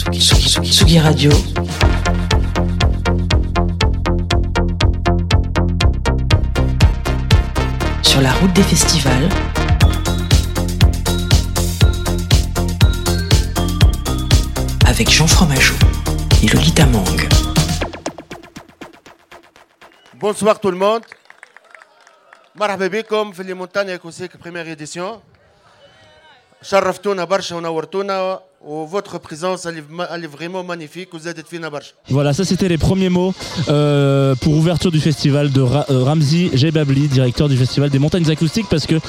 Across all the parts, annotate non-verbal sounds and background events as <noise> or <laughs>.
Tsugi, Tsugi, Tsugi, Tsugi Radio. Sur la route des festivals. Avec Jean Fromageau et Lolita Mang. Bonsoir tout le monde. مرحبا بكم في اللي مونتانيا كوسيك première édition. شرفتونا برشا ونورتونا و Oh, votre présence, elle est, vraiment magnifique. Vous êtes fina Voilà, ça c'était les premiers mots euh, pour ouverture du festival de euh, Ramzi Jebabli, directeur du festival des montagnes acoustiques, parce que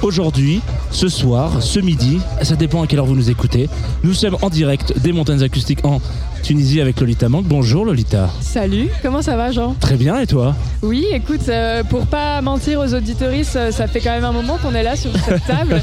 aujourd'hui, ce soir, ce midi, ça dépend à quelle heure vous nous écoutez, nous sommes en direct des montagnes acoustiques en Tunisie avec Lolita Mank. Bonjour Lolita. Salut, comment ça va Jean? Très bien, et toi? Oui, écoute, euh, pour pas mentir aux auditoristes, euh, ça fait quand même un moment qu'on est là sur cette <laughs> table.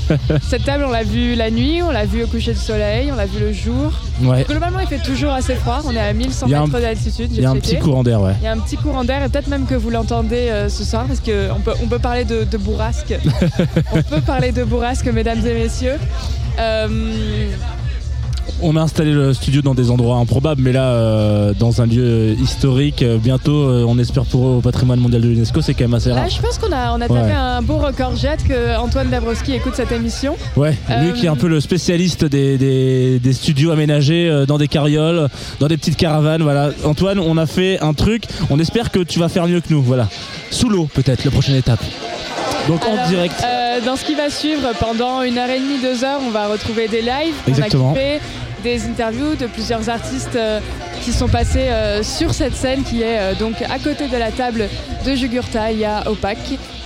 cette table, on l'a vue la nuit, on l'a vue au coucher du soleil, on l'a vue le jour. Ouais, Globalement, il fait toujours assez froid, on est à 1100 Il y a un- mètres d'altitude, il y a un petit courant d'air, ouais. Il y a un petit courant d'air et peut-être même que vous l'entendez euh, ce soir parce qu'on peut, on peut parler de, de bourrasque. <laughs> on peut parler de bourrasque, mesdames et messieurs. Euh, On a installé le studio dans des endroits improbables, mais là, euh, dans un lieu historique, euh, bientôt, euh, on espère pour eux au patrimoine mondial de l'UNESCO, c'est quand même assez là, rare. je pense qu'on a, on a tapé Ouais. un beau record. J'ai hâte que Antoine Dabrowski écoute cette émission. Ouais, lui qui est un peu le spécialiste des, des- des studios aménagés dans des carrioles, dans des petites caravanes. Voilà, Antoine, on a fait un truc. On espère que tu vas faire mieux que nous. Voilà, sous l'eau peut-être, la prochaine étape. Donc en direct. euh, dans ce qui va suivre, pendant une heure et demie, deux heures, on va retrouver des lives. Exactement. On a kiffé des interviews de plusieurs artistes euh, qui sont passés euh, sur cette scène qui est euh, donc à côté de la table de Jugurta. Il y a Opac,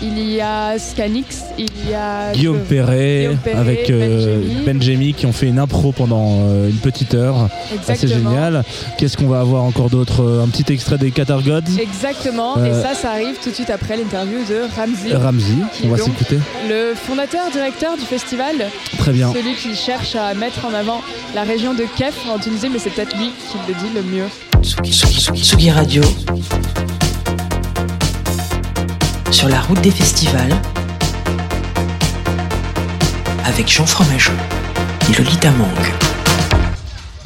il y a Scanix, il y a Guillaume euh, Perret, Guillaume Perret, avec Benjemi. Benjemi qui ont fait une impro pendant une petite heure. Exactement. génial. Qu'est-ce qu'on va avoir encore d'autre Un petit extrait des Qatar Gods? Exactement, Euh, et ça, ça arrive tout de suite après l'interview de Ramzi, Ramzi, on va s'écouter. le fondateur, directeur du festival, Très bien. celui qui cherche à mettre en avant la région de Kef en Tunisie, mais c'est peut-être lui qui le dit le mieux. Tsugi, Tsugi, Tsugi, Tsugi Radio. Sur la route des festivals. Avec Jean Fromageau et Lolita Mang.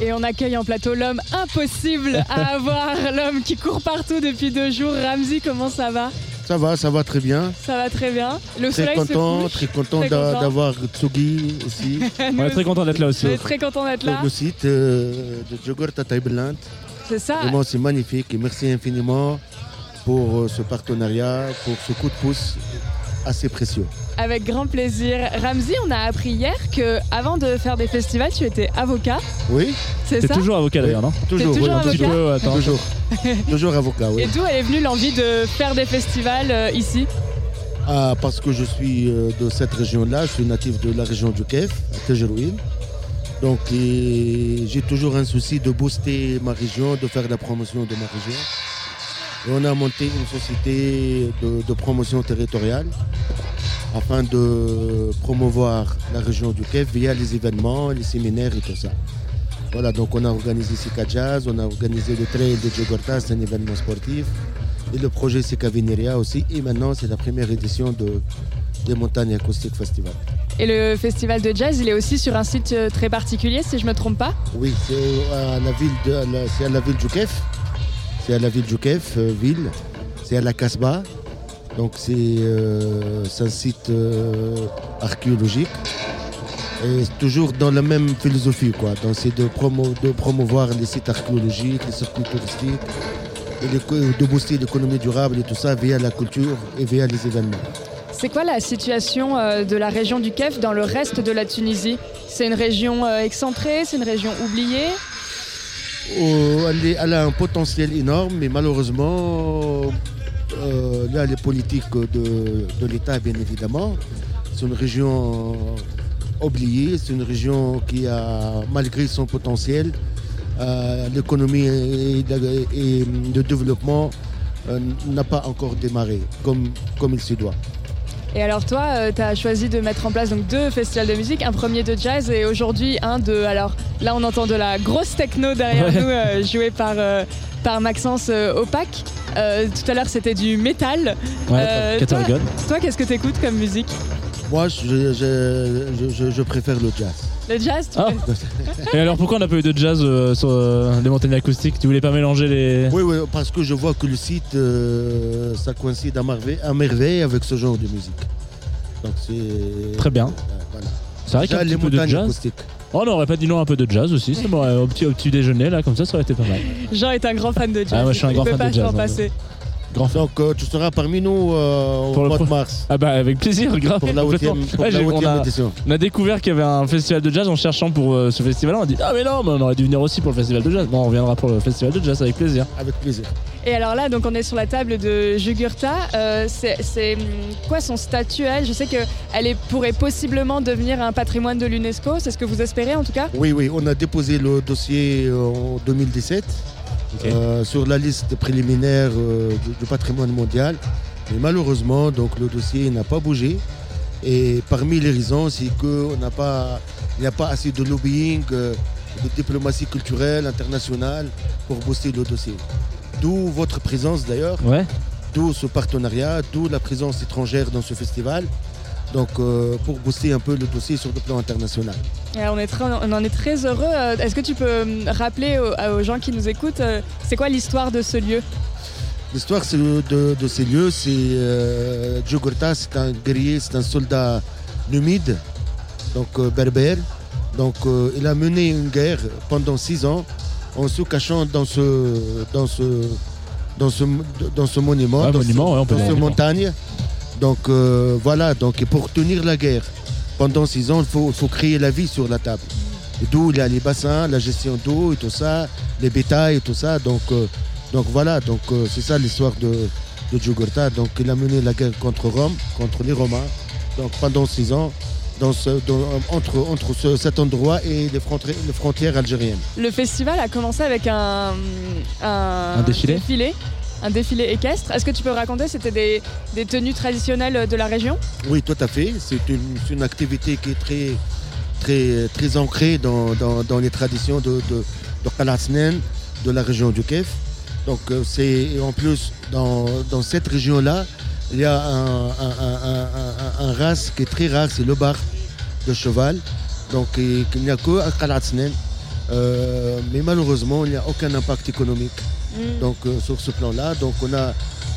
Et on accueille en plateau l'homme impossible à <laughs> avoir, l'homme qui court partout depuis deux jours. Ramzi, comment ça va? Ça va, ça va très bien. Ça va très bien. Le Très soleil content, se couche. très content Très d'a- content. d'avoir Tsugi ici. <laughs> On est très content d'être là aussi. On est très content d'être là. le site euh, de Jogurta Taibeland. C'est ça. Vraiment, c'est magnifique et merci infiniment pour euh, ce partenariat, pour ce coup de pouce assez précieux. Avec grand plaisir. Ramzi, on a appris hier que avant de faire des festivals, tu étais avocat. Oui, C'est T'es ça toujours avocat d'ailleurs, non toujours. toujours oui, Un petit avocat peu, attends. Toujours. <laughs> toujours avocat, oui. Et d'où est venue l'envie de faire des festivals euh, ici? Ah, parce que je suis euh, de cette région-là, je suis natif de la région du Kef, à Tajerouine. Donc j'ai toujours un souci de booster ma région, de faire la promotion de ma région. Et on a monté une société de, de promotion territoriale afin de promouvoir la région du Kef via les événements, les séminaires et tout ça. Voilà, donc on a organisé Sika Jazz, on a organisé le trail de Jogorta, c'est un événement sportif. Et le projet Sika Veneria aussi. Et maintenant, c'est la première édition de, des Montagnes Acoustiques Festival. Et le festival de jazz, il est aussi sur un site euh, très particulier, si je me trompe pas? Oui, c'est à la ville de, c'est à la ville du Kef. C'est à la ville du Kef, euh, ville. C'est à la Casbah. Donc c'est euh, c'est un site euh, archéologique. Et toujours dans la même philosophie, quoi. Donc c'est de, promo- de promouvoir les sites archéologiques, les circuits touristiques, et de booster l'économie durable et tout ça via la culture et via les événements. C'est quoi la situation euh, de la région du Kef dans le reste de la Tunisie? C'est une région excentrée, c'est une région oubliée? Oh, elle, est- elle a un potentiel énorme, mais malheureusement, euh, là, les politiques de, de l'État, bien évidemment, c'est une région oubliée, c'est une région qui a, malgré son potentiel, euh, l'économie et, le- développement euh, n'a pas encore démarré comme, comme il se doit. Et alors toi, tu as choisi de mettre en place donc deux festivals de musique, un premier de jazz et aujourd'hui un de... Alors là, on entend de la grosse techno derrière Ouais. nous, euh, jouée par, euh, par Maxence euh, Opac. Euh, tout à l'heure, c'était du métal. Ouais, Euh, toi- God. Toi, qu'est-ce que tu écoutes comme musique? Moi, je, je- je- je- je préfère le jazz. Le jazz, tu Ah. peux- <laughs> Et alors pourquoi on n'a pas eu de jazz euh, sur euh, les montagnes acoustiques? Tu voulais pas mélanger les. Oui, oui, parce que je vois que le site, euh, ça coïncide à merveille, à merveille avec ce genre de musique. Donc c'est. Très bien. Euh, voilà. C'est vrai qu'il y a Déjà, un les peu de montagnes jazz. acoustiques. Oh non, on aurait pas dit non à un peu de jazz aussi. Ça m'aurait- au petit, au petit déjeuner là, comme ça, ça aurait été pas mal. Jean est un grand fan de jazz. Ah, moi, je suis un Il grand peut fan pas de jazz, s'en hein. passer. Grand. Donc euh, tu seras parmi nous euh, Pour au le mois de mars Ah bah avec plaisir, grave. pour la huitième Ouais, on, a, édition. on a découvert qu'il y avait un festival de jazz en cherchant pour euh, ce festival-là. On a dit ah mais non, mais on aurait dû venir aussi pour le festival de jazz. Bon, on reviendra pour le festival de jazz avec plaisir. Avec plaisir. Et alors là, donc on est sur la table de Jugurtha. Euh, c'est hum, quoi son statut elle? Je sais qu'elle est- pourrait possiblement devenir un patrimoine de l'UNESCO. C'est ce que vous espérez en tout cas? Oui, oui, on a déposé le dossier euh, en 2017 euh, sur la liste préliminaire euh, du, du patrimoine mondial. Mais malheureusement, donc, le dossier n'a pas bougé. Et parmi les raisons, c'est qu'il n'a pas, il n'y a pas assez de lobbying, euh, de diplomatie culturelle internationale pour booster le dossier. D'où votre présence d'ailleurs, Ouais. d'où ce partenariat, d'où la présence étrangère dans ce festival. Donc euh, pour booster un peu le dossier sur le plan international. Alors, on, est très- on en est très heureux. Euh, Est-ce que tu peux hum, rappeler aux, aux gens qui nous écoutent, euh, c'est quoi l'histoire de ce lieu? L'histoire de, de ces lieux, c'est euh, Jugurtha, c'est un guerrier, c'est un soldat numide, donc euh, berbère. Donc euh, il a mené une guerre pendant six ans en se cachant dans ce, dans ce, dans ce, dans ce monument, dans, monument, ouais, on peut ce- dans dire montagne. Donc euh, voilà, donc et pour tenir la guerre pendant six ans, il faut, créer la vie sur la table. Et d'où il y a les bassins, la gestion d'eau et tout ça, les bétails et tout ça. Donc, euh, donc voilà, donc euh, c'est ça l'histoire de, de Jugurtha. Donc il a mené la guerre contre Rome, contre les Romains. Donc pendant six ans, dans ce- dans- entre, entre ce- cet endroit et les frontières, les frontières algériennes. Le festival a commencé avec un, un, Un défilé un défilé équestre. Est-ce que tu peux raconter C'était des, tenues traditionnelles de la région? Oui, tout à fait. C'est une, activité qui est très, très, ancrée dans, les traditions de, de, de la région du Kef. Donc, euh, c'est en plus, dans, cette région-là, il y a un, race qui est très rare, c'est le bar de cheval. Donc, qu'il n'y a que à. Euh, mais malheureusement, il n'y a aucun impact économique Mm. donc euh, sur ce plan-là. Donc on a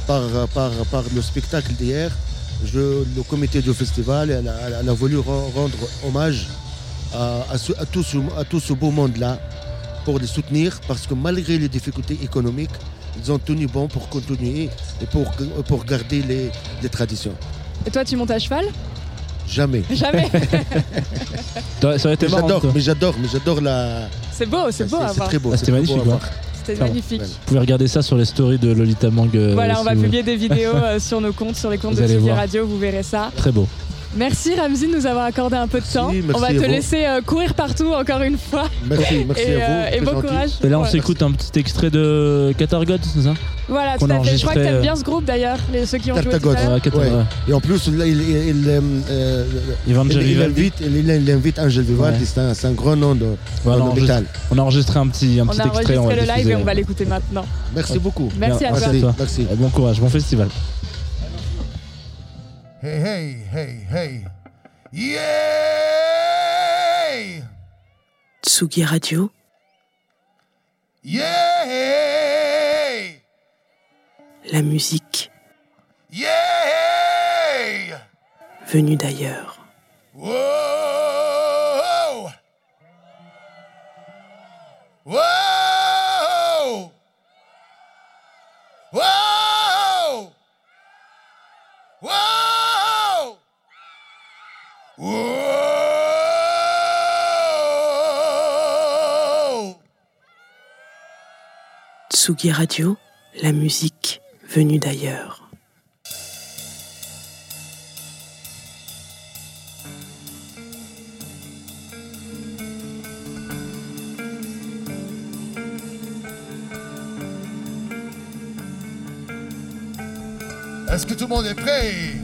par, par, par le spectacle d'hier, le comité du festival elle a, elle a voulu ren- rendre hommage à, à ce, à tout ce, à tout ce beau monde-là pour les soutenir parce que malgré les difficultés économiques, ils ont tenu bon pour continuer et pour, pour garder les, les traditions. Et toi, tu montes à cheval? Jamais. Jamais <laughs> Ça aurait été Mais marrant. j'adore, toi. mais j'adore, mais j'adore la. C'est beau, c'est beau à C'est voir. très beau. Ah, c'est C'était très beau magnifique. à ouais. voir. C'était magnifique. Vous pouvez regarder ça sur les stories de Lolita Mang. euh, Voilà, on si va vous- publier des vidéos euh, sur nos comptes, sur les comptes Vous de allez Tsugi voir. Radio, vous verrez ça. Très beau. Merci Ramzi de nous avoir accordé un peu de Merci, temps. merci on va te laisser euh, courir partout encore une fois. Merci, <laughs> merci et, à vous. euh, et bon gentil. courage. Et là, on Ouais. s'écoute un petit extrait de Catargod, c'est ça Voilà, tout a à fait. Je crois que enregistré, t'aimes euh, bien ce groupe d'ailleurs, ceux qui ont joué tout Cartagode. à l'heure. Ouais, Catar- Ouais. ouais. Et en plus, là, il, il, il, euh, il- invite, il, il invite Angel Vivaldi, Ouais. c'est un, grand nom de, Voilà, on, métal. on a enregistré un petit, un On petit a extrait. enregistré va le live et on va l'écouter maintenant. Merci beaucoup. Merci à toi. Merci, bon courage, bon festival. Hey, hey, hey, hey. Yeah! Tsugi Radio, Yeah! la musique Yeah! venue d'ailleurs. Whoa! Tsugi Radio, la musique venue d'ailleurs. Est-ce que tout le monde est prêt?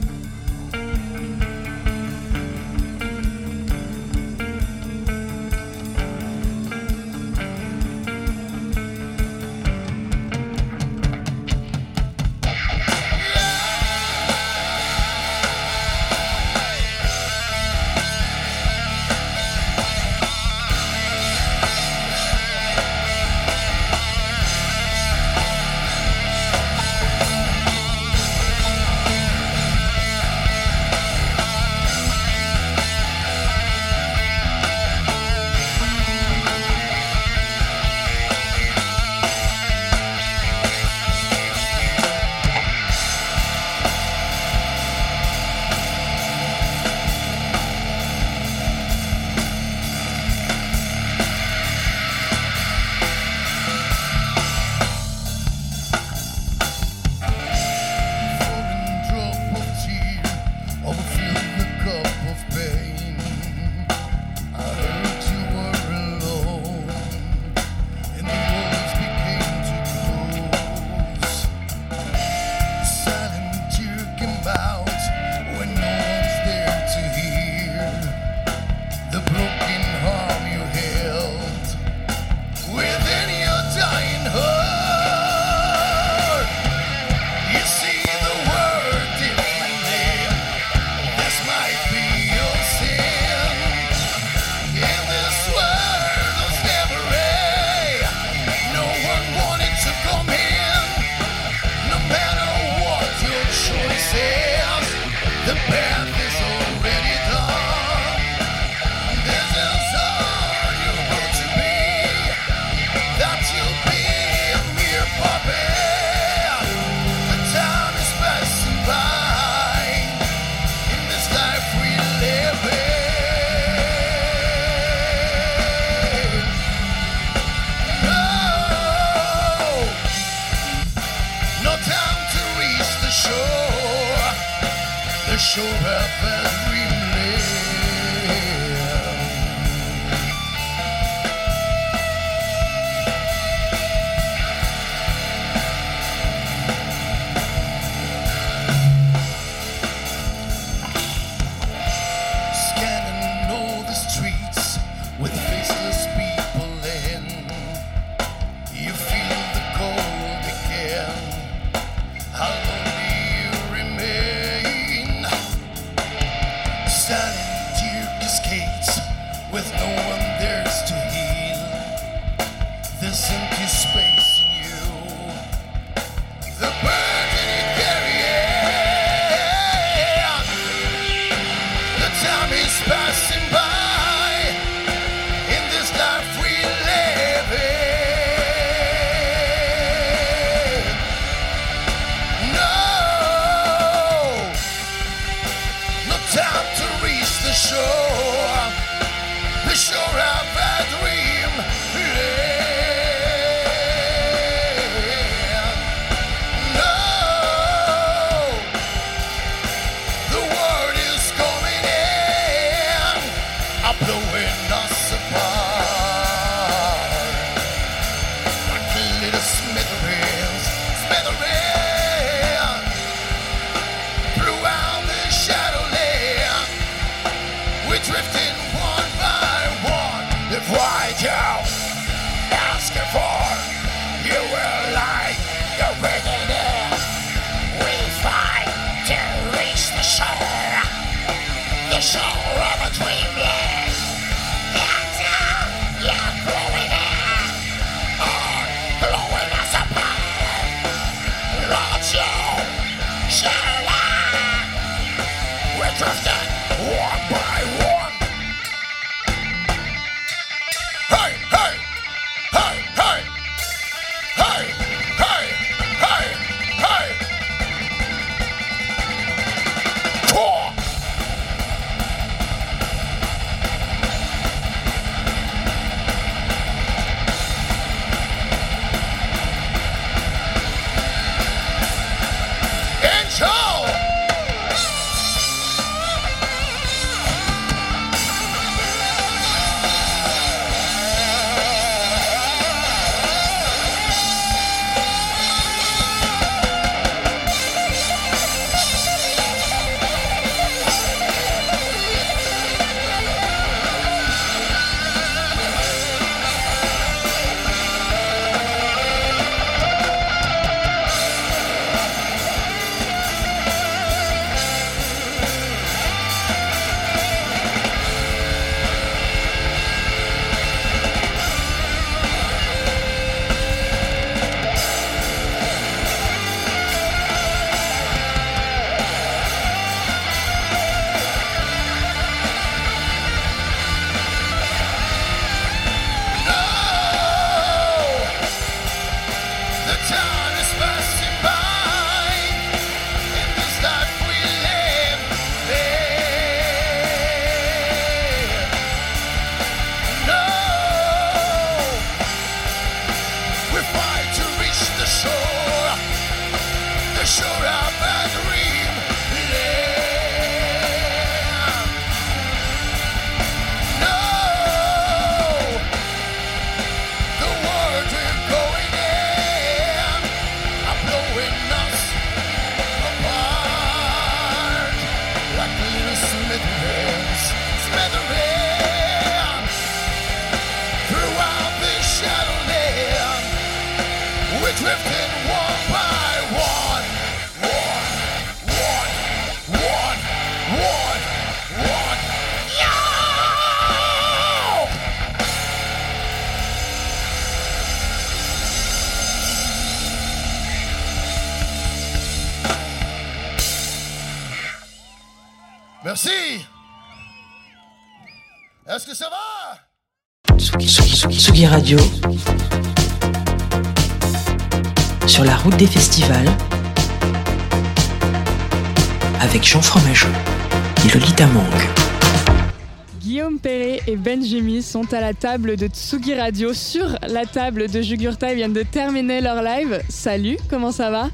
Sont à la table de Tsugi Radio sur la table de Jugurta. Ils viennent de terminer leur live. Salut, comment ça va?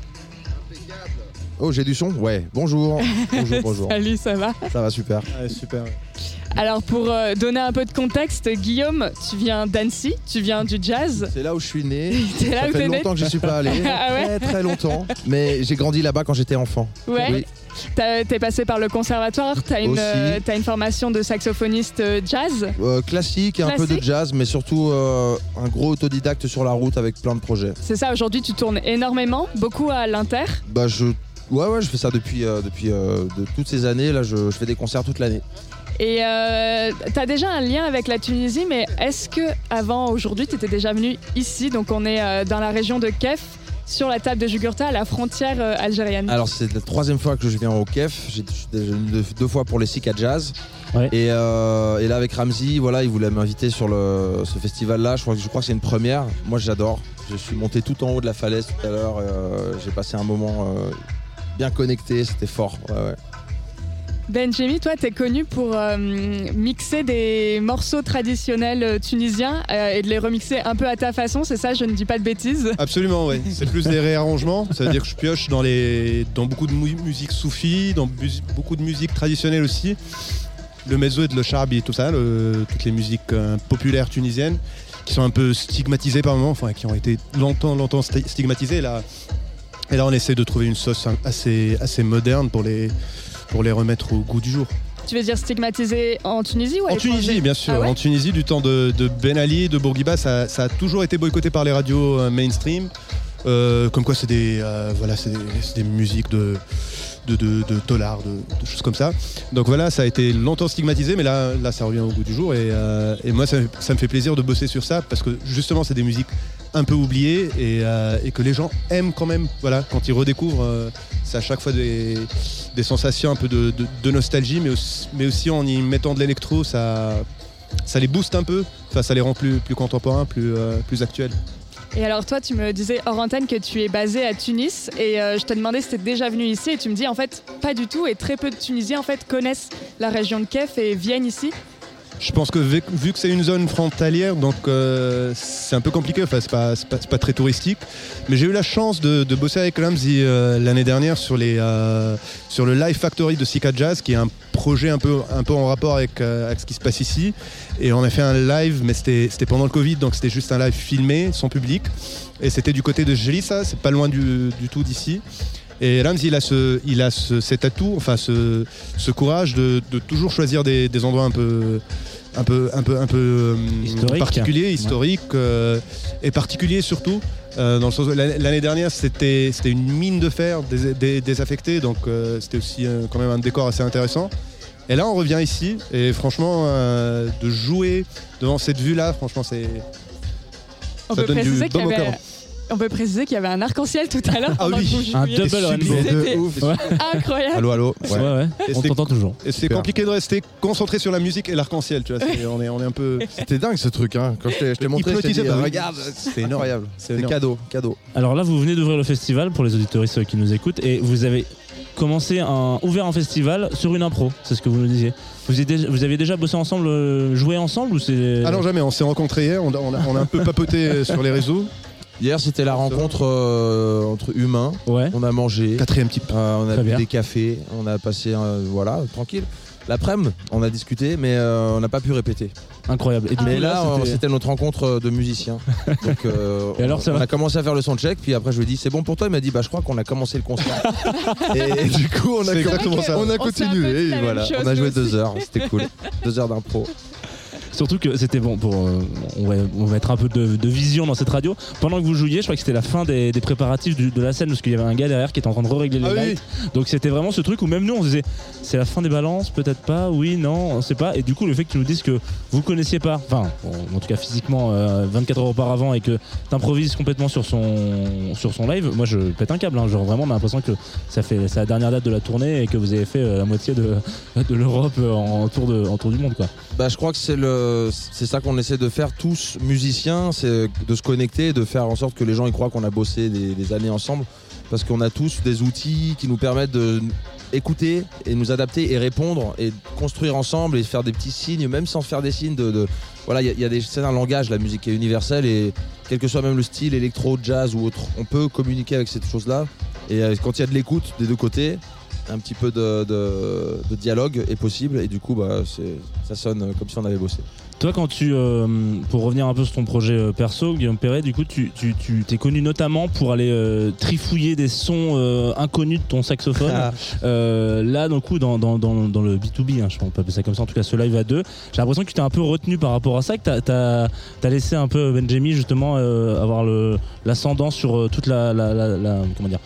Oh, j'ai du son? Ouais, bonjour. bonjour, <laughs> bonjour. Salut, ça va? Ça va super. Ouais, super. Alors pour euh, donner un peu de contexte, Guillaume, tu viens d'Annecy, tu viens du jazz. C'est là où je suis né. <laughs> C'est là Ça où fait t'es né? longtemps que je suis pas allé. <laughs> Ah ouais? Très très longtemps. Mais j'ai grandi là-bas quand j'étais enfant. Ouais. Oui. T'es passé par le conservatoire, t'as une, euh, une formation de saxophoniste euh, jazz? Euh, classique et un peu de jazz, mais surtout euh, un gros autodidacte sur la route avec plein de projets. C'est ça, aujourd'hui tu tournes énormément, beaucoup à l'Inter? Bah je. Ouais ouais je fais ça depuis, depuis de toutes ces années. Là je, je fais des concerts toute l'année. Et euh, t'as déjà un lien avec la Tunisie, mais est-ce que avant aujourd'hui t'étais déjà venu ici? Donc on est dans la région de Kef, sur la table de Jugurtha, à la frontière euh, algérienne. Alors c'est la troisième fois que je viens au KEF. J'ai deux, deux fois pour les Sika Jazz. Ouais. Et, euh, et là avec Ramzi, voilà, il voulait m'inviter sur le, ce festival-là. Je crois, que- je crois que c'est une première. Moi j'adore. Je suis monté tout en haut de la falaise tout à l'heure. euh, J'ai passé un moment euh, bien connecté. C'était fort. Ouais, ouais. Benjemi, toi, t'es connu pour euh, mixer des morceaux traditionnels euh, tunisiens euh, et de les remixer un peu à ta façon, c'est ça? Je ne dis pas de bêtises. Absolument, oui. <laughs> C'est plus des réarrangements. C'est-à-dire que je pioche dans, les, dans beaucoup de mu- musique soufie, dans beaucoup de musique traditionnelle aussi. Le mezzo et le charbi et tout ça, le- toutes les musiques euh, populaires tunisiennes qui sont un peu stigmatisées par moments, enfin qui ont été longtemps, longtemps sti- stigmatisées. Là, et là, on essaie de trouver une sauce assez, assez moderne pour les, pour les remettre au goût du jour. Tu veux dire stigmatisé en Tunisie ou En Tunisie, bien sûr. Ah ouais en Tunisie, du temps de, de Ben Ali, de Bourguiba, ça, ça a toujours été boycotté par les radios euh, mainstream. Euh, comme quoi, c'est des, euh, voilà, c'est des, c'est des musiques de, de, de, de dollars, de, de choses comme ça. Donc voilà, ça a été longtemps stigmatisé, mais là, là ça revient au goût du jour. Et, euh, et moi, ça, ça me fait plaisir de bosser sur ça parce que justement, c'est des musiques un peu oubliées et, euh, et que les gens aiment quand même. Voilà, quand ils redécouvrent, euh, c'est à chaque fois des, sensations un peu de, nostalgie, mais aussi, mais aussi en y mettant de l'électro, ça, ça les booste un peu. Enfin, ça les rend plus, plus contemporains, plus, euh, plus actuels. Et alors toi, tu me disais hors que tu es basé à Tunis et je te demandais si tu déjà venu ici et tu me dis en fait pas du tout et très peu de Tunisiens en fait connaissent la région de Kef et viennent ici. Je pense que vu, que c'est une zone frontalière, donc euh, c'est un peu compliqué. Enfin, c'est pas, pas, très touristique. Mais j'ai eu la chance de, bosser avec Ramsey euh, l'année dernière sur, les, euh, sur le Live Factory de Sika Jazz, qui est un projet un peu, un peu en rapport avec, avec ce qui se passe ici. Et on a fait un live, mais c'était c'était pendant le Covid, donc c'était juste un live filmé, sans public. Et c'était du côté de Gelissa, c'est pas loin du, du tout d'ici. Et Ramsey, il a, ce, il a ce- cet atout, enfin ce, ce courage de, de toujours choisir des, des endroits un peu, un peu, un peu, un peu euh, Historique. particuliers, historiques euh, et particuliers surtout. Euh, dans le sens l'année dernière, c'était c'était une mine de fer dés- dés- désaffectée, donc euh, c'était aussi euh, quand même un décor assez intéressant. Et là, on revient ici, et franchement, euh, de jouer devant cette vue-là, franchement, c'est. On Ça peut donne du préciser qu'il y baume au avait cœur. On peut préciser qu'il y avait un arc-en-ciel tout à l'heure. Ah oui, un double rainbow. C'était ouf. Ouais. incroyable. Allô, allô. Ouais, ouais. Et On t'entend toujours. Et c'est compliqué de rester concentré sur la musique et l'arc-en-ciel, tu vois. On est, on est un peu. C'était dingue ce truc. Hein. Quand je t'ai montré, je dit, par- regarde, c'est incroyable. C'est cadeau, cadeau. Alors là, vous venez d'ouvrir le festival pour les auditoristes qui nous écoutent et vous avez commencé un ouvert un festival sur une impro. C'est ce que vous nous disiez. Vous, avez déjà, vous avez déjà bossé ensemble, euh, joué ensemble ou c'est Ah non, jamais, on s'est rencontrés hier, on a, on a- on a un peu <laughs> papoté sur les réseaux. Hier, c'était la rencontre euh, entre humains. Ouais. On a mangé, Quatrième type. euh, on a Très bu bien. des cafés, on a passé, euh, voilà, tranquille. L'après-midi, on a discuté, mais euh, on n'a pas pu répéter. Incroyable. Et du mais coup, là, c'était- c'était notre rencontre euh, de musiciens. <laughs> Donc, euh, Et alors, ça on va a commencé à faire le soundcheck, puis après je lui ai dit c'est bon pour toi? Il m'a dit bah je crois qu'on a commencé le concert. <laughs> et, du coup, on a, C'est exactement ça. on a On s'est un peu continué. dit et la même voilà, chose, on a nous joué aussi. deux heures, c'était cool. <laughs> deux heures d'impro. Surtout que c'était bon pour. euh, on, va, on va mettre un peu de, de vision dans cette radio. Pendant que vous jouiez, je crois que c'était la fin des, des préparatifs du- de la scène parce qu'il y avait un gars derrière qui était en train de régler les Ah oui. Donc c'était vraiment ce truc où même nous on se disait c'est la fin des balances, peut-être pas, oui, non, on sait pas. Et du coup, le fait que tu nous dises que vous connaissiez pas, enfin, en tout cas physiquement, euh, 24 heures auparavant et que t'improvises complètement sur son, sur son live, moi je pète un câble. hein. Genre vraiment, on a l'impression que ça fait c'est la dernière date de la tournée et que vous avez fait euh, la moitié de, de l'Europe euh, en tour, de, en tour du monde quoi. Bah, je crois que c'est le, c'est ça qu'on essaie de faire tous musiciens, c'est de se connecter, de faire en sorte que les gens y croient qu'on a bossé des, années ensemble, parce qu'on a tous des outils qui nous permettent de écouter et nous adapter et répondre et construire ensemble et faire des petits signes, même sans faire des signes de, voilà, il a des, c'est un langage, la musique est universelle et quel que soit même le style, électro, jazz ou autre, on peut communiquer avec cette chose-là. Et euh, quand il y a de l'écoute des deux côtés, un petit peu de, de- de dialogue est possible et du coup bah, ça sonne comme si on avait bossé. Toi, quand tu, euh, pour revenir un peu sur ton projet euh, perso, Guillaume Perret, du coup, tu, tu, tu t'es connu notamment pour aller euh, trifouiller des sons euh, inconnus de ton saxophone. Euh, là, dans le coup, dans, dans, dans, dans le B2B, hein, je pense, on peut appeler ça comme ça, en tout cas ce live à deux, j'ai l'impression que tu t'es un peu retenu par rapport à ça, que t'as, t'as, t'as laissé un peu Benjamin justement avoir l'ascendant sur toute la, la, la- la- comment dire,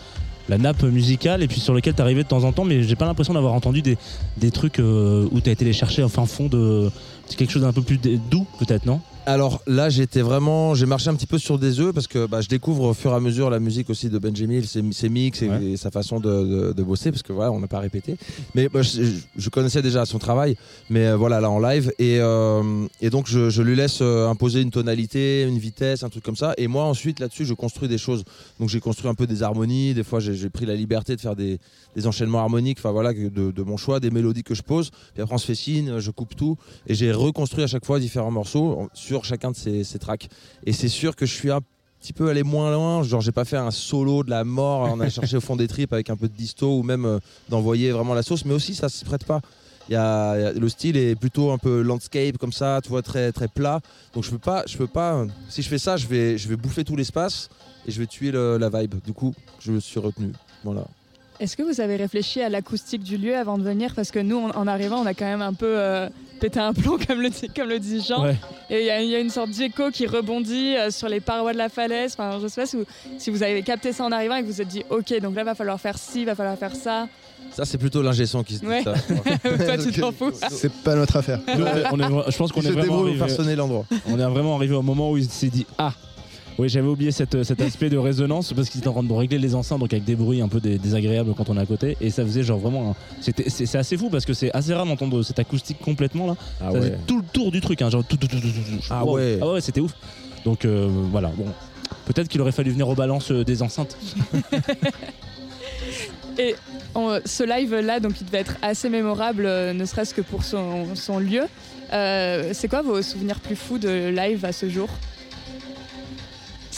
la nappe musicale et puis sur lequel t'arrivais de temps en temps, mais j'ai pas l'impression d'avoir entendu des, des trucs euh, où t'as été les chercher au fin fond de quelque chose d'un peu plus doux, peut-être, non? Alors là, j'étais vraiment, j'ai marché un petit peu sur des œufs parce que bah, je découvre au fur et à mesure la musique aussi de Benjamin, ses, ses mix et, Ouais. et sa façon de, de- de bosser parce que voilà, on n'a pas répété. Mais bah, je, je connaissais déjà son travail, mais euh, voilà là en live et, euh, et donc je, je lui laisse euh, imposer une tonalité, une vitesse, un truc comme ça. Et moi ensuite là-dessus, je construis des choses. Donc j'ai construit un peu des harmonies. Des fois, j'ai pris la liberté de faire des, des enchaînements harmoniques, enfin voilà, de, de mon choix, des mélodies que je pose. Puis après, on se fait signe, je coupe tout et j'ai reconstruit à chaque fois différents morceaux sur chacun de ces, ces tracks. Et c'est sûr que je suis un petit peu allé moins loin, genre j'ai pas fait un solo de la mort, on a cherché au fond des tripes avec un peu de disto ou même euh, d'envoyer vraiment la sauce, mais aussi ça se prête pas. Y le style est plutôt un peu landscape comme ça, tu vois, très très plat. Donc je peux pas, je peux pas. Si je fais ça, je vais, je vais bouffer tout l'espace et je vais tuer la vibe. Du coup, je me suis retenu. Voilà. Est-ce que vous avez réfléchi à l'acoustique du lieu avant de venir? Parce que nous, on- en arrivant, on a quand même un peu euh, pété un plomb, <laughs> comme le, dit- comme le dit Jean. Ouais. Et il y, a- il y a une sorte d'écho qui rebondit euh, sur les parois de la falaise. Enfin, je sais pas si vous, si vous avez capté ça en arrivant et que vous vous êtes dit, ok, donc là, va falloir faire ci, va falloir faire ça. Ça, c'est plutôt l'ingé son qui se dit Ouais. ça. <laughs> Toi, tu <laughs> t'en fous. C'est pas notre affaire. Nous, on est- on est vra- je pense qu'on est vraiment arrivé, pour faire sonner l'endroit. on est vraiment arrivé au moment où il s'est dit ah. Oui, j'avais oublié cette- cet aspect de résonance parce qu'ils étaient en train de régler les enceintes donc avec des bruits un peu dé- désagréables quand on est à côté et ça faisait genre vraiment un- c'était c'est assez fou parce que c'est assez rare d'entendre cette acoustique complètement là. Ah ça faisait tout le tour du truc hein, genre tout, tout, tout, tout, tout. Ah Wow. ouais. Ah ouais, c'était ouf. Donc euh, voilà, bon. Peut-être qu'il aurait fallu venir aux balances euh, des enceintes. <laughs> Et on- ce live-là, donc, il devait être assez mémorable, euh, ne serait-ce que pour son, son lieu. Euh, c'est quoi vos souvenirs plus fous de live à ce jour?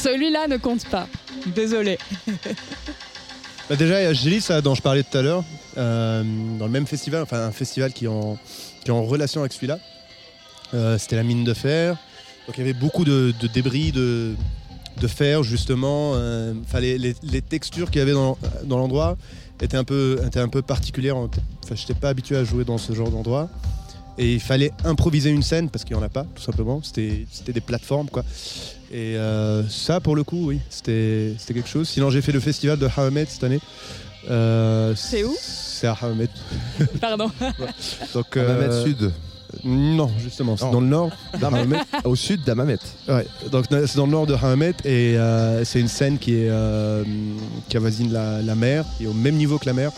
Celui-là ne compte pas. Désolé. <laughs> Bah déjà, il y a dont je parlais tout à l'heure, euh, dans le même festival, enfin un festival qui est en, relation avec celui-là. Euh, C'était la mine de fer. Donc il y avait beaucoup de, débris de, fer, justement. Euh, les, textures qu'il y avait dans, l'endroit étaient un peu, un peu particulières. Je n'étais pas habitué à jouer dans ce genre d'endroit. Et il fallait improviser une scène parce qu'il n'y en a pas, tout simplement. C'était des plateformes, quoi. Et euh, ça, pour le coup, oui, c'était c'était quelque chose. Sinon, j'ai fait le festival de Hamed cette année. Euh, C'est où? C'est à Hamed. <laughs> Pardon. Donc, Damamet euh, Sud. Non, justement, c'est Non. dans le nord. Damamet, <laughs> au sud d'Amamet. Ouais, donc c'est dans le nord de Hamed et euh, c'est une scène qui est euh, qui avoisine la, la mer, qui est au même niveau que la mer.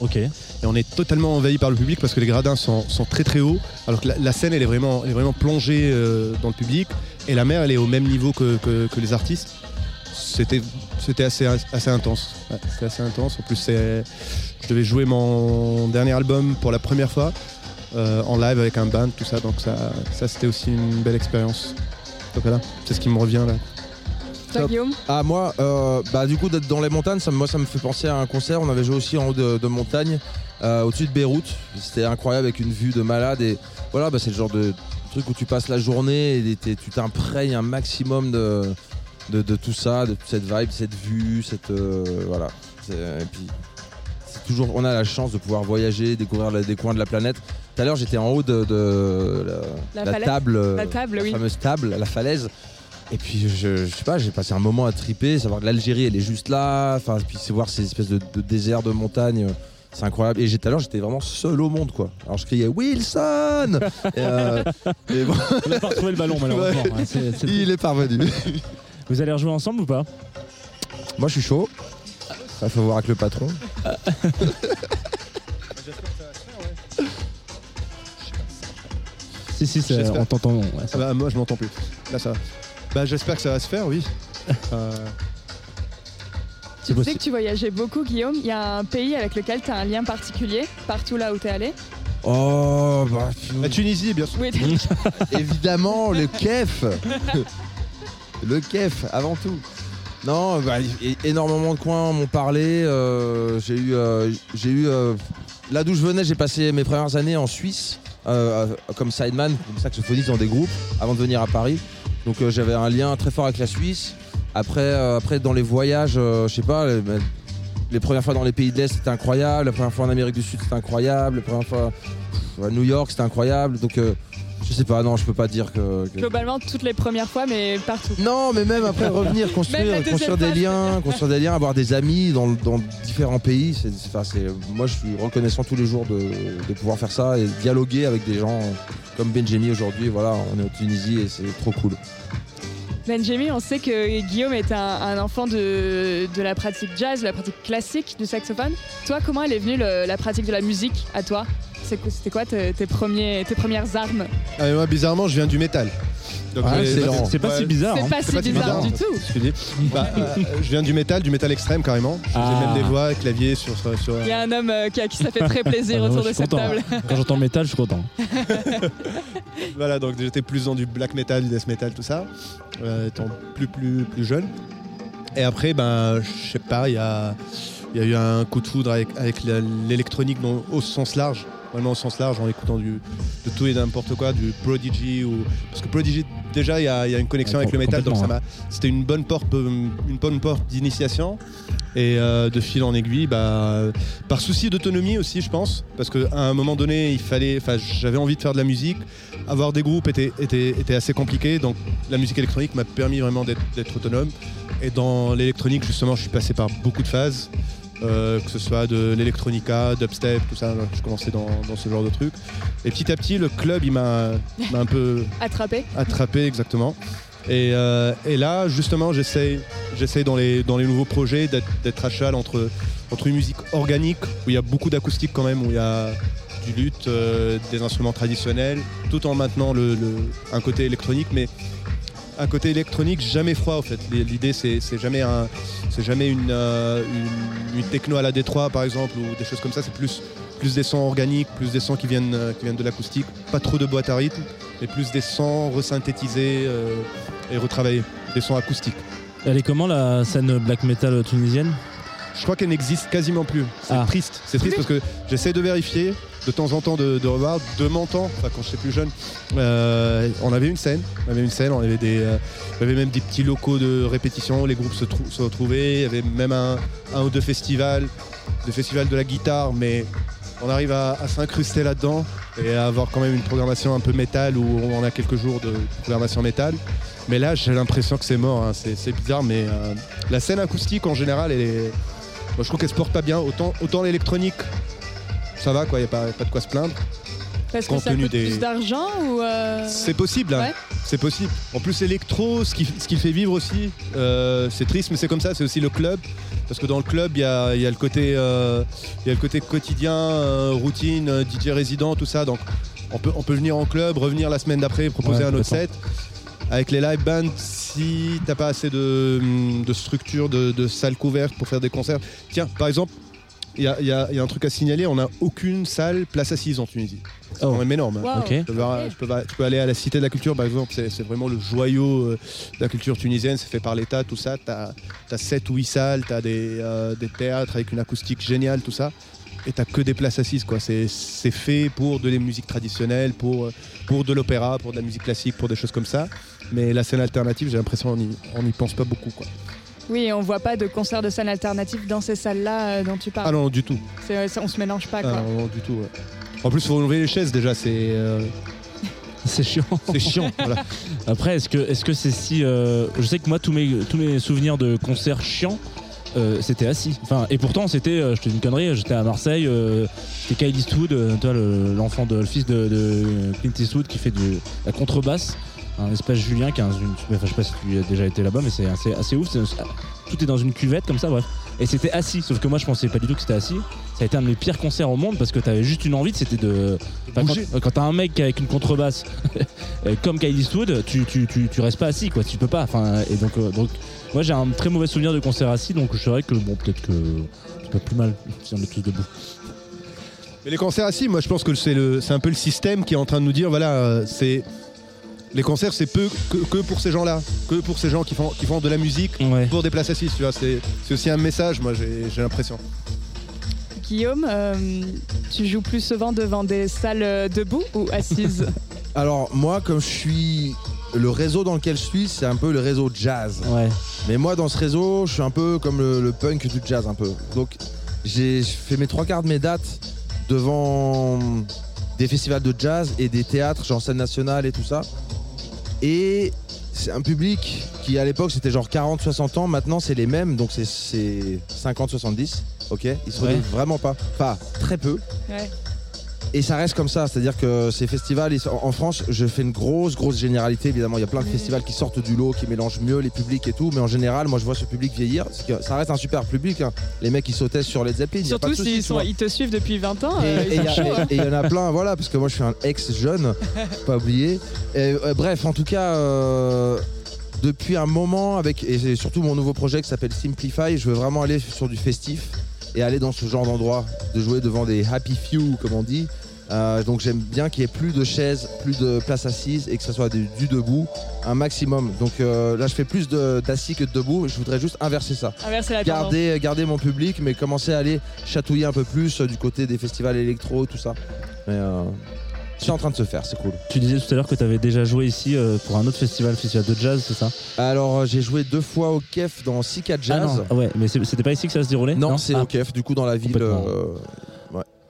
Ok. Et on est totalement envahi par le public parce que les gradins sont, sont très très hauts, alors que la, la scène elle est vraiment, elle est vraiment plongée euh, dans le public et la mer elle est au même niveau que, que- que les artistes. C'était c'était assez, assez intense. Ouais, c'était assez intense. En plus, c'est- je devais jouer mon dernier album pour la première fois euh, en live avec un band, tout ça. Donc ça, ça c'était aussi une belle expérience. Donc voilà, c'est ce qui me revient là. Toi, Top. Guillaume Ah moi, euh, bah du coup d'être dans les montagnes, ça, me- moi ça me fait penser à un concert. On avait joué aussi en haut de, de montagne, euh, au-dessus de Beyrouth. C'était incroyable avec une vue de malade et voilà, bah, c'est le genre de truc où tu passes la journée et tu t'imprègnes un maximum de, de, de tout ça, de toute cette vibe, cette vue, cette euh, voilà. C'est- Et puis c'est toujours, on a la chance de pouvoir voyager, découvrir la- des coins de la planète. Tout à l'heure, j'étais en haut de, de la, La la falaise table, euh, La table, la oui. fameuse table, la falaise. Et puis je, je sais pas, j'ai passé un moment à triper, savoir que l'Algérie elle est juste là, enfin puis c'est voir ces espèces de, de déserts de montagne, euh, c'est incroyable. Et j'ai- tout à l'heure j'étais vraiment seul au monde quoi. Alors je criais Wilson. <laughs> et, euh, et bon, On n'a pas retrouvé le ballon malheureusement. Ouais, c'est- c'est- il est parvenu. Vous allez rejouer ensemble ou pas? Moi je suis chaud. Il faut voir avec le patron. <laughs> Si si, c'est- J'espère. on t'entend. ouais, Ah bah, moi je m'entends plus. Là ça. va. Bah j'espère que ça va se faire, oui. Euh, <laughs> Tu sais que tu voyageais beaucoup, Guillaume. Il y a un pays avec lequel tu as un lien particulier, partout là où tu es allé. Oh bah la Tunisie, bien sûr. Oui, <laughs> évidemment le kef. <laughs> le kef avant tout. Non, bah, é- énormément de coins m'ont parlé. euh, j'ai eu, euh, j'ai eu euh, là d'où je venais, j'ai passé mes premières années en Suisse euh, euh, comme sideman, comme saxophoniste dans des groupes avant de venir à Paris. Donc euh, j'avais un lien très fort avec la Suisse. Après, euh, après dans les voyages, euh, je sais pas, les, les premières fois dans les pays de l'Est c'était incroyable, la première fois en Amérique du Sud c'était incroyable, la première fois pff, à New York c'était incroyable. Donc euh, je sais pas, non, je peux pas dire que. que- Globalement, toutes les premières fois, mais partout. non, mais même après <laughs> revenir, construire, construire des liens, construire des liens, avoir des amis dans, dans différents pays. C'est, c'est- moi, je suis reconnaissant tous les jours de, de pouvoir faire ça et dialoguer avec des gens comme Benjamin aujourd'hui. Voilà, on est en Tunisie et c'est trop cool. Benjamin, on sait que Guillaume est un, enfant de, la pratique jazz, de la pratique classique du saxophone. Toi, comment est venue la pratique de la musique à toi? C'était quoi tes, tes premiers, tes premières armes Ah, moi, bizarrement, je viens du métal. Donc, Ah. C'est pas Ouais. si bizarre. C'est hein. pas c'est si pas si bizarre bizarre. du tout. Bah, euh, je viens du métal, du métal extrême carrément. Je faisais Ah. même des voix, clavier sur. sur, sur- Il y a un homme euh, qui, à qui ça fait très plaisir <laughs> Ah, autour de cette content. table. Quand j'entends métal, je suis content. <laughs> Voilà, donc j'étais plus dans du black metal, du death metal, tout ça, euh, étant plus, plus, plus jeune. Et après, ben, je sais pas, il y a, il y a eu un coup de foudre avec, l'électronique au sens large, vraiment au sens large, en écoutant du, de tout et n'importe quoi, du Prodigy. Ou... Parce que Prodigy, déjà, il y a, il y a une connexion Ouais, avec le métal, donc ça m'a- c'était une bonne porte, euh, une bonne porte d'initiation. Et euh, de fil en aiguille, bah, par souci d'autonomie aussi, je pense, parce qu'à un moment donné, il fallait, enfin, j'avais envie de faire de la musique. Avoir des groupes était, était, était assez compliqué, donc la musique électronique m'a permis vraiment d'être d'être autonome. Et dans l'électronique, justement, je suis passé par beaucoup de phases, euh, que ce soit de l'électronica, dubstep, tout ça. Je commençais dans, dans ce genre de trucs. Et petit à petit, le club, il m'a un peu <laughs> Attrapé. attrapé exactement. Et, euh, et là, justement, j'essaye, dans les, dans les nouveaux projets d'être, d'être à cheval entre, entre une musique organique, où il y a beaucoup d'acoustique quand même, où il y a du luth, euh, des instruments traditionnels, tout en maintenant le, le- un côté électronique, mais un côté électronique jamais froid en fait. L'idée c'est, c'est jamais, un, c'est jamais une, euh, une, une techno à la Détroit par exemple, ou des choses comme ça, c'est plus, plus des sons organiques, plus des sons qui viennent, euh, qui viennent de l'acoustique, pas trop de boîte à rythme, mais plus des sons resynthétisés euh, et retravaillés, des sons acoustiques. Elle est comment la scène black metal tunisienne? Je crois qu'elle n'existe quasiment plus. C'est Ah. triste. C'est triste parce que j'essaie de vérifier, de temps en temps de, revoir. De mon quand j'étais plus jeune, euh, on avait une scène. On avait une scène, on avait, euh, même des petits locaux de répétition. Les groupes se, trou- se retrouvaient. Il y avait même un, ou deux festivals, des festivals de la guitare, mais on arrive à, s'incruster là-dedans et à avoir quand même une programmation un peu métal où on a quelques jours de programmation métal. Mais là, j'ai l'impression que c'est mort. hein. C'est bizarre, mais euh, la scène acoustique en général, je trouve qu'elle se porte pas bien. Autant l'électronique, ça va, quoi. Il n'y a pas, pas de quoi se plaindre. Parce que ça coûte des- plus d'argent ou. euh, C'est possible, hein. Ouais. c'est possible. En plus, l'électro, ce qui, ce qui le fait vivre aussi, euh, c'est triste, mais c'est comme ça. C'est aussi le club, parce que dans le club, il y a, il y a le côté, euh, il y a le côté quotidien, euh, routine, DJ résident, tout ça. Donc, on peut, on peut venir en club, revenir la semaine d'après, proposer Ouais, un autre set. Avec les live bands, si t'as pas assez de, de structure, de, de salles couvertes pour faire des concerts. Tiens, par exemple, il y a, y y un truc à signaler, on n'a aucune salle place assise en Tunisie. C'est Oh. quand même énorme. hein. Tu peux, voir- tu peux va- tu peux aller à la Cité de la Culture, par exemple, c'est vraiment le joyau euh, de la culture tunisienne, c'est fait par l'État, tout ça. Tu as, 7 ou 8 salles, tu as des, euh, des théâtres avec une acoustique géniale, tout ça. Et tu que des places assises. quoi. C'est fait pour de la musique traditionnelle, pour, euh, pour de l'opéra, pour de la musique classique, pour des choses comme ça. Mais la scène alternative, j'ai l'impression qu'on n'y pense pas beaucoup. Quoi. Oui, on voit pas de concert de scène alternative dans ces salles-là euh, dont tu Ah parles. non, du tout. C'est- ça- on se mélange pas, Ah quoi. non, non, du tout. ouais. En plus, il faut enlever les chaises déjà, c'est euh, <laughs> C'est chiant. c'est chiant. voilà. Après, est-ce que est-ce que c'est si euh, Je sais que moi, tous mes tous mes souvenirs de concerts chiants, euh, c'était assis. Enfin, et pourtant, c'était, euh, je te dis une connerie, j'étais à Marseille, euh, c'était Kyle Eastwood, euh, toi, le- l'enfant de le fils de, de Clint Eastwood qui fait de la contrebasse, un espace Julien qui a un- une, enfin, je sais pas si tu as déjà été là-bas, mais c'est assez, assez ouf. c'est- tout est dans une cuvette comme ça, bref. Et c'était assis, sauf que moi, je pensais pas du tout que c'était assis. Ça a été un de mes pires concerts au monde parce que t'avais juste une envie, c'était de. Enfin, quand quand t'as un mec avec une contrebasse <laughs> euh, comme Kyle Eastwood, tu, tu, tu, tu restes pas assis, quoi. Tu peux pas. Enfin, et donc, euh, donc, moi j'ai un très mauvais souvenir de concert assis, donc je dirais que bon, peut-être que c'est pas plus mal si on est tous debout. Mais les concerts assis, moi je pense que c'est le- c'est un peu le système qui est en train de nous dire voilà, euh, c'est Les concerts, c'est peu que, que pour ces gens-là, que pour ces gens qui font, qui font de la musique Ouais. pour des places assises. Tu vois, c'est c'est aussi un message. Moi, j'ai j'ai l'impression. Guillaume, euh, tu joues plus souvent devant des salles euh, debout ou assises <laughs> Alors moi, comme je suis le réseau dans lequel je suis, c'est un peu le réseau jazz. Ouais. Mais moi, dans ce réseau, je suis un peu comme le, le punk du jazz, un peu. Donc, j'ai fait mes trois quarts de mes dates devant des festivals de jazz et des théâtres, genre scène nationale et tout ça. Et c'est un public qui, à l'époque, c'était genre 40-60 ans. Maintenant, c'est les mêmes, donc c'est- c'est 50-70. Ok? Ils se Ouais. vraiment pas. Pas très peu. Ouais. Et ça reste comme ça, c'est-à-dire que ces festivals, en France, je fais une grosse, grosse généralité. Évidemment, il y a plein de festivals qui sortent du lot, qui mélangent mieux les publics et tout. Mais en général, moi, je vois ce public vieillir. que ça reste un super public. hein. Les mecs qui sautaient sur les Zeppelin. Surtout s'ils vois. ils te suivent depuis 20 ans. Et euh, et il y, hein. y en a plein, voilà, parce que moi je suis un ex-jeune, <laughs> pas oublié. Et, euh, bref, en tout cas, euh, depuis un moment, avec et c'est surtout mon nouveau projet qui s'appelle Simplify, je veux vraiment aller sur du festif et aller dans ce genre d'endroit, de jouer devant des happy few, comme on dit. Euh, donc j'aime bien qu'il y ait plus de chaises, plus de places assises et que ça soit du, du debout, un maximum. Donc euh, là je fais plus d'assis que de debout, je voudrais juste inverser ça Inverser la garder, garder mon public, mais commencer à aller chatouiller un peu plus euh, du côté des festivals électro, tout ça. Mais euh, c'est en train de se faire, c'est cool. Tu disais tout à l'heure que tu avais déjà joué ici euh, pour un autre festival, festival de jazz, c'est ça Alors euh, j'ai joué deux fois au KEF dans Sika Ah Jazz. non, ah ouais, mais c'était pas ici que ça se déroulait non, c'est Ah, au KEF, du coup dans la ville. Complètement. euh,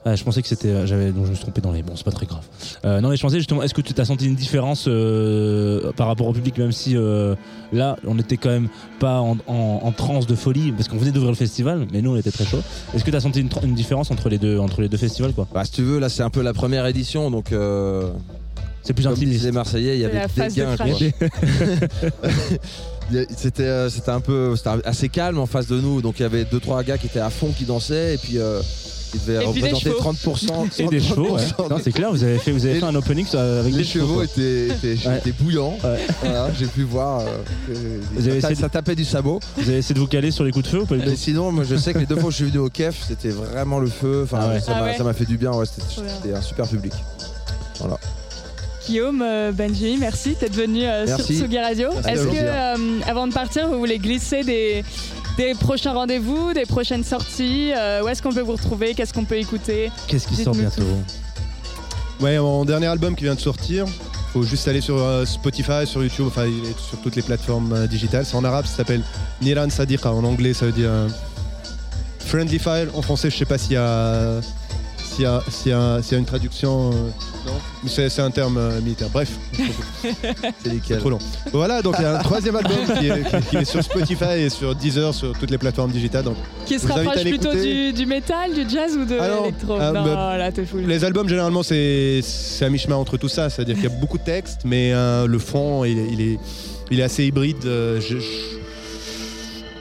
Ah, je pensais que c'était. euh, J'avais, donc je me suis trompé dans les. Bon, c'est pas très grave. Euh, non, mais je pensais justement, est-ce que tu t'as senti une différence euh, par rapport au public, même si euh, là, on était quand même pas en, en- en transe de folie, parce qu'on venait d'ouvrir le festival, mais nous, on était très chaud. Est-ce que tu as senti une, différence entre les deux, entre les deux festivals, quoi? Bah, si tu veux, là c'est un peu la première édition, donc euh, C'est plus comme intimiste. les Marseillais, il y avait des de gains. a- <laughs> C'était c'était un peu c'était assez calme en face de nous, donc il y avait deux trois gars qui étaient à fond qui dansaient et puis euh, ils devaient Et puis des représenter chevaux. 30%. Et des chevaux, ouais. 30% Non, c'est clair, vous avez fait, vous avez Et- fait un opening euh, avec Les des chevaux quoi. étaient, étaient- Ouais. étaient bouillants. Ouais. Voilà, j'ai pu voir. euh, que Vous avez ça, essayé de- ça tapait du sabot. Vous avez essayé de vous caler sur les coups de feu ou pas du Mais tout sinon, moi, je sais que les deux fois où je suis venu au KEF, c'était vraiment le feu. Enfin, Ah ouais. ça Ah m'a ouais. ça m'a fait du bien. Ouais, c'était Trop bien. c'était un super public. Guillaume, euh, Benji, merci d'être venu euh, sur Merci. Tsugi Radio. Merci, Est-ce que, euh, avant de partir, vous voulez glisser des, des prochains rendez-vous, des prochaines sorties euh, Où est-ce qu'on peut vous retrouver Qu'est-ce qu'on peut écouter Qu'est-ce qui sort bientôt Ouais, mon dernier album qui vient de sortir. Faut juste aller sur euh, Spotify, sur YouTube, enfin il est sur toutes les plateformes euh, digitales. C'est en arabe, ça s'appelle Niran Sadiqa. En anglais, ça veut dire Friendly Fire. En français, je sais pas s'il y a, s'il y a, y une traduction. euh, non, c'est, un terme euh, militaire. Bref, <laughs> C'est trop long. Voilà, donc il y a un troisième album qui est, qui- qui est sur Spotify et sur Deezer, sur toutes les plateformes digitales. Donc, Qui se rapproche plutôt du, du métal, du jazz ou de l'électro euh, Non, bah, là, t'es fou. Les albums, généralement, c'est à mi-chemin entre tout ça. C'est-à-dire qu'il y a beaucoup de textes, mais euh, le fond, il est, il est, il est assez hybride. Euh, je- je-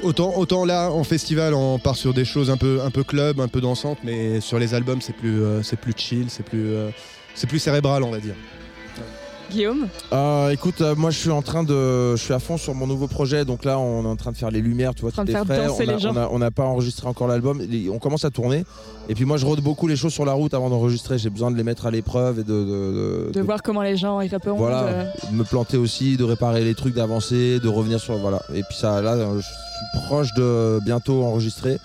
Autant, là, en festival, on part sur des choses un peu, un peu club, un peu dansantes, mais sur les albums, c'est plus, euh, c'est plus chill, c'est plus, euh, c'est plus cérébral, on va dire. Guillaume Euh, écoute, euh, moi je suis en train de, je suis à fond sur mon nouveau projet. Donc là, on est en train de faire les lumières, tu vois, tout de est frais. on n'a pas enregistré encore l'album. On commence à tourner. Et puis moi, je rôde beaucoup les choses sur la route avant d'enregistrer. J'ai besoin de les mettre à l'épreuve et de, de, de- De de- voir comment les gens y répondent. voilà, euh, de me planter aussi, de réparer les trucs, d'avancer, de revenir sur voilà. Et puis ça, là, euh, je suis proche de bientôt enregistrer.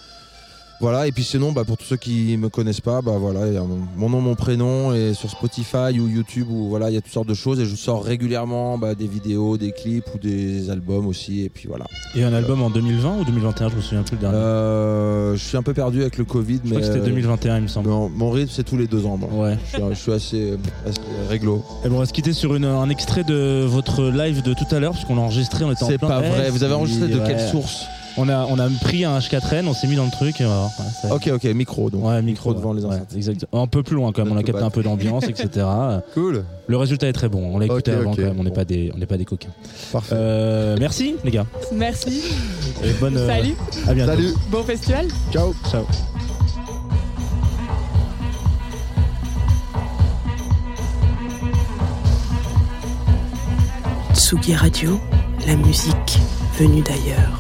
Voilà, et puis sinon, bah, pour tous ceux qui me connaissent pas, bah voilà, il y a mon, mon nom, mon prénom, et sur Spotify ou YouTube, où voilà, il y a toutes sortes de choses, et je sors régulièrement bah, des vidéos, des clips ou des albums aussi, et puis voilà. Et un album en 2020 ou 2021 Je me souviens plus le dernier. Euh, je suis un peu perdu avec le Covid, je mais c'était euh, 2021, il me semble. mon rythme c'est tous les deux ans. moi. Ouais. Je, suis, je suis assez, assez réglo. Et bon, on va se quitter sur une- un extrait de votre live de tout à l'heure, puisqu'on a enregistré, on était en C'est pas Eh, vrai. Vous avez enregistré de ouais. quelle source? On a, on a pris un H4N, on s'est mis dans le truc. et voilà, ouais, ça- Ok, ok, micro donc. Ouais, micro, devant ouais, les ouais, enceintes. exactement. Un peu plus loin quand même, on a capté un peu d'ambiance, etc. <laughs> Cool. Le résultat est très bon, on l'a écouté Ok, avant ok, quand même, on n'est pas, des- on n'est pas des coquins. Parfait. Euh, merci les gars. Merci. Et bonne, euh, Salut. À bientôt. Salut. Bon festival. Ciao. Ciao. Tsugi Radio, la musique venue d'ailleurs.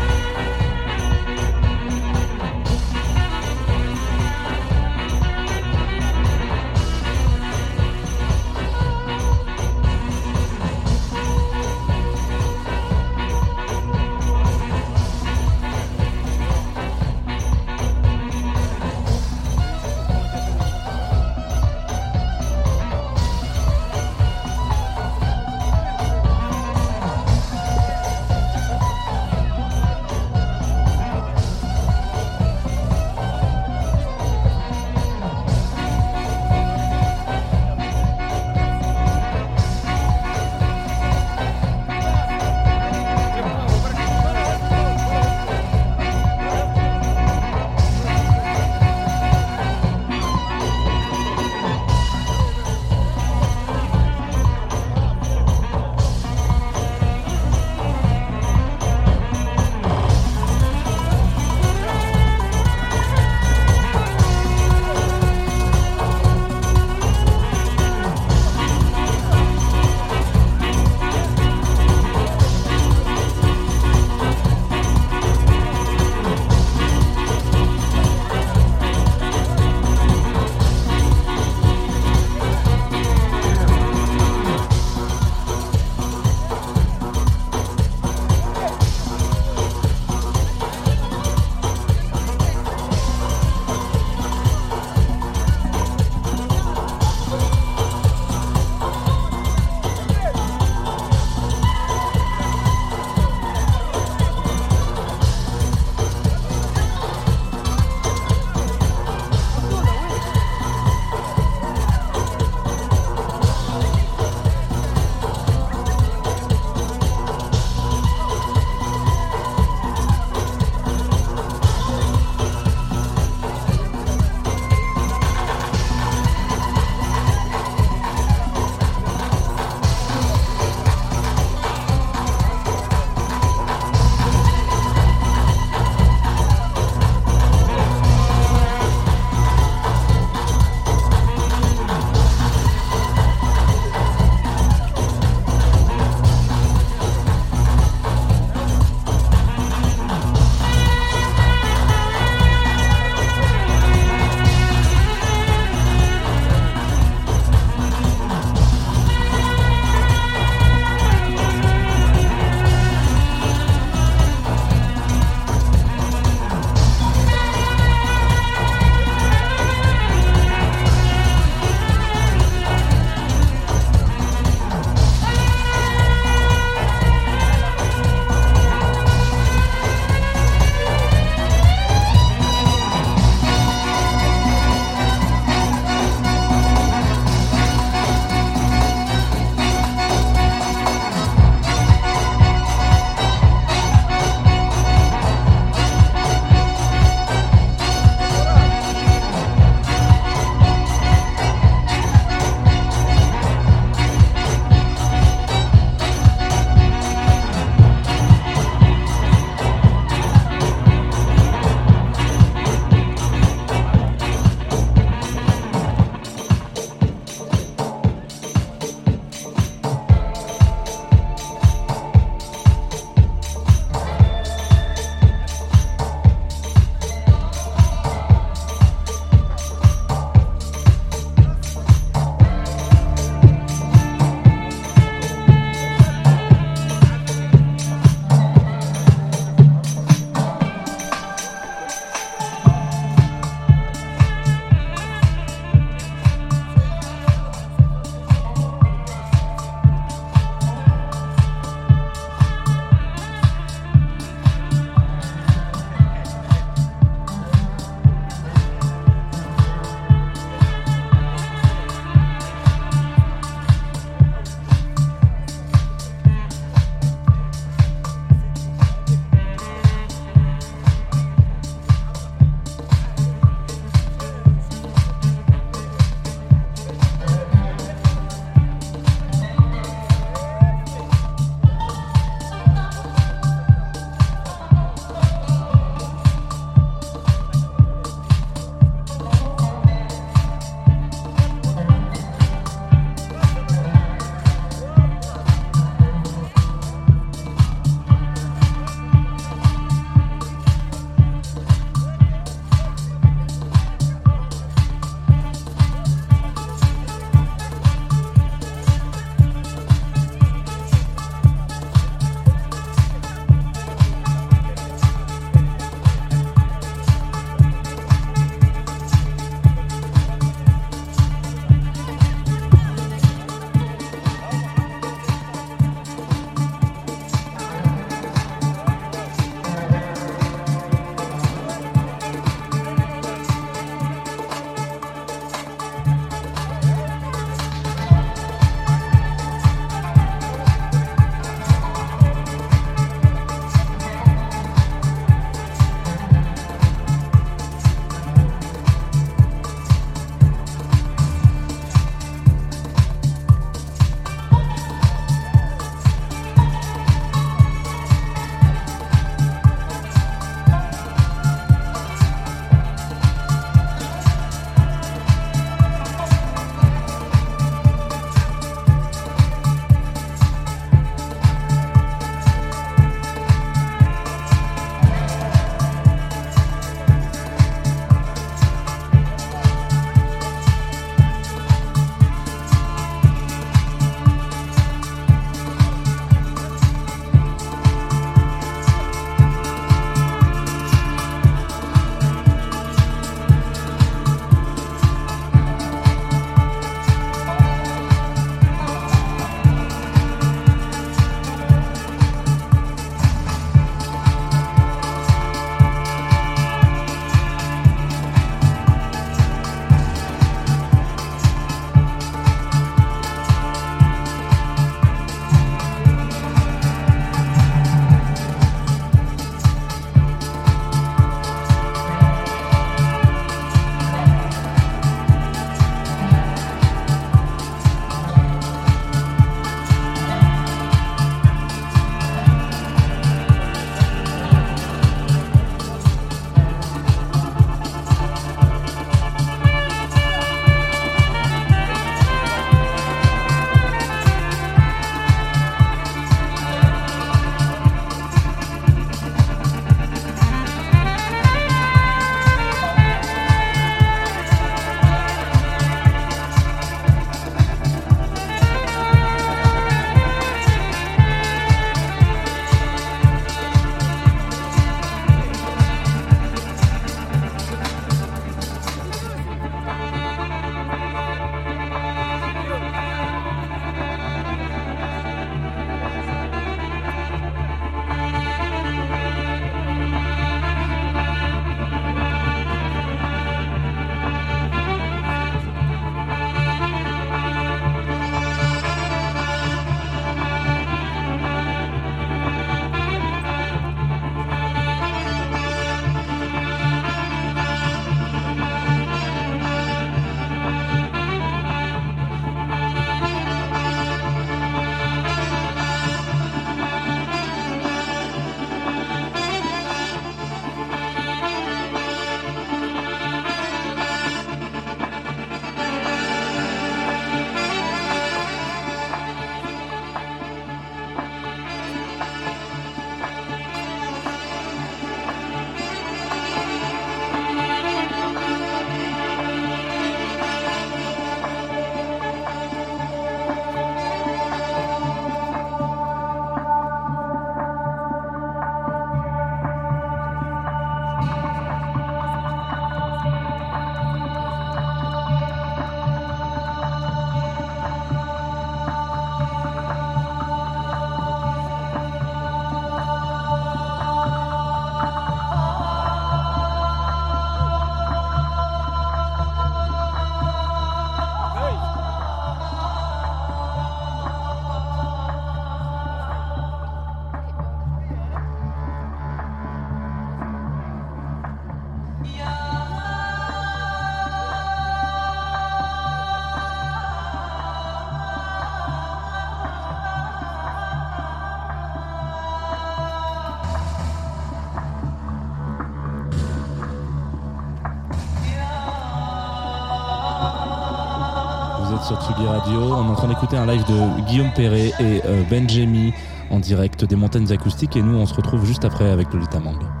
On est en train d'écouter un live de Guillaume Perret et euh, Benjemi en direct des montagnes acoustiques et nous on se retrouve juste après avec Lolita Mang.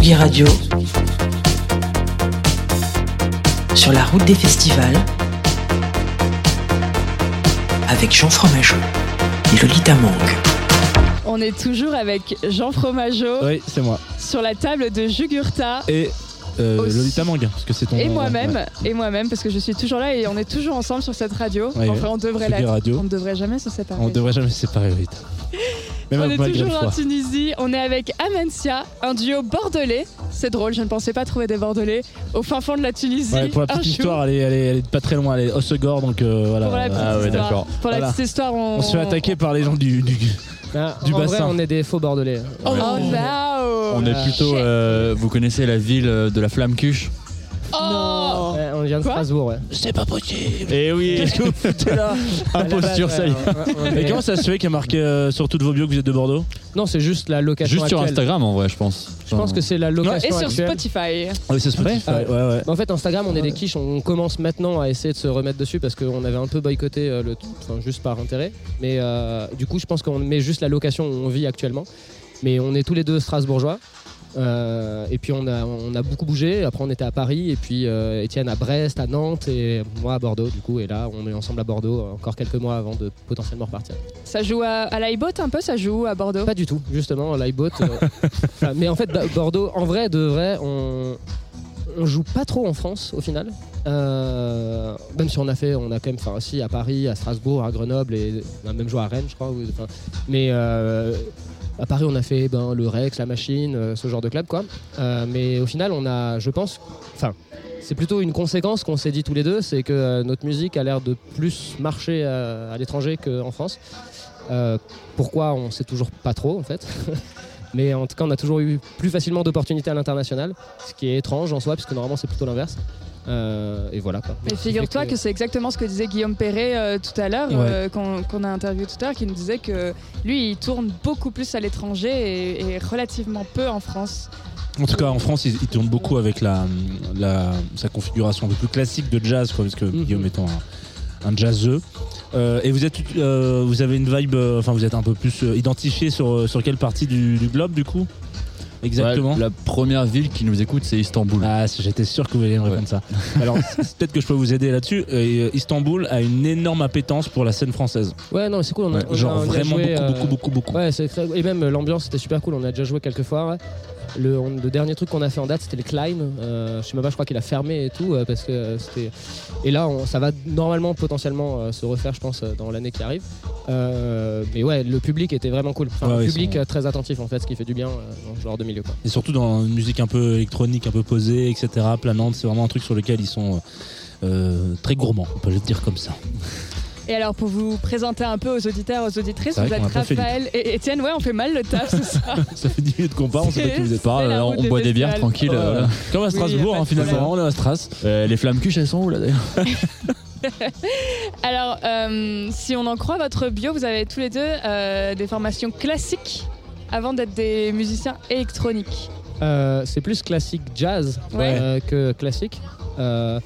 Tsugi, Radio. Sur la route des festivals. Avec Jean Fromageau et Lolita Mang. On est toujours avec Jean Fromageau Oui, c'est moi. sur la table de Jugurtha Et euh. Lolita Mang, parce que c'est ton. et moi-même, ouais. et moi-même parce que je suis toujours là et on est toujours ensemble sur cette radio. Ouais, enfin, on devrait l'être. Radio. On ne devrait jamais se séparer. On devrait jamais se séparer, Lolita. Même On est toujours en. Tunisie, on est avec Amencia, un duo bordelais. C'est drôle, je ne pensais pas trouver des bordelais au fin fond de la Tunisie. Ouais, pour la petite histoire, elle est, elle, est, elle est pas très loin, elle est Osegor, donc euh, voilà. Pour la petite Ah ouais, histoire. d'accord. Pour la petite histoire, on, On se fait attaquer par les gens du. du... Ah, Du en vrai, bassin. on est des faux bordelais. Oh, Ouais. no On est plutôt. euh, vous connaissez la ville euh, de la Flamme Cuche Oh vient de Quoi Strasbourg, ouais. C'est pas possible Eh oui Qu'est-ce que vous foutez là <laughs> Imposture, ça y est. Mais comment ça se fait qu'il y a marqué euh, sur toutes vos bios que vous êtes de Bordeaux? Non, c'est juste la location Juste sur actuelle. Instagram en vrai, je pense. Je pense que c'est la location Et sur actuelle. Spotify. Oui, c'est Spotify. Ah ouais. Ouais, En fait, Instagram, on est des quiches. On commence maintenant à essayer de se remettre dessus parce qu'on avait un peu boycotté euh, le, enfin, juste par intérêt. Mais euh, du coup, je pense qu'on met juste la location où on vit actuellement. Mais on est tous les deux strasbourgeois. Euh, et puis on a, on a beaucoup bougé. Après, on était à Paris. Et puis euh, Étienne à Brest, à Nantes. Et moi à Bordeaux, du coup. Et là, on est ensemble à Bordeaux encore quelques mois avant de potentiellement repartir. Ça joue à, à l'iBot un peu, ça joue à Bordeaux? Pas du tout, justement, l'iBot. euh, <laughs> mais en fait, Ba- Bordeaux, en vrai, de vrai, on, on joue pas trop en France au final. Euh, même si on a fait, on a quand même fait aussi à Paris, à Strasbourg, à Grenoble et on a même joué à Rennes, je crois. ou- mais euh, à Paris, on a fait ben, le Rex, la Machine, euh, ce genre de club, quoi. Euh, mais au final, on a, je pense, enfin. C'est plutôt une conséquence qu'on s'est dit tous les deux, c'est que euh, notre musique a l'air de plus marcher à, l'étranger qu'en France. Pourquoi on sait toujours pas trop en fait. <laughs> Mais en tout cas, on a toujours eu plus facilement d'opportunités à l'international, ce qui est étrange en soi, puisque normalement c'est plutôt l'inverse. Euh, et voilà figure-toi que c'est exactement ce que disait Guillaume Perret euh, tout à l'heure, Ouais. euh, qu'on a interviewé tout à l'heure, qui nous disait que lui, il tourne beaucoup plus à l'étranger et, et relativement peu en France. En tout cas, en France, il, il tourne beaucoup avec la, la- sa configuration un peu plus classique de jazz, quoi, parce que Mhm. Guillaume étant un, un jazzeux. Euh, et vous êtes, euh, vous avez une vibe, euh, enfin, vous êtes un peu plus euh, identifié sur, sur quelle partie du, du globe, du coup? Exactement. Ouais, la première ville qui nous écoute, c'est Istanbul. Ah, j'étais sûr que vous alliez me répondre ça. <laughs> Alors, peut-être que je peux vous aider là-dessus. Euh, Istanbul a une énorme appétence pour la scène française. Ouais, non, c'est cool. On a, Ouais, on a- Genre on a vraiment joué, beaucoup, euh, beaucoup, beaucoup, beaucoup. Ouais, c'est très- et même euh, l'ambiance c'était super cool. On a déjà joué quelques fois. Le, on- le dernier truc qu'on a fait en date, c'était le Klein. Euh, je sais même pas, je crois qu'il a fermé et tout euh, parce que euh, c'était. Et là, on- ça va normalement potentiellement euh, se refaire, je pense, dans l'année qui arrive. Mais ouais, le public était vraiment cool. Enfin, Ouais, un ils public sont- très attentif en fait, ce qui fait du bien dans ce genre de milieu. Quoi. Et surtout dans une musique un peu électronique, un peu posée, etc., planante. C'est vraiment un truc sur lequel ils sont euh, très gourmands, on peut le dire comme ça. Et alors, pour vous présenter un peu aux auditeurs, aux auditrices, vous êtes Raphaël et Étienne. Ouais, on fait mal le taf, c'est ça. <laughs> Ça fait 10 minutes qu'on parle, on sait pas qui vous êtes. Pas, on boit des bières tranquille. euh, Voilà. Comme à Oui, Strasbourg, pas hein, de finalement, on est à Stras. euh, les flammes cuches, elles sont où là d'ailleurs <laughs> <laughs> Alors, euh, si on en croit votre bio, vous avez tous les deux euh, des formations classiques avant d'être des musiciens électroniques. Euh, c'est plus classique jazz Ouais. euh, que classique. Euh,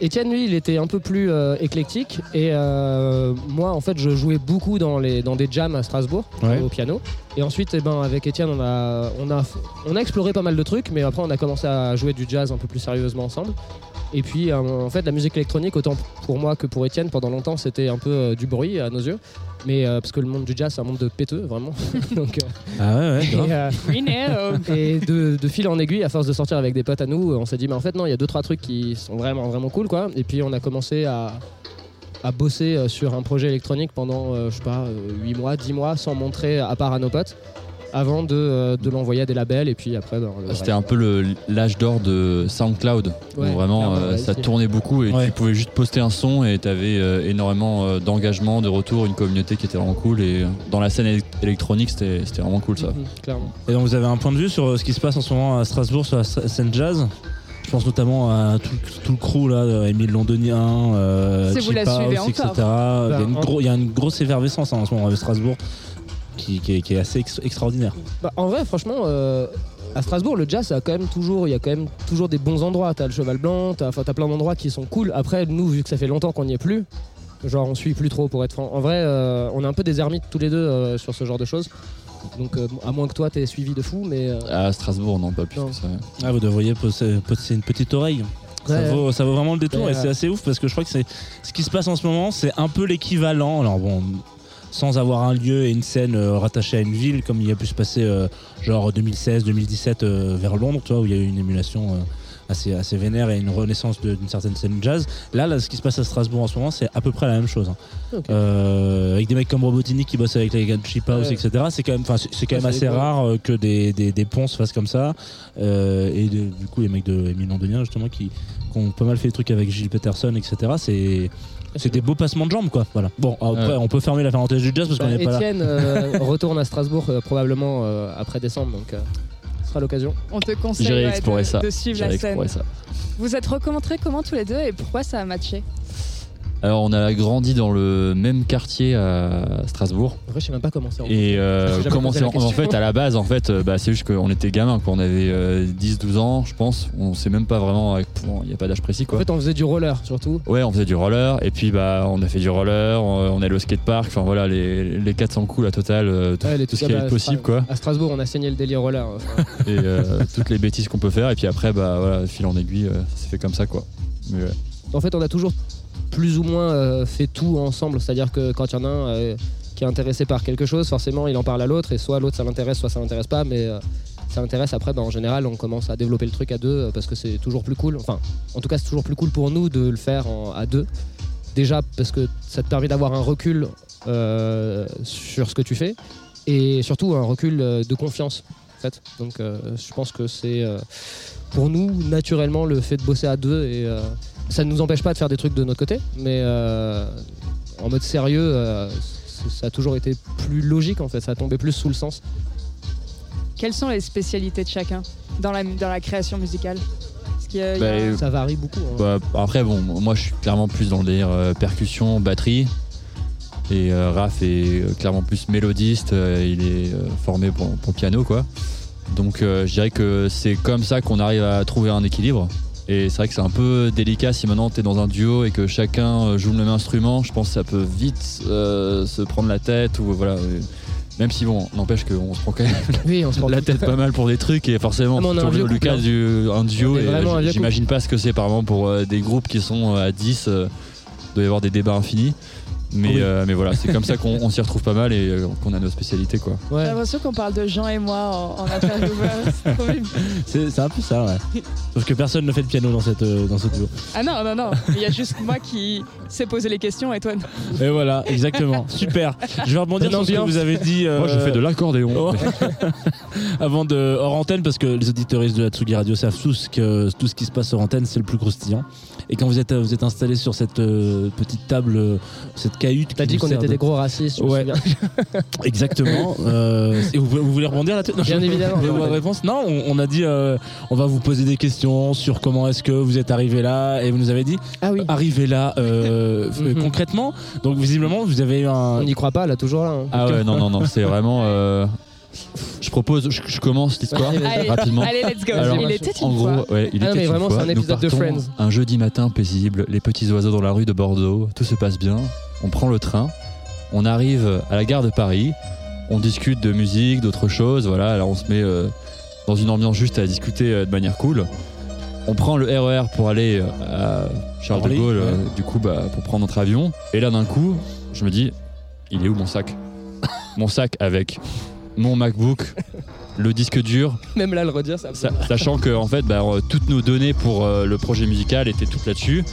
Étienne, lui, il était un peu plus euh, éclectique. Et euh, moi, en fait, je jouais beaucoup dans, les, dans des jams à Strasbourg, Ouais. au piano. Et ensuite, eh ben, avec Étienne, on a, on, a, on a exploré pas mal de trucs. Mais après, on a commencé à jouer du jazz un peu plus sérieusement ensemble. Et puis, euh, en fait, la musique électronique, autant pour moi que pour Étienne, pendant longtemps, c'était un peu euh, du bruit à nos yeux. Mais euh, parce que le monde du jazz, c'est un monde de péteux, vraiment. <laughs> Donc, euh, Ah ouais, ouais, et, euh, <laughs> et de, de fil en aiguille, à force de sortir avec des potes à nous, on s'est dit, mais en fait, non, il y a deux, trois trucs qui sont vraiment, vraiment cool, quoi. Et puis, on a commencé à, à bosser sur un projet électronique pendant, euh, je sais pas, 8 mois, 10 mois, sans montrer à part à nos potes, avant de, euh, de l'envoyer à des labels. Et puis après, ben, le C'était reste. un peu le- l'âge d'or de SoundCloud. où vraiment, clairement, euh, ouais, ça tournait beaucoup et Ouais. tu pouvais juste poster un son et tu avais énormément euh, d'engagement, de retour, une communauté qui était vraiment cool. Et euh, dans la scène élec- électronique, c'était c'était vraiment cool ça. Mhm, clairement. Et donc vous avez un point de vue sur euh, ce qui se passe en ce moment à Strasbourg sur la sc- scène jazz? Je pense notamment à tout, tout le crew là, euh, Émile Londonien, euh, Si vous la Chip suivez House, etc. encore. il, y a une en- gros- il y a une grosse effervescence hein, en ce moment à Strasbourg qui, qui est, qui est assez ex- extraordinaire. Bah, en vrai, franchement, euh, à Strasbourg, le jazz, ça a quand même toujours, il y a quand même toujours des bons endroits. T'as le Cheval Blanc, t'as, t'as plein d'endroits qui sont cool. Après, nous, vu que ça fait longtemps qu'on n'y est plus, Genre, on suit plus trop pour être franc. En vrai, euh, on est un peu des ermites tous les deux euh, sur ce genre de choses. Donc, euh, à moins que toi, t'aies suivi de fou, mais. euh, À Strasbourg, non, pas plus Non. que ça. Ah, vous devriez poser, poser une petite oreille. Ça, vaut, ça vaut vraiment le détour Ouais, et c'est assez ouf parce que je crois que c'est ce qui se passe en ce moment, c'est un peu l'équivalent. Alors bon, sans avoir un lieu et une scène euh, rattachée à une ville, comme il a pu se passer euh, genre 2016-2017 euh, vers Londres, tu vois, où il y a eu une émulation assez, assez vénère et une renaissance d'une certaine scène jazz. Là, là, ce qui se passe à Strasbourg en ce moment, c'est à peu près la même chose. hein. Euh, avec des mecs comme Robotini qui bossent avec les gars de Chip House, Ouais. etc. C'est quand même, c'est quand assez rare que des, des, des ponts se fassent comme ça. Euh, et de- du coup, les mecs de Émile Londonien, justement, qui, qui ont pas mal fait des trucs avec Gilles Peterson, etc. C'est c'est des beaux passements de jambes, quoi. Voilà. Bon, après, Ouais. on peut fermer la parenthèse du jazz parce qu'on bah, n'est pas là. Étienne euh, retourne à Strasbourg euh, probablement euh, après décembre, donc euh, ce sera l'occasion. On te conseille ouais, de, ça. de suivre la scène. ça. Vous êtes rencontrés comment tous les deux et pourquoi ça a matché? Alors, on a grandi dans le même quartier à Strasbourg. En vrai, je sais même pas comment c'est. Et euh, comment c'est en, en fait à la base en fait euh, bah, c'est juste qu'on était gamins quoi on avait euh, 10-12 ans je pense on sait même pas vraiment il n'y a pas d'âge précis En quoi fait, on faisait du roller surtout. ouais on faisait du roller et puis bah on a fait du roller on, on allait au skatepark enfin voilà les, les 400 coups la totale euh, tout, Ouais, les tout ce qui est possible quoi À Strasbourg, on a saigné le délire roller. enfin. <laughs> et euh, toutes les bêtises qu'on peut faire et puis après bah voilà fil en aiguille ça s'est fait comme ça quoi Mais, ouais. En fait, on a toujours plus ou moins euh, fait tout ensemble. C'est-à-dire que quand il y en a un euh, qui est intéressé par quelque chose, forcément, il en parle à l'autre, et soit l'autre ça l'intéresse, soit ça l'intéresse pas. Mais euh, ça l'intéresse. Après, bah, en général, on commence à développer le truc à deux parce que c'est toujours plus cool. Enfin, en tout cas, c'est toujours plus cool pour nous de le faire à deux. Déjà parce que ça te permet d'avoir un recul sur ce que tu fais, et surtout un recul de confiance. En fait. Donc, je pense que c'est pour nous naturellement le fait de bosser à deux et ça ne nous empêche pas de faire des trucs de notre côté, mais euh, en mode sérieux, euh, ça a toujours été plus logique en fait, ça a tombé plus sous le sens. Quelles sont les spécialités de chacun dans la, dans la création musicale? Parce qu'il y a- il y a- Bah, euh, Ça varie beaucoup. hein. Bah, après, bon, moi je suis clairement plus dans le délire euh, percussion, batterie. Et euh, Raph est euh, clairement plus mélodiste, euh, il est euh, formé pour, pour piano quoi. Donc euh, je dirais que c'est comme ça qu'on arrive à trouver un équilibre. Et c'est vrai que c'est un peu délicat si maintenant tu es dans un duo et que chacun euh, joue le même instrument, je pense que ça peut vite euh, se prendre la tête ou voilà. euh, Même si bon, n'empêche qu'on se prend quand même <laughs> Oui, on se prend la tête pas mal pour des trucs et forcément Ah, on est un sur le, vieux le couple, cas hein. du un duo et j'imagine pas ce que c'est par exemple pour euh, des groupes qui sont à 10 euh, doit y avoir des débats infinis mais, Oui. euh, mais voilà c'est comme ça qu'on on s'y retrouve pas mal et euh, qu'on a nos spécialités quoi J'ai Ouais. l'impression qu'on parle de Jean et moi en, en intervieweur. <laughs> <laughs> C'est un peu ça, ouais. Sauf que personne ne fait de piano dans cette euh, dans ce duo. ah non, non, non. Il y a juste moi qui sais poser les questions et toi non. Et voilà, exactement. Super. Je vais rebondir sur ce que vous avez dit. euh, l'accordéon Oh. <laughs> avant de hors antenne parce que les auditeuristes de la Tsugi Radio savent tous que tout ce qui se passe hors antenne c'est le plus croustillant et quand vous êtes vous êtes installé sur cette petite table cette cahute T'as dit qu'on était de- des gros racistes, Ouais. <laughs> exactement euh, et vous, vous voulez rebondir là-dessus? Non, Bien je- évidemment. votre réponse non on, on a dit euh, on va vous poser des questions sur comment est-ce que vous êtes arrivé là et vous nous avez dit Ah oui, arrivé là euh, <laughs> Mhm. concrètement donc visiblement vous avez eu un on n'y croit pas là, toujours là. hein. ah ouais non non non c'est vraiment euh, je propose je, je commence l'histoire Allez, rapidement allez, let's go. Alors, Il était une En fois. gros, ouais, il Ah non, était mais une vraiment, fois. c'est un Nous épisode de partons Friends. Un jeudi matin paisible, les petits oiseaux dans la rue de Bordeaux, tout se passe bien. On prend le train, on arrive à la gare de Paris, on discute de musique, d'autres choses. Voilà, alors on se met euh, dans une ambiance juste à discuter euh, de manière cool. On prend le RER pour aller euh, à Charles Orly, de Gaulle, ouais. euh, du coup, bah, pour prendre notre avion. Et là, d'un coup, je me dis, il est où mon sac? Mon sac avec mon MacBook, le disque dur, <laughs> Même là, le redire, ça. sachant que en fait, bah, euh, toutes nos données pour euh, le projet musical étaient toutes là-dessus.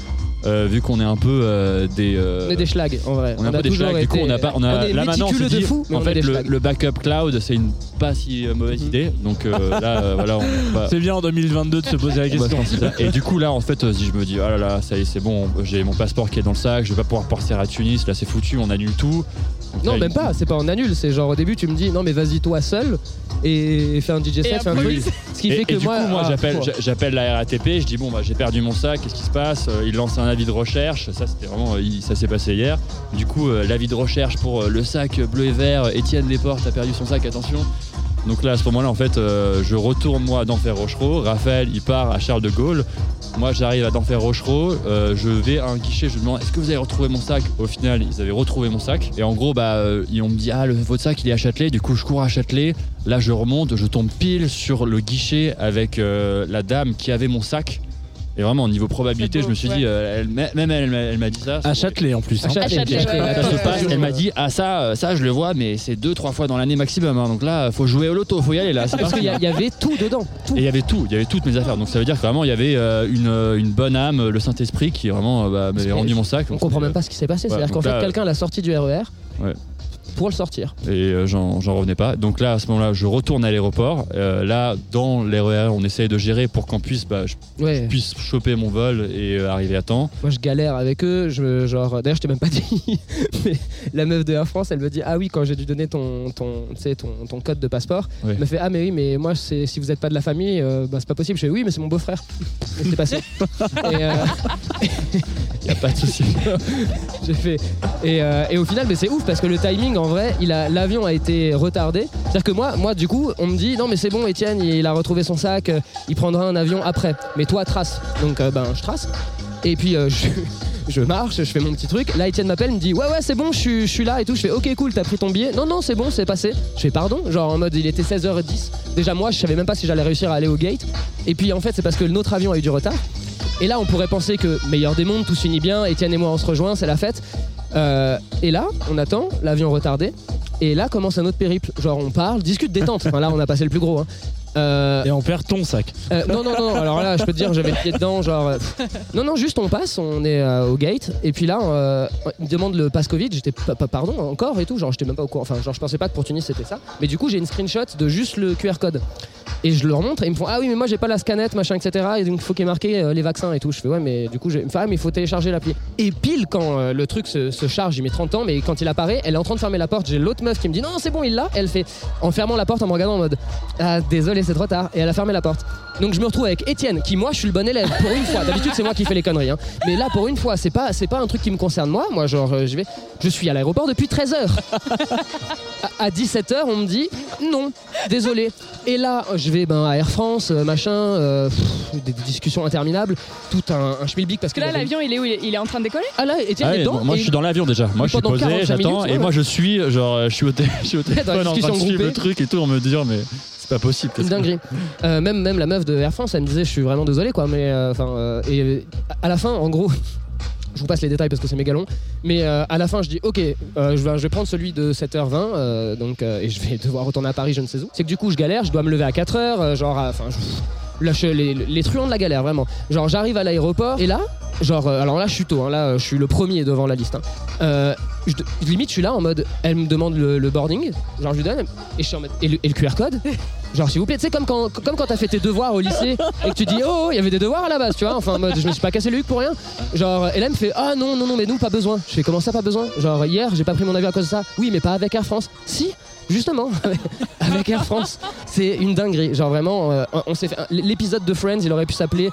Euh, vu qu'on est un peu euh, des, euh, On est des schlags en vrai. on est un peu des schlags. Du coup, on a pas, on a on est là maintenant, on se de dit, fou, en fait, le, backup cloud, c'est une pas si mauvaise Mhm. idée. Donc euh, <laughs> là, euh, voilà, on va. c'est bien en 2022 de se poser la question. Et du coup là en fait si je me dis ah là là ça y est c'est bon j'ai mon passeport qui est dans le sac je vais pas pouvoir partir à Tunis là c'est foutu on annule tout Non, même pas, c'est pas en annule, c'est genre au début tu me dis non mais vas-y toi seul et fais un DJ set, Et fais un truc. Ce qui et, fait et que du moi, coup, moi ah, j'appelle, pff, j'a- j'appelle la RATP, je dis bon bah j'ai perdu mon sac, qu'est-ce qui se passe? Euh, Il lance un avis de recherche, ça c'était vraiment, euh, il- ça s'est passé hier. Du coup, euh, l'avis de recherche pour euh, le sac bleu et vert, Étienne Desportes a perdu son sac, attention. Donc là, à ce moment-là, en fait, euh, je retourne moi à d'Enfer Rochereau. Raphaël, il part à Charles de Gaulle. Moi, j'arrive à d'Enfer Rochereau. Euh, je vais à un guichet. Je demande Est-ce que vous avez retrouvé mon sac? Au final, ils avaient retrouvé mon sac. Et en gros, bah, euh, ils- on me dit Ah, votre sac, il est à Châtelet. Du coup, je cours à Châtelet. Là, je remonte. Je tombe pile sur le guichet avec la dame qui avait mon sac. Et vraiment, au niveau probabilité, je me suis dit, euh, elle- même elle, elle m'a- elle m'a dit ça. À Châtelet en plus. À hein. Châtelet, À Châtelet, Châtelet, ouais, la Ça se ouais, passe, ouais. elle m'a dit ah ça euh, ça je le vois mais c'est deux trois fois dans l'année maximum hein. donc là faut jouer au loto faut y aller là Parce qu'il y, a- il y avait tout dedans. Tout. et il y avait tout il y avait toutes mes affaires donc ça veut dire que vraiment il y avait euh, une, une bonne âme le Saint Esprit qui vraiment bah, m'avait rendu mon sac On comprend même pas ce qui s'est passé. C'est-à-dire qu'en fait, quelqu'un l'a sorti du RER Ouais. Pour le sortir. et euh, j'en revenais pas donc là à ce moment là je retourne à l'aéroport Euh, là dans l'RER on essaye de gérer pour qu'on puisse bah, je Ouais. puisse choper mon vol et euh, arriver à temps Moi, je galère avec eux. Je, genre, d'ailleurs, je t'ai même pas dit. <laughs> mais la meuf de Air France, elle me dit Ah oui, quand j'ai dû donner ton, ton, ton, ton code de passeport, elle me fait Ah, mais oui, mais moi, si vous n'êtes pas de la famille, euh, bah, c'est pas possible. Je fais Oui, mais c'est mon beau-frère. Et c'est passé. <laughs> et, euh, y a pas de souci <laughs> j'ai fait. Et, euh, et au final, mais c'est ouf parce que le timing, en vrai, il a l'avion a été retardé. C'est-à-dire que moi, moi, du coup, on me dit Non, mais c'est bon, Étienne, il a retrouvé son sac, euh, il prendra un avion après. Mais toi, trace. Donc, euh, ben, je trace. Et puis, euh, <laughs> je. Marche, je fais mon petit truc. Là, Étienne m'appelle, me dit Ouais, ouais, c'est bon, je suis là et tout. Je fais Ok, cool, t'as pris ton billet. Non, non, c'est bon, c'est passé. Je fais Pardon? Genre en mode, il était 16h10. Déjà, moi, je savais même pas si j'allais réussir à aller au gate. Et puis, en fait, c'est parce que notre avion a eu du retard. Et là, on pourrait penser que meilleur des mondes, tout s'unit bien. Étienne et moi, on se rejoint, c'est la fête. Euh, et là, on attend, l'avion retardé. Et là commence un autre périple. Genre, on parle, discute détente. Enfin, là, on a passé le plus gros. hein. Euh, Et on perd ton sac. euh, non, non, non, alors là, je peux te dire, j'avais le pied dedans, genre. euh, pff. non, non, juste on passe, on est euh, au gate, et puis là, euh, il me demande le pass Covid, j'étais pas, pas- pardon, encore et tout, genre, j'étais même pas au courant, enfin, genre, je pensais pas que pour Tunis c'était ça, mais du coup, j'ai une screenshot de juste le QR code. Et je leur montre, et ils me font, ah oui, mais moi j'ai pas la scanette, machin, etc., et donc il faut qu'il y ait marqué euh, les vaccins et tout. Je fais, ouais, mais du coup, ah, mais il faut télécharger l'appli. Et pile quand euh, le truc se, charge, il met 30 ans, mais quand il apparaît, elle est en train de fermer la porte, j'ai l'autre meuf qui me dit, non, c'est bon, il l'a, elle fait, en fermant la porte, en me regardant en mode, ah, désolé, c'est trop tard, et elle a fermé la porte. Donc je me retrouve avec Étienne, qui moi je suis le bon élève pour une fois. D'habitude c'est moi qui fais les conneries, hein. mais là pour une fois c'est pas c'est pas un truc qui me concerne moi. Moi genre euh, je vais, je suis à l'aéroport depuis 13 heures. À, 17 h on me dit non, désolé. Et là je vais ben à Air France, euh, machin, euh, pff, des, des discussions interminables, tout un, un schmilblick parce Parce que là, l'avion, il est où? Il est, il est en train de décoller? Ah là Étienne Ah est dedans. moi et- je suis dans l'avion déjà moi je suis posé 45 j'attends et ouais, moi je suis genre je suis au, je suis au <laughs> téléphone en train de suivre le truc et tout on me dit mais c'est pas possible Une dinguerie. Euh, même, même la meuf de Air France, elle me disait Je suis vraiment désolé, quoi. Mais euh, enfin, euh, et euh, à la fin, en gros, je vous passe les détails parce que c'est méga long. Mais euh, à la fin, je dis Ok, euh, je, vais, prendre celui de 7h20, euh, donc, et je vais <laughs> devoir retourner à Paris, je ne sais où. C'est que du coup, je galère, je dois me lever à 4h, euh, genre, enfin, je- les, les truands de la galère, vraiment. Genre, j'arrive à l'aéroport, et là, genre, euh, alors là, je suis tôt, hein, là, euh, je suis le premier devant la liste. hein. Euh, je- limite, je suis là en mode Elle me demande le, boarding, genre, je lui donne, et je suis en mode Et le, QR code? Genre s'il vous plaît, tu sais comme quand comme quand t'as fait tes devoirs au lycée et que tu dis oh il y avait des devoirs à la base, tu vois, enfin en mode je me suis pas cassé le huc pour rien. Genre elle me fait ah non non non mais nous pas besoin. Je fais comment ça pas besoin? Genre hier j'ai pas pris mon avion à cause de ça. Oui mais pas avec Air France. Si? Justement <laughs> avec Air France c'est une dinguerie. Genre vraiment euh, on s'est fait l'épisode de Friends il aurait pu s'appeler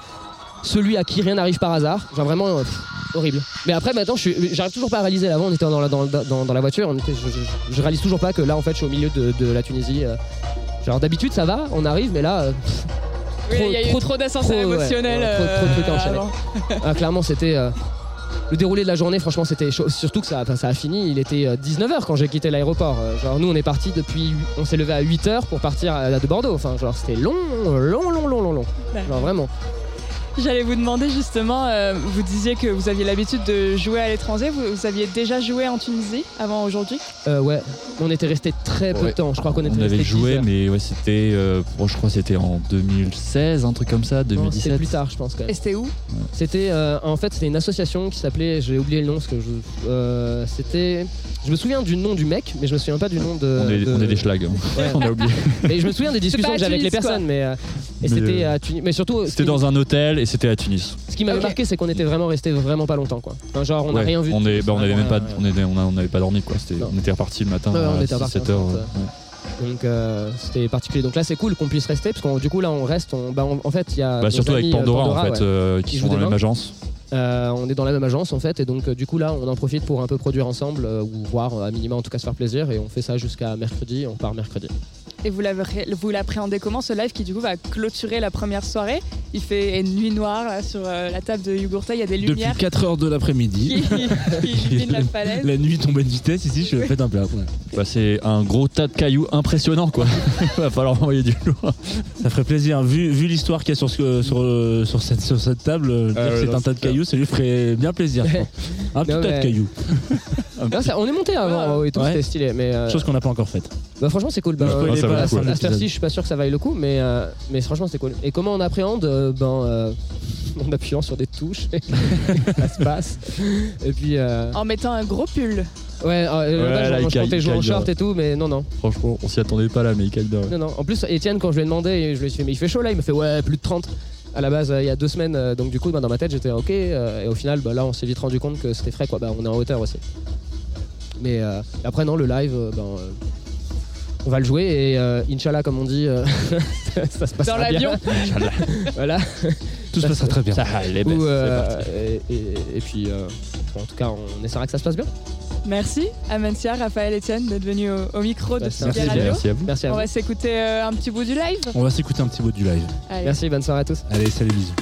celui à qui rien n'arrive par hasard. Genre vraiment euh, pff, horrible. Mais après maintenant j'arrive toujours pas à réaliser. Avant on était dans la, dans, dans- dans la voiture, on était, je, je- je réalise toujours pas que là en fait je suis au milieu de, de la Tunisie. euh. genre d'habitude ça va, on arrive mais là. euh, pff, Oui, Trop- il y a eu trop- trop d'ascenseurs trop, ouais, ouais, trop- trop de trucs euh, ah, clairement, c'était. Euh, le déroulé de la journée, franchement, c'était chaud. Surtout que ça, ça a fini, il était 19h quand j'ai quitté l'aéroport. Euh, Genre, nous, on est parti depuis. On s'est levé à 8h pour partir à- de Bordeaux. Enfin, genre, c'était long, long, long, long, long, long. Genre, vraiment. J'allais vous demander justement, euh, vous disiez que vous aviez l'habitude de jouer à l'étranger. Vous, vous aviez déjà joué en Tunisie avant aujourd'hui? Euh, ouais, on était resté très peu Ouais. de temps. Je crois qu'on était on avait joué mais ouais c'était euh, je crois que c'était en 2016 un truc comme ça C'était 2017 plus tard, je pense. Quand même. Et c'était où? C'était euh, en fait c'était une association qui s'appelait j'ai oublié le nom parce que je euh, c'était je me souviens du nom du mec mais je me souviens pas du nom de on est, de- on est des schlags hein. Ouais. <laughs> on a oublié mais je me souviens des discussions que j'avais avec les quoi. personnes mais euh, et Mais, c'était euh, à Tunis mais surtout c'était dans un hôtel et c'était à Tunis. Ce qui m'avait marqué c'est qu'on était vraiment resté vraiment pas longtemps quoi. Enfin, genre on n'a Ouais, rien vu. On bah, on avait vraiment même pas on était- on n'avait pas dormi quoi. On était reparti le matin Ouais, à était reparti 7 à heures 7 ouais. heures. donc euh, c'était particulier. Donc là c'est cool qu'on puisse rester parce que du coup là on reste on, bah, on- en fait il y a Bah, surtout avec amis, euh, Pandora, en fait ouais. euh, qui Qui sont dans la même agence. Euh, on est dans la même agence en fait et donc euh, du coup là on en profite pour un peu produire ensemble euh, ou voir euh, à minima en tout cas se faire plaisir et on fait ça jusqu'à mercredi on part mercredi et vous l'avez- vous l'appréhendez comment ce live qui du coup va clôturer la première soirée? Il fait une nuit noire là, sur euh, la table de Yugurta, il y a des Depuis lumières 4 heures de l'après-midi. <laughs> qui <laughs> illuminent la falaise. La nuit tombe à une vitesse, ici je pète un plat. Ouais. Bah, c'est un gros tas de cailloux impressionnant quoi. <laughs> Va falloir envoyer du lourd. Ça ferait plaisir. Vu, vu l'histoire qu'il y a sur, ce- sur, euh, sur, cette, sur cette table, euh, Ah ouais, c'est un tas de cailloux, ça lui ferait bien plaisir. Un petit Non, tas de cailloux. Non, ça- on est monté avant et tout, Ouais. c'était stylé. Mais euh, Chose qu'on n'a pas encore faite. bah, franchement, c'est cool. Bah, Pas à- cette heure-ci, je suis pas sûr que ça vaille le coup, mais, euh, mais franchement, c'était cool. Et comment on appréhende euh, Ben, euh, <laughs> en appuyant sur des touches, <laughs> ça se passe. Et puis, euh, En mettant un gros pull. ouais, euh, Ouais, là, je, il je comptais caille- jouer en caille short et tout, mais non, non. Franchement, on s'y attendait pas là, mais il caille bien. Non, non. En plus, Étienne, quand je lui ai demandé, je lui ai dit, mais il fait chaud là, il me fait ouais, plus de 30. À la base, euh, il y a deux semaines, euh, donc du coup, bah, dans ma tête, j'étais ok. euh, et au final, bah, là, on s'est vite rendu compte que c'était frais, quoi. Bah, on est en hauteur aussi. Mais euh, après, non, le live, euh, ben, euh, on va le jouer et euh, Inch'Allah, comme on dit, euh, <laughs> ça se passe Dans l'avion <laughs> voilà. Tout se passera très bien. Ça, les Ou, baisses, euh, et, et- et puis, euh, bon, en tout cas, on essaiera que ça se passe bien. Merci Amencia, Raphaël, Etienne d'être venus au, au micro de Bah, merci, Radio. Merci à vous. Merci à On vous. va s'écouter euh, un petit bout du live. On va s'écouter un petit bout du live. Allez. Merci, bonne soirée à tous. Allez, salut, bisous.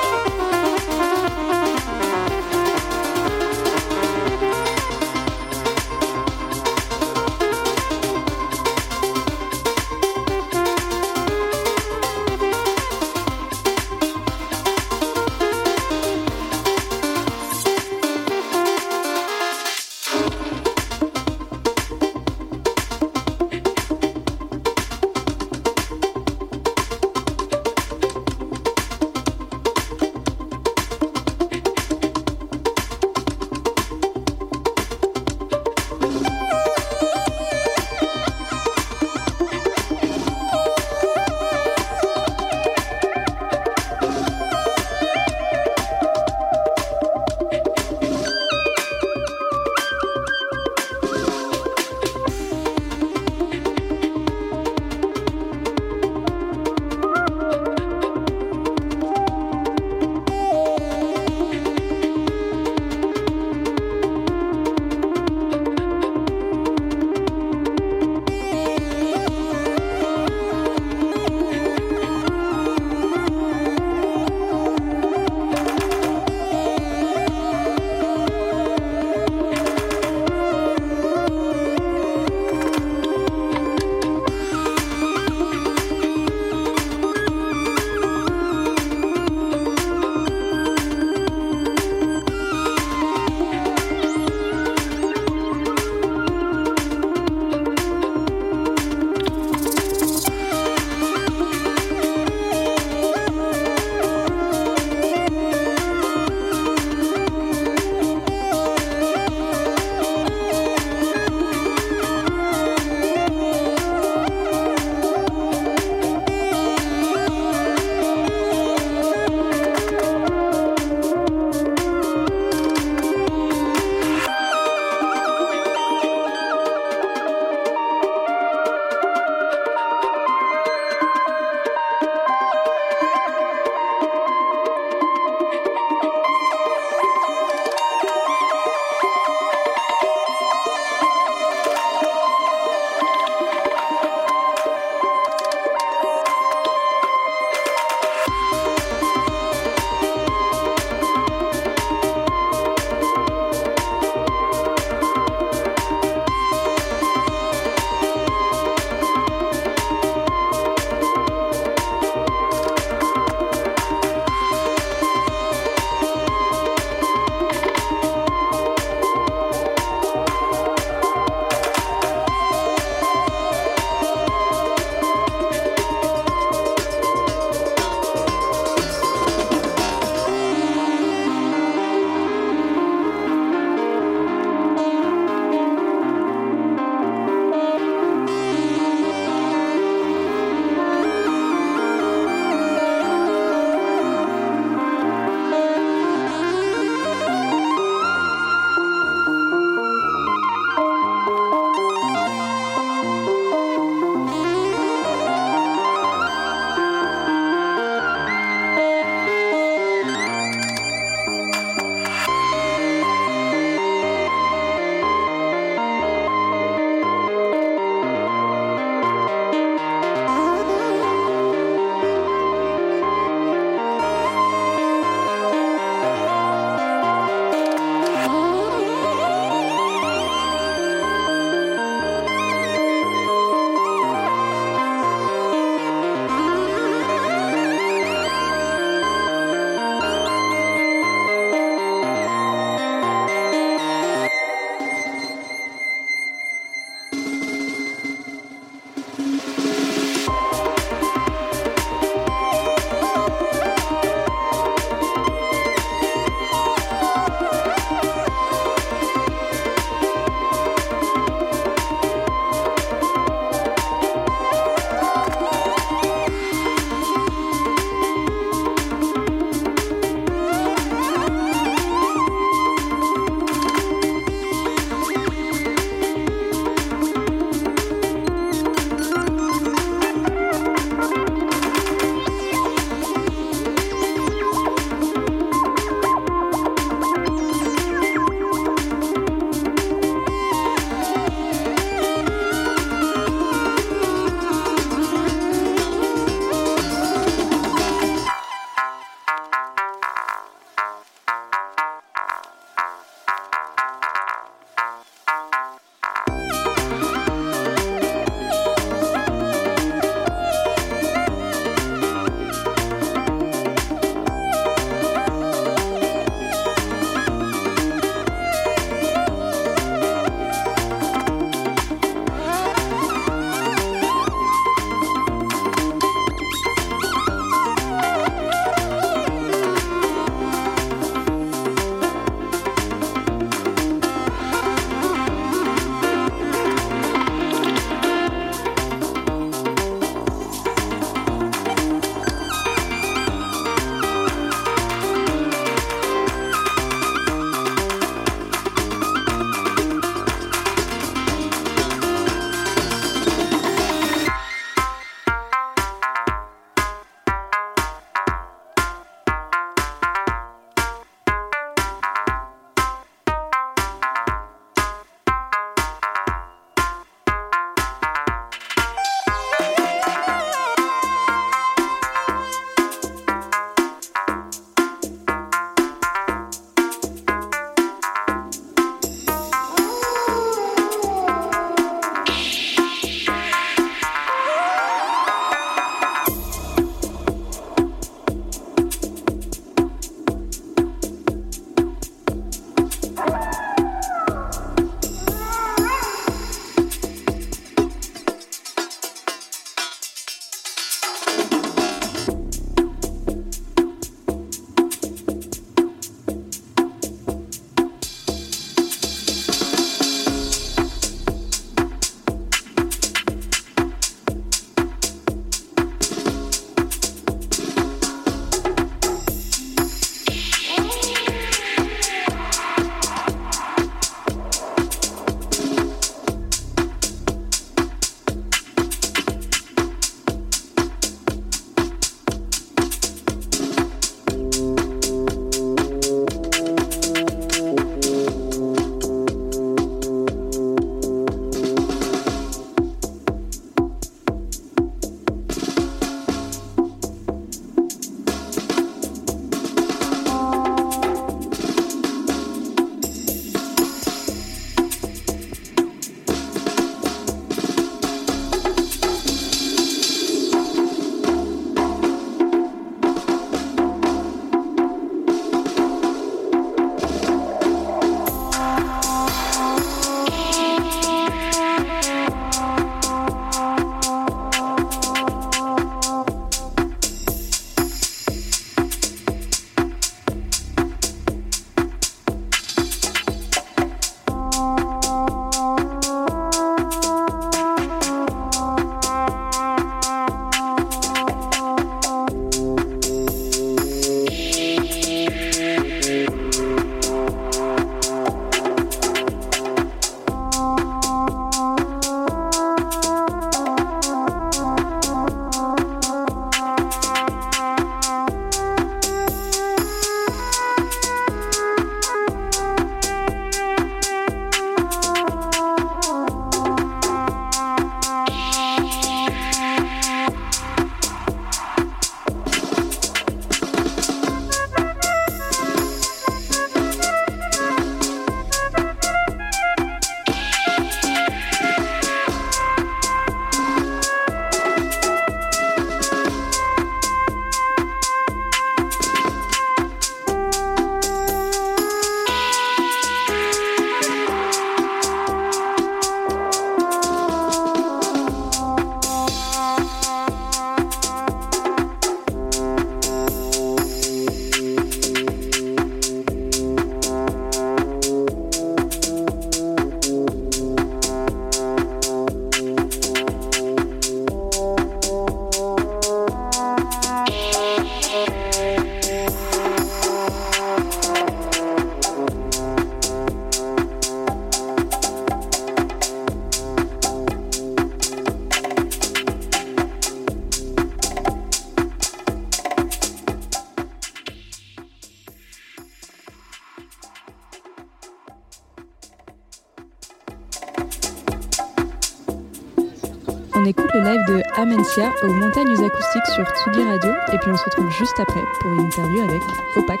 Aux montagnes acoustiques sur Tsugi Radio. Et puis on se retrouve juste après pour une interview avec Opac.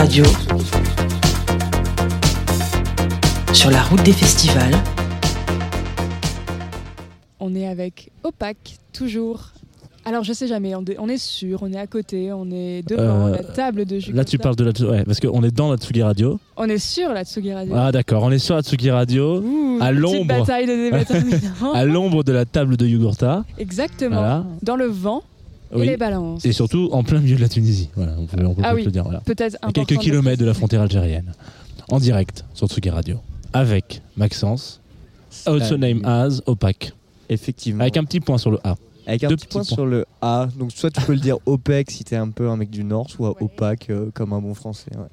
Radio. Sur la route des festivals. On est avec Opac, toujours. Alors, je sais jamais, on est- sûr, on est à côté, on est devant Euh, la table de Jugurtha. Là, tu parles de la. Ouais, parce qu'on est dans la Tsugi Radio. On est sur la Tsugi Radio. Ah, d'accord. On est sur la Tsugi Radio, Ouh, à petite l'ombre. bataille de <laughs> à l'ombre de la table de Yugurta. Exactement. Voilà. Dans le vent et Oui. les balances. Et surtout en plein milieu de la Tunisie. Voilà, on peut, on peut Ah peut-être oui. le dire. Voilà. Peut-être À quelques kilomètres de la frontière algérienne. En direct sur Tsugi Radio. Avec Maxence. Also name as Opac. Effectivement. Avec un petit point sur le A. Avec un deux petit petits point points. sur le A. Donc soit tu peux le dire <laughs> OPEC si t'es un peu un mec du Nord, soit opaque euh, comme un bon français. Ouais,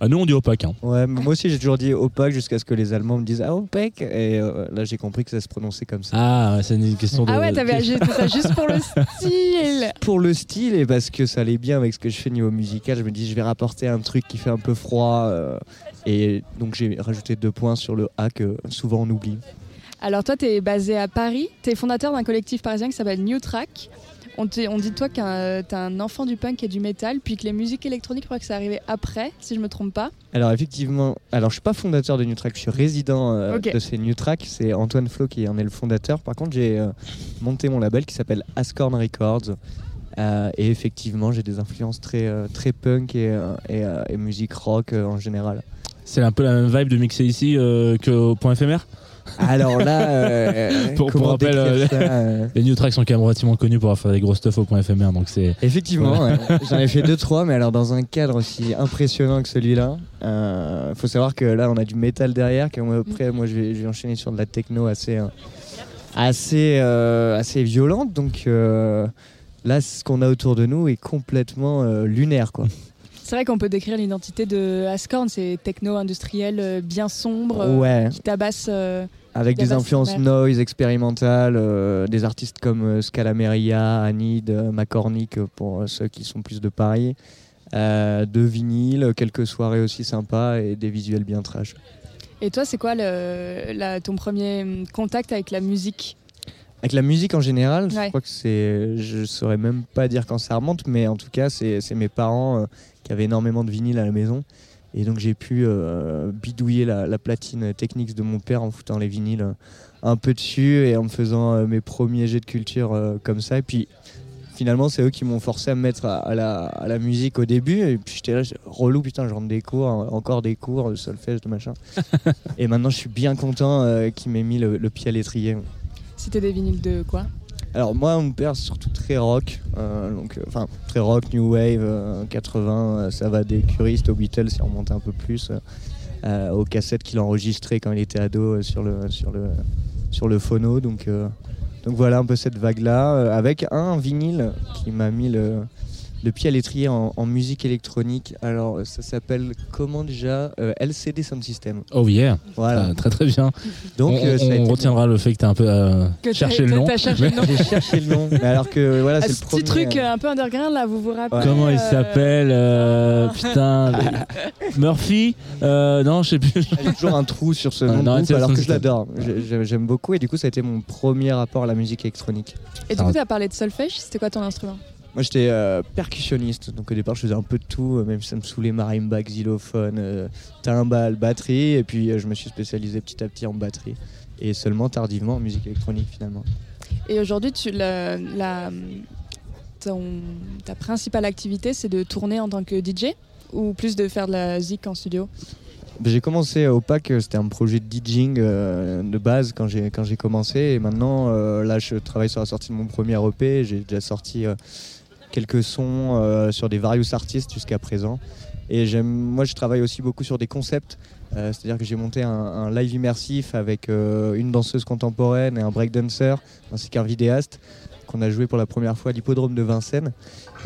Ah, nous, on dit Opac. Hein. Ouais, mais moi aussi j'ai toujours dit opaque jusqu'à ce que les Allemands me disent ah OPEC? Et euh, là j'ai compris que ça se prononçait comme ça. Ah, ouais, c'est une question de. Ah ouais, t'avais agi tout ça juste pour le <laughs> style. Pour le style et parce que ça allait bien avec ce que je fais niveau musical, je me dis je vais rapporter un truc qui fait un peu froid euh, et donc j'ai rajouté deux points sur le A que souvent on oublie. Alors toi, tu es basé à Paris, tu es fondateur d'un collectif parisien qui s'appelle New Track. On, te- on dit de toi que tu un enfant du punk et du métal, puis que les musiques électroniques, je crois que c'est arrivé après, si je me trompe pas. Alors effectivement, alors je suis pas fondateur de New Track, je suis résident euh, de ces New Track, c'est Antoine Flo qui en est le fondateur. Par contre, j'ai euh, monté mon label qui s'appelle Ascorn Records. Euh, et effectivement, j'ai des influences très, euh, très punk et, euh, et, euh, et musique rock euh, en général. C'est un peu la même vibe de mixer ici euh, qu'au point éphémère? Alors là, euh, Pour- pour rappel, euh, ça, euh, <laughs> Les New Tracks sont quand même relativement connus pour faire des gros stuff au point éphémère. Donc c'est. Effectivement, ouais. j'en ai fait deux trois, mais alors dans un cadre aussi impressionnant que celui-là. Il faut savoir que là, on a du métal derrière. Que moi, après, moi, je vais, je vais enchaîner sur de la techno assez, euh, assez, euh, assez violente. Donc euh, là, ce qu'on a autour de nous est complètement euh, lunaire, quoi. C'est vrai qu'on peut décrire l'identité de Ascorn, c'est techno-industriel euh, bien sombre, euh, Ouais. qui tabasse. euh, Avec des influences noise expérimentales, des artistes comme Scalameria, Anid, euh, pour ceux qui sont plus de Paris, euh, de vinyle, quelques soirées aussi sympas et des visuels bien trash. Et toi, c'est quoi le, la- ton premier hum, contact avec la musique? Avec la musique en général, Ouais. je crois que c'est. Je saurais même pas dire quand ça remonte, mais en tout cas, c'est c'est mes parents euh, qui avaient énormément de vinyle à la maison. Et donc, j'ai pu euh, bidouiller la, la platine Technics de mon père en foutant les vinyles un peu dessus et en me faisant euh, mes premiers jets de culture euh, comme ça. Et puis, finalement, c'est eux qui m'ont forcé à me mettre à, à la, à la musique au début. Et puis, j'étais là, relou, putain, je rentre des cours, hein, encore des cours, de solfège, de machin. <laughs> et maintenant, je suis bien content euh, qu'ils m'aient mis le- le pied à l'étrier. C'était des vinyles de quoi? Alors moi, mon père, c'est surtout très rock, euh, euh, enfin très rock, new wave, euh, 80, euh, ça va des curistes aux Beatles, si on remonte un peu plus, aux cassettes qu'il enregistrait quand il était ado sur le sur le sur phono, donc donc voilà un peu cette vague là, avec un vinyle qui m'a mis le le pied à l'étrier en, en musique électronique. Alors ça s'appelle comment déjà Euh, LCD Sound System. Oh yeah. Voilà. Ah, très très bien. Donc on, euh, ça on retiendra le fait que tu as un peu euh, Que cherché le nom. t'as cherché le nom. <laughs> J'ai cherché le nom, mais alors que voilà, Ah, c'est ce le premier. petit truc euh, un peu underground là, vous vous rappelez Comment il s'appelle euh, Putain. Murphy Euh, Non, je sais plus. J'ai toujours un trou sur ce Ah, nom non, groupe, alors que je l'adore. J'ai- j'ai- J'aime beaucoup et du coup ça a été mon premier rapport à la musique électronique. Et du coup, tu as parlé de solfège, c'était quoi ton instrument? Moi j'étais euh, percussionniste, donc au départ je faisais un peu de tout, euh, même si ça me saoulait marimba, xylophone, euh, timbale, batterie, et puis euh, je me suis spécialisé petit à petit en batterie. Et seulement tardivement en musique électronique finalement. Et aujourd'hui, tu, la, la- ton- ta principale activité, c'est de tourner en tant que DJ ou plus de faire de la zik en studio? Ben, J'ai commencé au PAC, c'était un projet de DJing euh, de base quand j'ai quand j'ai commencé. Et maintenant euh, là je travaille sur la sortie de mon premier EP, j'ai déjà sorti euh, quelques sons euh, sur des various artistes jusqu'à présent et j'aime moi je travaille aussi beaucoup sur des concepts, euh, c'est-à-dire que j'ai monté un, un live immersif avec euh, une danseuse contemporaine et un breakdancer ainsi qu'un vidéaste qu'on a joué pour la première fois à l'hippodrome de Vincennes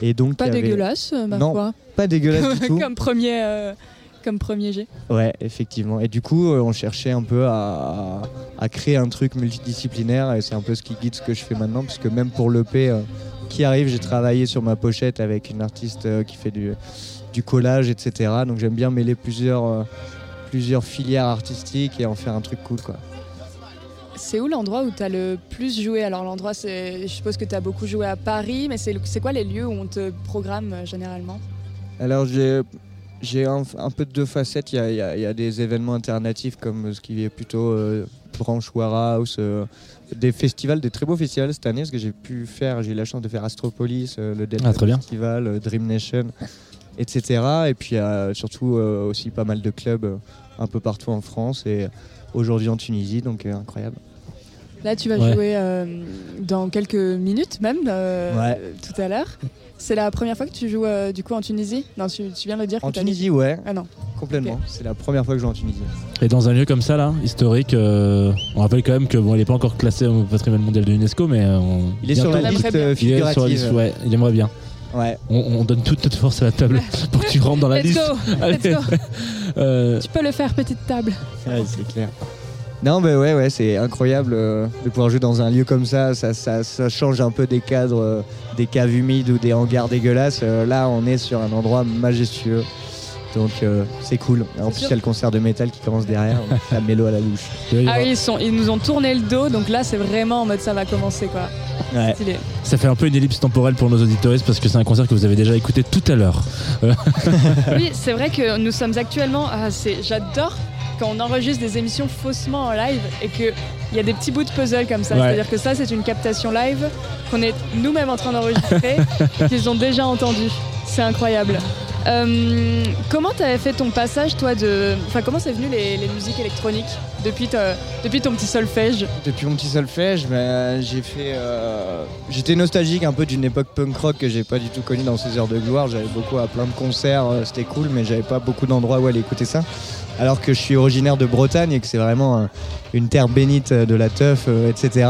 et donc Pas avait- dégueulasse, ma Non, foi. pas dégueulasse du <laughs> tout. comme premier, comme premier jet. Ouais, effectivement. Et du coup, on cherchait un peu à, à créer un truc multidisciplinaire et c'est un peu ce qui guide ce que je fais maintenant, puisque même pour l'EP qui arrive, j'ai travaillé sur ma pochette avec une artiste euh, qui fait du, du collage, etc. Donc j'aime bien mêler plusieurs, euh, plusieurs filières artistiques et en faire un truc cool, quoi. C'est où l'endroit où tu as le plus joué? Alors l'endroit, c'est, je suppose que tu as beaucoup joué à Paris, mais c'est, quoi les lieux où on te programme euh, généralement? Alors j'ai J'ai un, un peu de deux facettes. Il y a, y y des événements alternatifs comme ce qui est plutôt euh, branche Warhouse, euh, des festivals, des très beaux festivals cette année parce que j'ai pu faire, j'ai eu la chance de faire Astropolis, euh, le Delta Ah. Festival, euh, Dream Nation, etc. Et puis euh, surtout aussi pas mal de clubs un peu partout en France et aujourd'hui en Tunisie, donc incroyable. Là, tu vas Ouais. jouer euh, dans quelques minutes même, euh, Ouais. tout à l'heure. C'est la première fois que tu joues euh, du coup en Tunisie? Non, tu, tu viens de le dire. En dit- Tunisie, ouais, Ah non. complètement. C'est la première fois que je joue en Tunisie. Et dans un lieu comme ça, là, historique, euh, on rappelle quand même que bon, il n'est pas encore classé au patrimoine mondial de l'UNESCO, mais on- Il est sur la liste euh, il est sur la liste, ouais, il aimerait bien. Ouais. On, on donne toute notre force à la table <laughs> pour que tu rentres dans la Let's liste. go Allez. Let's go <laughs> Euh, Tu peux le faire, petite table. Ouais, c'est clair. Non, mais ouais, ouais, c'est incroyable euh, de pouvoir jouer dans un lieu comme ça. Ça, ça, ça change un peu des cadres, euh, des caves humides ou des hangars dégueulasses. Euh, là, on est sur un endroit majestueux. Donc, euh, c'est cool. En plus, il y a le concert de métal qui commence derrière. la mélo à la louche. Ah oui, ils, sont, ils nous ont tourné le dos, donc là, c'est vraiment en mode ça va commencer quoi. Ouais. Ça fait un peu une ellipse temporelle pour nos auditoristes parce que c'est un concert que vous avez déjà écouté tout à l'heure. Oui, c'est vrai que nous sommes actuellement. ah, c'est- J'adore quand on enregistre des émissions faussement en live et qu'il y a des petits bouts de puzzle comme ça. Ouais. C'est-à-dire que ça, c'est une captation live qu'on est nous-mêmes en train d'enregistrer, <laughs> qu'ils ont déjà entendu. C'est incroyable. Euh, comment t'avais fait ton passage, toi, de. Enfin, comment c'est venu les, les musiques électroniques depuis, ta- depuis ton petit solfège? Depuis mon petit solfège, ben, j'ai fait. euh, J'étais nostalgique un peu d'une époque punk rock que j'ai pas du tout connue dans ces heures de gloire. J'allais beaucoup à plein de concerts, euh, c'était cool, mais j'avais pas beaucoup d'endroits où aller écouter ça. Alors que je suis originaire de Bretagne et que c'est vraiment une terre bénite euh, de la teuf, euh, etc.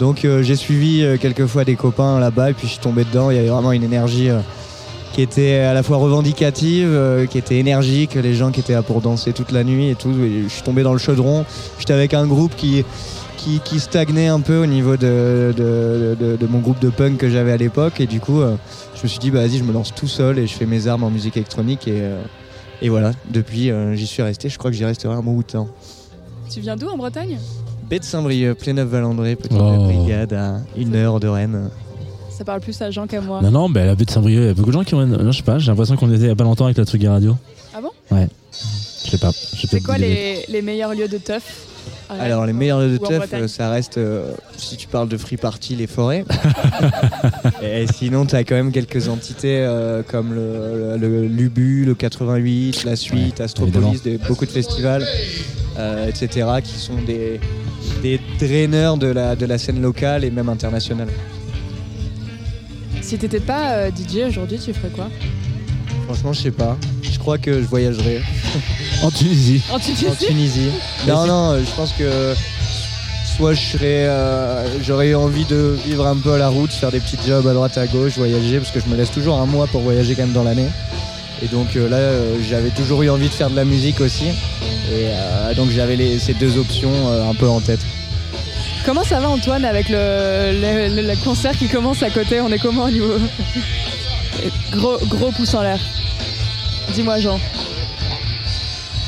Donc euh, j'ai suivi quelques fois des copains là-bas et puis je suis tombé dedans. Il y avait vraiment une énergie qui était à la fois revendicative, qui était énergique, les gens qui étaient là pour danser toute la nuit et tout. Je suis tombé dans le chaudron. J'étais avec un groupe qui, stagnait un peu au niveau de, mon groupe de punk que j'avais à l'époque. Et du coup, je me suis dit, bah, vas-y, je me lance tout seul et je fais mes armes en musique électronique. Et, et voilà, depuis, euh, j'y suis resté. Je crois que j'y resterai un bon bout de temps. Tu viens d'où en Bretagne? Baie de Saint-Brieuc, Pléneuf-Valandré, petite Oh. brigade à une heure de Rennes. Ça parle plus à Jean qu'à moi. Non, non, mais la baie de Saint-Brieuc, il y a beaucoup de gens qui ont. Non, je sais pas, j'ai l'impression qu'on était il y a pas longtemps avec la Tsugi Radio. Ah bon? Ouais. Je sais pas. C'est quoi les, les meilleurs lieux de teuf? Rennes Alors les meilleurs lieux de teuf, ça reste, euh, si tu parles de free party, les forêts. <laughs> et sinon, tu as quand même quelques entités euh, comme le, le- le Lubu, le 88, la Suite, Astropolis, des- beaucoup de festivals, euh, etc. qui sont des, des draineurs de la, de la scène locale et même internationale. Si t'étais pas euh, DJ aujourd'hui, tu ferais quoi? Franchement, je sais pas. Je crois que je voyagerai <laughs> En Tunisie. En Tunisie en Tunisie. non, non, euh, je pense que soit je serais, euh, j'aurais eu envie de vivre un peu à la route, faire des petits jobs à droite à gauche, voyager, parce que je me laisse toujours un mois pour voyager quand même dans l'année. Et donc euh, là, euh, j'avais toujours eu envie de faire de la musique aussi. Et euh, donc j'avais les- ces deux options euh, un peu en tête. Comment ça va Antoine avec le, le- le- le concert qui commence à côté? On est comment au niveau? Gros, gros pouce en l'air. Dis-moi Jean.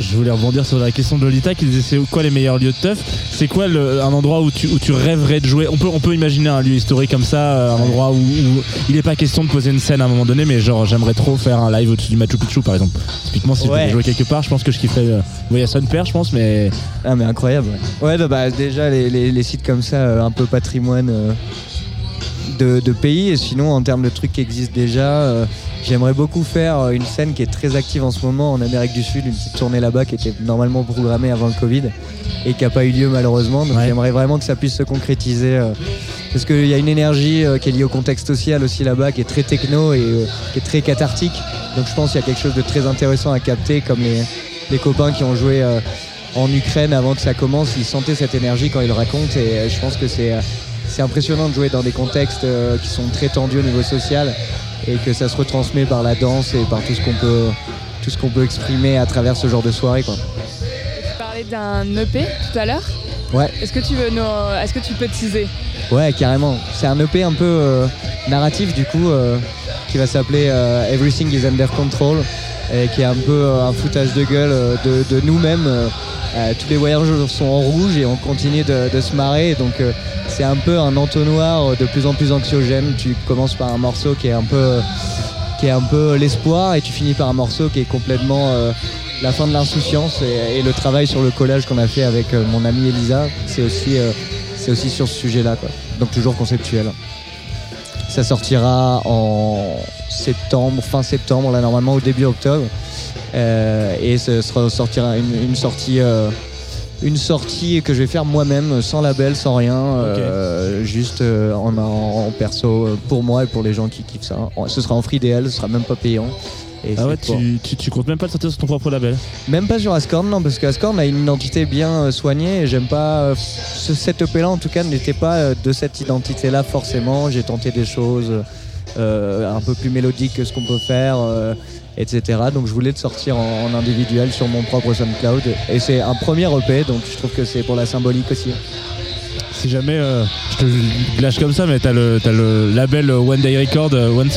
Je voulais rebondir sur la question de Lolita qui disait c'est quoi les meilleurs lieux de teuf? C'est quoi le- un endroit où tu, où tu rêverais de jouer? On peut, on peut imaginer un lieu historique comme ça, euh, un endroit où, où il n'est pas question de poser une scène à un moment donné, mais genre j'aimerais trop faire un live au-dessus du Machu Picchu par exemple. Typiquement, si je Ouais. devais jouer quelque part, je pense que je kifferais. Euh, bon, il y a son père, je pense, mais Ah mais incroyable. Ouais, Ouais, bah, bah, déjà les, les- les sites comme ça, euh, un peu patrimoine euh, de, de pays. Et sinon, en termes de trucs qui existent déjà, euh, j'aimerais beaucoup faire euh, une scène qui est très active en ce moment en Amérique du Sud, une petite tournée là-bas qui était normalement programmée avant le Covid et qui n'a pas eu lieu malheureusement. Donc Ouais. j'aimerais vraiment que ça puisse se concrétiser. euh, parce qu'il y a une énergie qui est liée au contexte social aussi là-bas, qui est très techno et qui est très cathartique. Donc je pense qu'il y a quelque chose de très intéressant à capter, comme les, les copains qui ont joué en Ukraine avant que ça commence, ils sentaient cette énergie quand ils le racontent et je pense que c'est c'est impressionnant de jouer dans des contextes euh, qui sont très tendus au niveau social et que ça se retransmet par la danse et par tout ce qu'on peut tout ce qu'on peut exprimer à travers ce genre de soirée quoi. Tu parlais d'un EP tout à l'heure. Ouais. Est-ce que tu veux nous- Est-ce que tu peux teaser? Ouais, carrément. C'est un EP un peu euh, narratif du coup euh, qui va s'appeler euh, Everything is Under Control et qui est un peu un foutage de gueule de, de nous-mêmes. Euh, euh, tous les voyageurs sont en rouge et on continue de, se marrer. Donc euh, c'est un peu un entonnoir de plus en plus anxiogène. Tu commences par un morceau qui est un peu, qui est un peu l'espoir et tu finis par un morceau qui est complètement euh, la fin de l'insouciance et, le travail sur le collage qu'on a fait avec euh, mon amie Elisa, c'est aussi, euh, c'est aussi sur ce sujet-là. quoi. Donc toujours conceptuel. Ça sortira en septembre, fin septembre, là normalement au début octobre. Euh, et ce sera sortira une, une sortie euh, une sortie que je vais faire moi-même sans label sans rien euh, juste euh, en, en- en perso euh, pour moi et pour les gens qui kiffent ça. Ce sera en free DL ce sera même pas payant. Et Ah ouais, tu, tu, tu comptes même pas le sortir sur ton propre label même pas sur Ascorn non parce qu'Ascorn a une identité bien soignée et j'aime pas ce cette EP là en tout cas n'était pas de cette identité là forcément. J'ai tenté des choses un peu plus mélodiques que ce qu'on peut faire etc donc je voulais le sortir en, individuel sur mon propre SoundCloud et c'est un premier EP donc je trouve que c'est pour la symbolique aussi Si jamais, euh, je te lâche comme ça, mais t'as le, le label One Day Record, euh, One,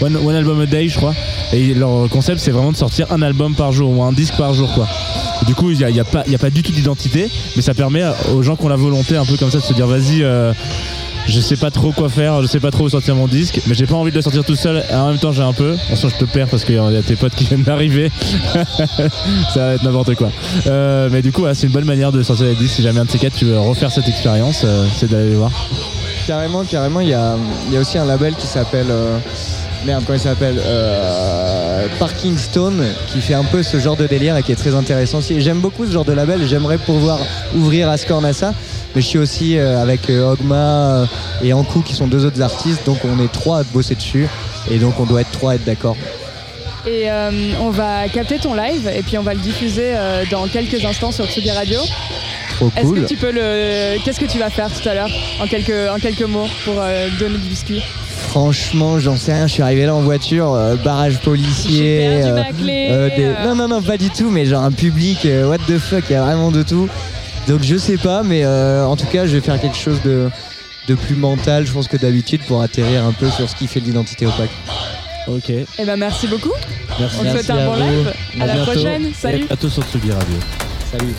One, One Album a Day, je crois. Et leur concept, c'est vraiment de sortir un album par jour ou un disque par jour, quoi. Du coup, il n'y a, y a pas, a pas du tout d'identité, mais ça permet aux gens qui ont la volonté un peu comme ça de se dire vas-y, euh, je sais pas trop quoi faire, je sais pas trop où sortir mon disque, mais j'ai pas envie de le sortir tout seul. Et en même temps, j'ai un peu. Attention, je te perds parce qu'il y a tes potes qui viennent d'arriver. <laughs> ça va être n'importe quoi. Euh, mais du coup, c'est une bonne manière de sortir les disques. Si jamais un de ces quatre, tu veux refaire cette expérience, euh, c'est d'aller voir. Carrément, carrément, il y a, aussi un label qui s'appelle. euh, merde, comment il s'appelle euh, Parking Stone, qui fait un peu ce genre de délire et qui est très intéressant aussi. J'aime beaucoup ce genre de label j'aimerais pouvoir ouvrir Ascorn à ça. Mais je suis aussi euh, avec euh, Ogma euh, et Ankou qui sont deux autres artistes, donc on est trois à bosser dessus. Et donc on doit être trois à être d'accord. Et euh, on va capter ton live et puis on va le diffuser euh, dans quelques instants sur Tsugi Radio. Trop Est-ce cool. que tu peux le. Qu'est-ce que tu vas faire tout à l'heure? En quelques, en quelques mots pour euh, donner du biscuit Franchement, j'en sais rien. Je suis arrivé là en voiture, euh, barrage policier. J'ai perdu euh, ma clé, euh, des- euh. Non, non, non, pas du tout. Mais genre un public, what the fuck, il y a vraiment de tout. Donc je sais pas, mais euh, en tout cas, je vais faire quelque chose de, de plus mental, je pense que d'habitude, pour atterrir un peu sur ce qui fait de l'identité opaque. Ok. Eh ben merci beaucoup. Merci. On te souhaite un bon live. À, la bientôt. prochaine. Salut. Et à tous sur Tsugi Radio. Salut.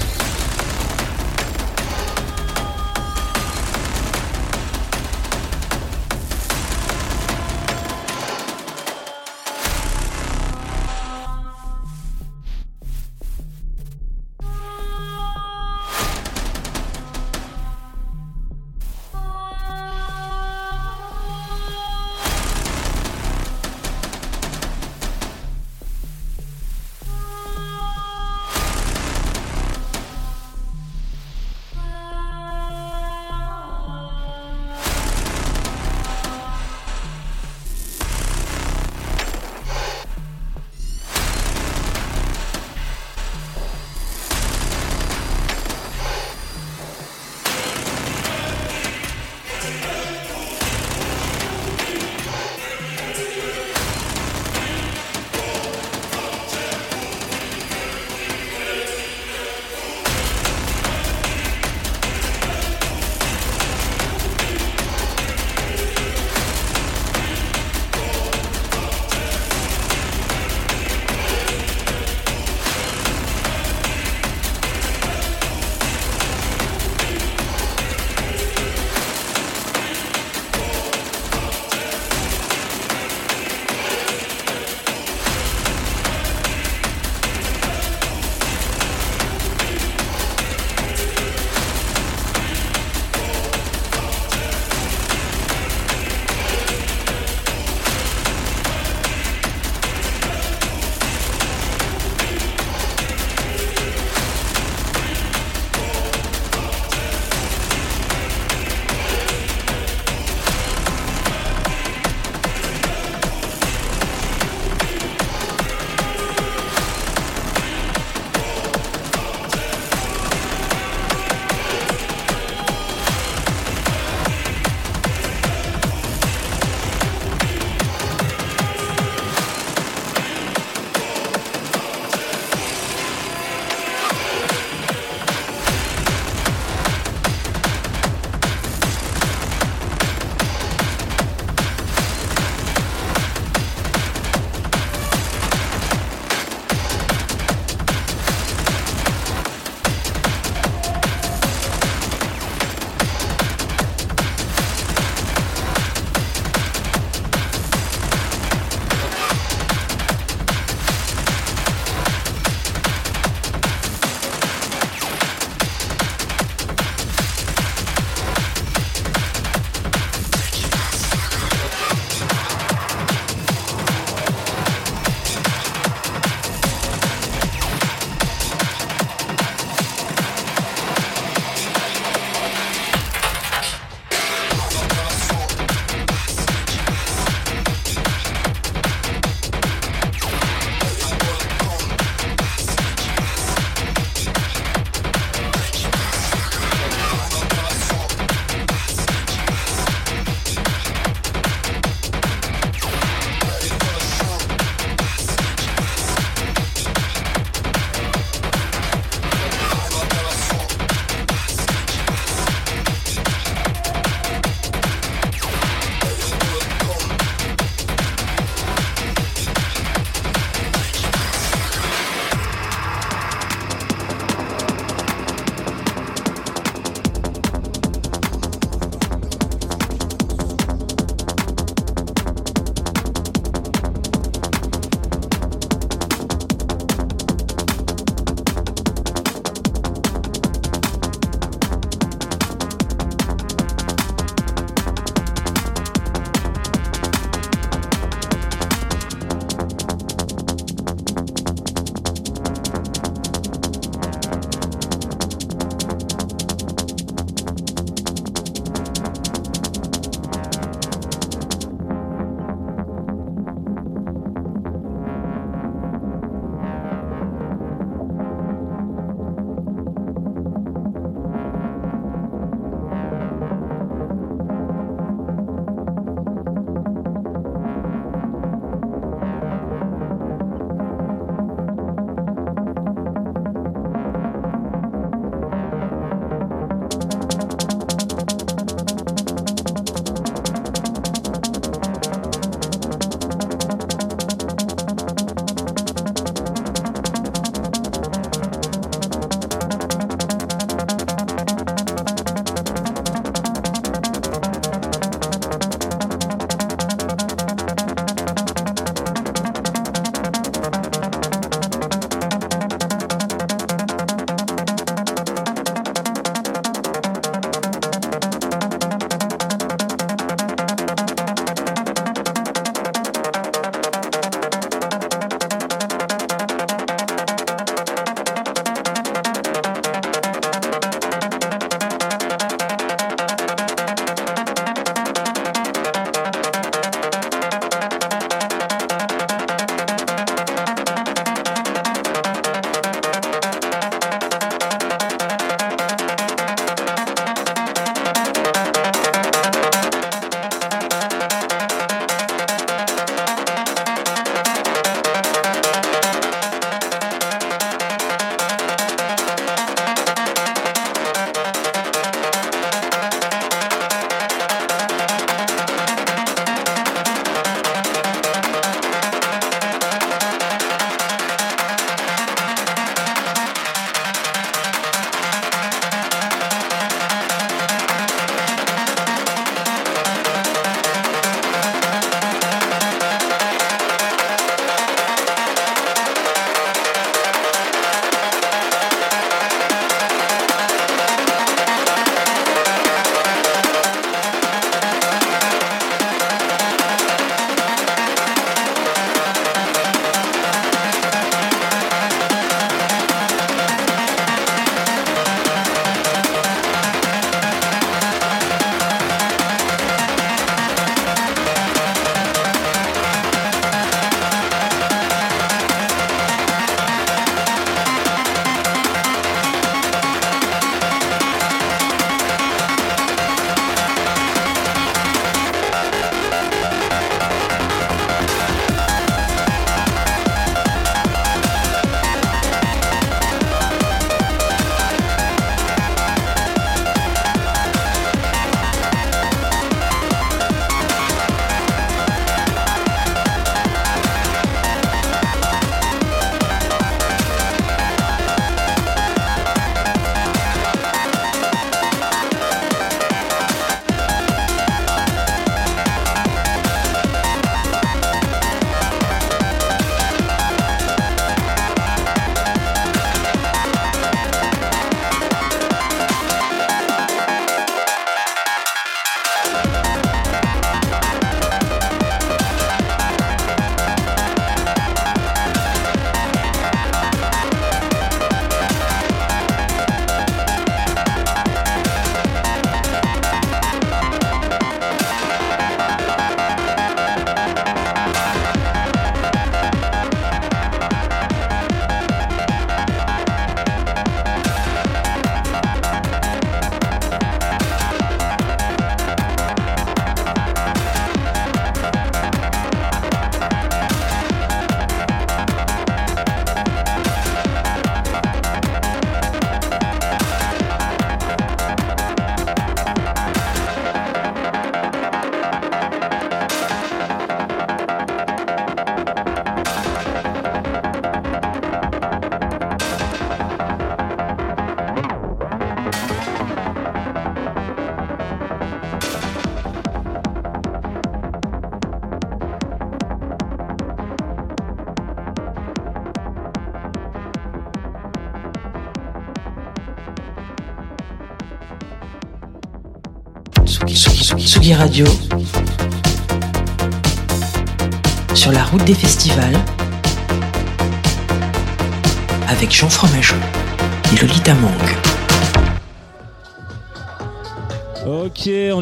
Sur la route des festivals.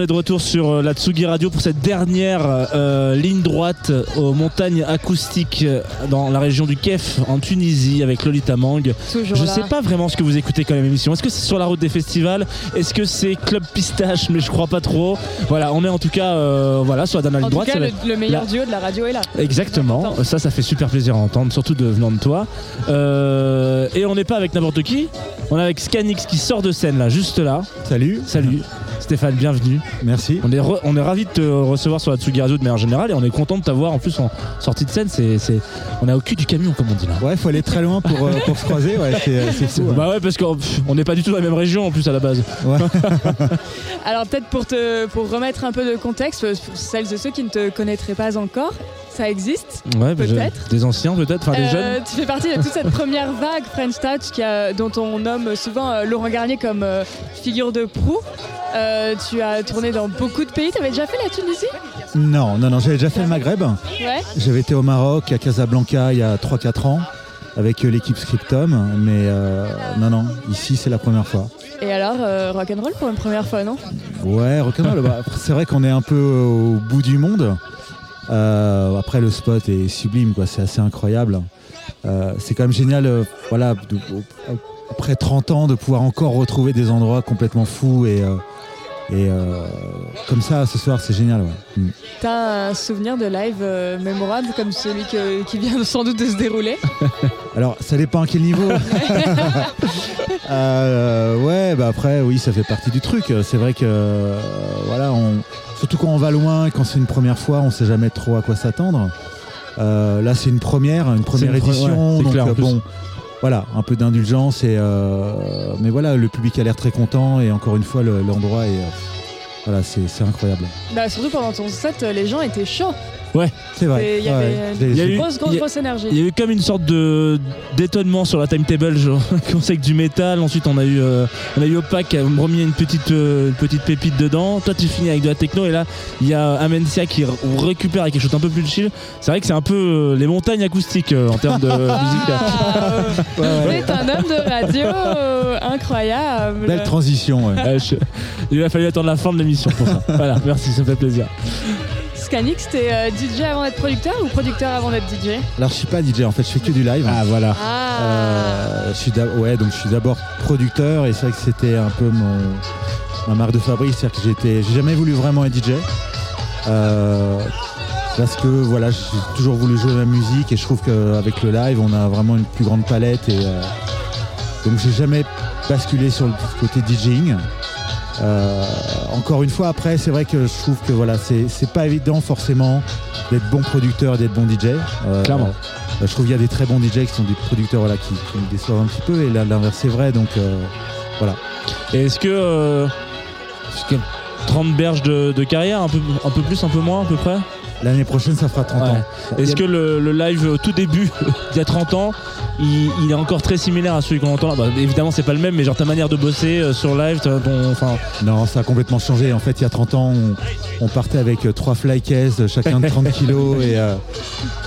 Est de retour sur euh, la Tsugi Radio pour cette dernière euh, ligne droite aux montagnes acoustiques euh, dans la région du Kef en Tunisie avec Lolita Mang. Toujours Je là. sais pas vraiment ce que vous écoutez comme émission. Est-ce que c'est sur la route des festivals? Est-ce que c'est Club Pistache? Mais je crois pas trop. Voilà, on est en tout cas euh, voilà, sur la dernière En ligne tout droite. cas, le, meilleur la- duo de la radio est là. Exactement, ça ça fait super plaisir à entendre, surtout de venant de toi. Euh, et on n'est pas avec n'importe qui, on est avec Scanix qui sort de scène là, juste là. Salut. Salut Stéphane, bienvenue. Merci. On est, re- on est ravis de te recevoir sur la Tsugi Radio de manière générale et on est content de t'avoir en plus en sortie de scène. C'est, c'est- On est au cul du camion comme on dit là. Ouais, faut aller très loin pour, euh, pour se croiser. Ouais, c'est, c'est fou. ouais. Bah ouais parce qu'on n'est pas du tout dans la même région en plus à la base. Ouais. <laughs> Alors peut-être pour, te, pour remettre un peu de contexte, euh, pour celles et ceux qui ne te connaîtraient pas encore, ça existe. Ouais, Peut-être. Des anciens peut-être, enfin des Euh, jeunes. tu fais partie de toute cette première vague French Touch qui a- dont on nomme souvent euh, Laurent Garnier comme euh, figure de proue. Euh, tu as tourné dans beaucoup de pays. Tu avais déjà fait la Tunisie? Non, non, non, j'avais déjà fait le Maghreb. Ouais. J'avais été au Maroc, à Casablanca, il y a 3-4 ans, avec euh, l'équipe Scriptum. Mais euh, non, non, ici, c'est la première fois. Et alors, euh, rock'n'roll pour une première fois, non? Ouais, rock'n'roll. bah, c'est vrai qu'on est un peu au bout du monde. Euh, après, le spot est sublime, quoi. C'est assez incroyable. C'est quand même génial, voilà, de- après 30 ans, de pouvoir encore retrouver des endroits complètement fous et, et euh, comme ça, ce soir, c'est génial. Ouais. Mm. T'as un souvenir de live euh, mémorable comme celui que- qui vient sans doute de se dérouler <laughs> Alors, ça dépend à quel niveau. <laughs> Euh, ouais, bah après, oui, ça fait partie du truc. C'est vrai que, euh, voilà, on, surtout quand on va loin et quand c'est une première fois, on sait jamais trop à quoi s'attendre. Euh, là, c'est une première, une première une pre- édition, ouais, donc clair, euh, plus. bon, voilà, un peu d'indulgence et, euh, mais voilà, le public a l'air très content et encore une fois, le- l'endroit est, euh, voilà, c'est c'est incroyable. Bah surtout pendant ton set, euh, les gens étaient chauds. C'est vrai. Il y ouais, avait a eu- grosse, grosse, énergie. Il y a eu comme une sorte de d'étonnement sur la timetable. genre, <laughs> On sait que du métal. Ensuite, on a eu, euh, on a eu Opac qui a remis une petite, euh, une petite pépite dedans. Toi, tu finis avec de la techno. Et là, il y a Amencia qui re- récupère avec quelque chose un peu plus chill. C'est vrai que c'est un peu euh, les montagnes acoustiques euh, en termes de <laughs> musique. Ah, Ouais, ouais. C'est un homme de radio incroyable. Belle transition. <laughs> ouais. Je- Il a fallu attendre la fin de l'émission pour ça. Voilà, merci, ça fait plaisir. Scanix, t'es euh, DJ avant d'être producteur ou producteur avant d'être DJ Alors, je suis pas DJ, en fait, je fais que du live. Ah voilà. Ah Euh, je suis ouais, donc je suis d'abord producteur et c'est vrai que c'était un peu mon ma marque de fabrique, c'est-à-dire que j'étais, j'ai jamais voulu vraiment être DJ. Euh, parce que voilà, j'ai toujours voulu jouer la musique et je trouve qu'avec le live, on a vraiment une plus grande palette et euh, donc j'ai jamais basculé sur le côté DJing. Euh, encore une fois, après, c'est vrai que je trouve que voilà, c'est pas évident forcément d'être bon producteur et d'être bon DJ. Euh, Clairement. euh, je trouve qu'il y a des très bons DJ qui sont des producteurs voilà, qui, qui me déçoivent un petit peu et là, l'inverse est vrai. Donc Et est-ce que, euh, est-ce que 30 berges de, de carrière, un peu, un peu plus, un peu moins à peu près? L'année prochaine, ça fera 30 Ouais. ans. Est-ce que le, le live au tout début, <laughs> il y a 30 ans, il, il est encore très similaire à celui qu'on entend Bah, Évidemment, c'est pas le même, mais genre ta manière de bosser euh, sur live, ton, enfin, Non, ça a complètement changé. En fait, il y a 30 ans, on, on partait avec euh, trois flycases, euh, chacun de 30 <laughs> kilos. Et, euh,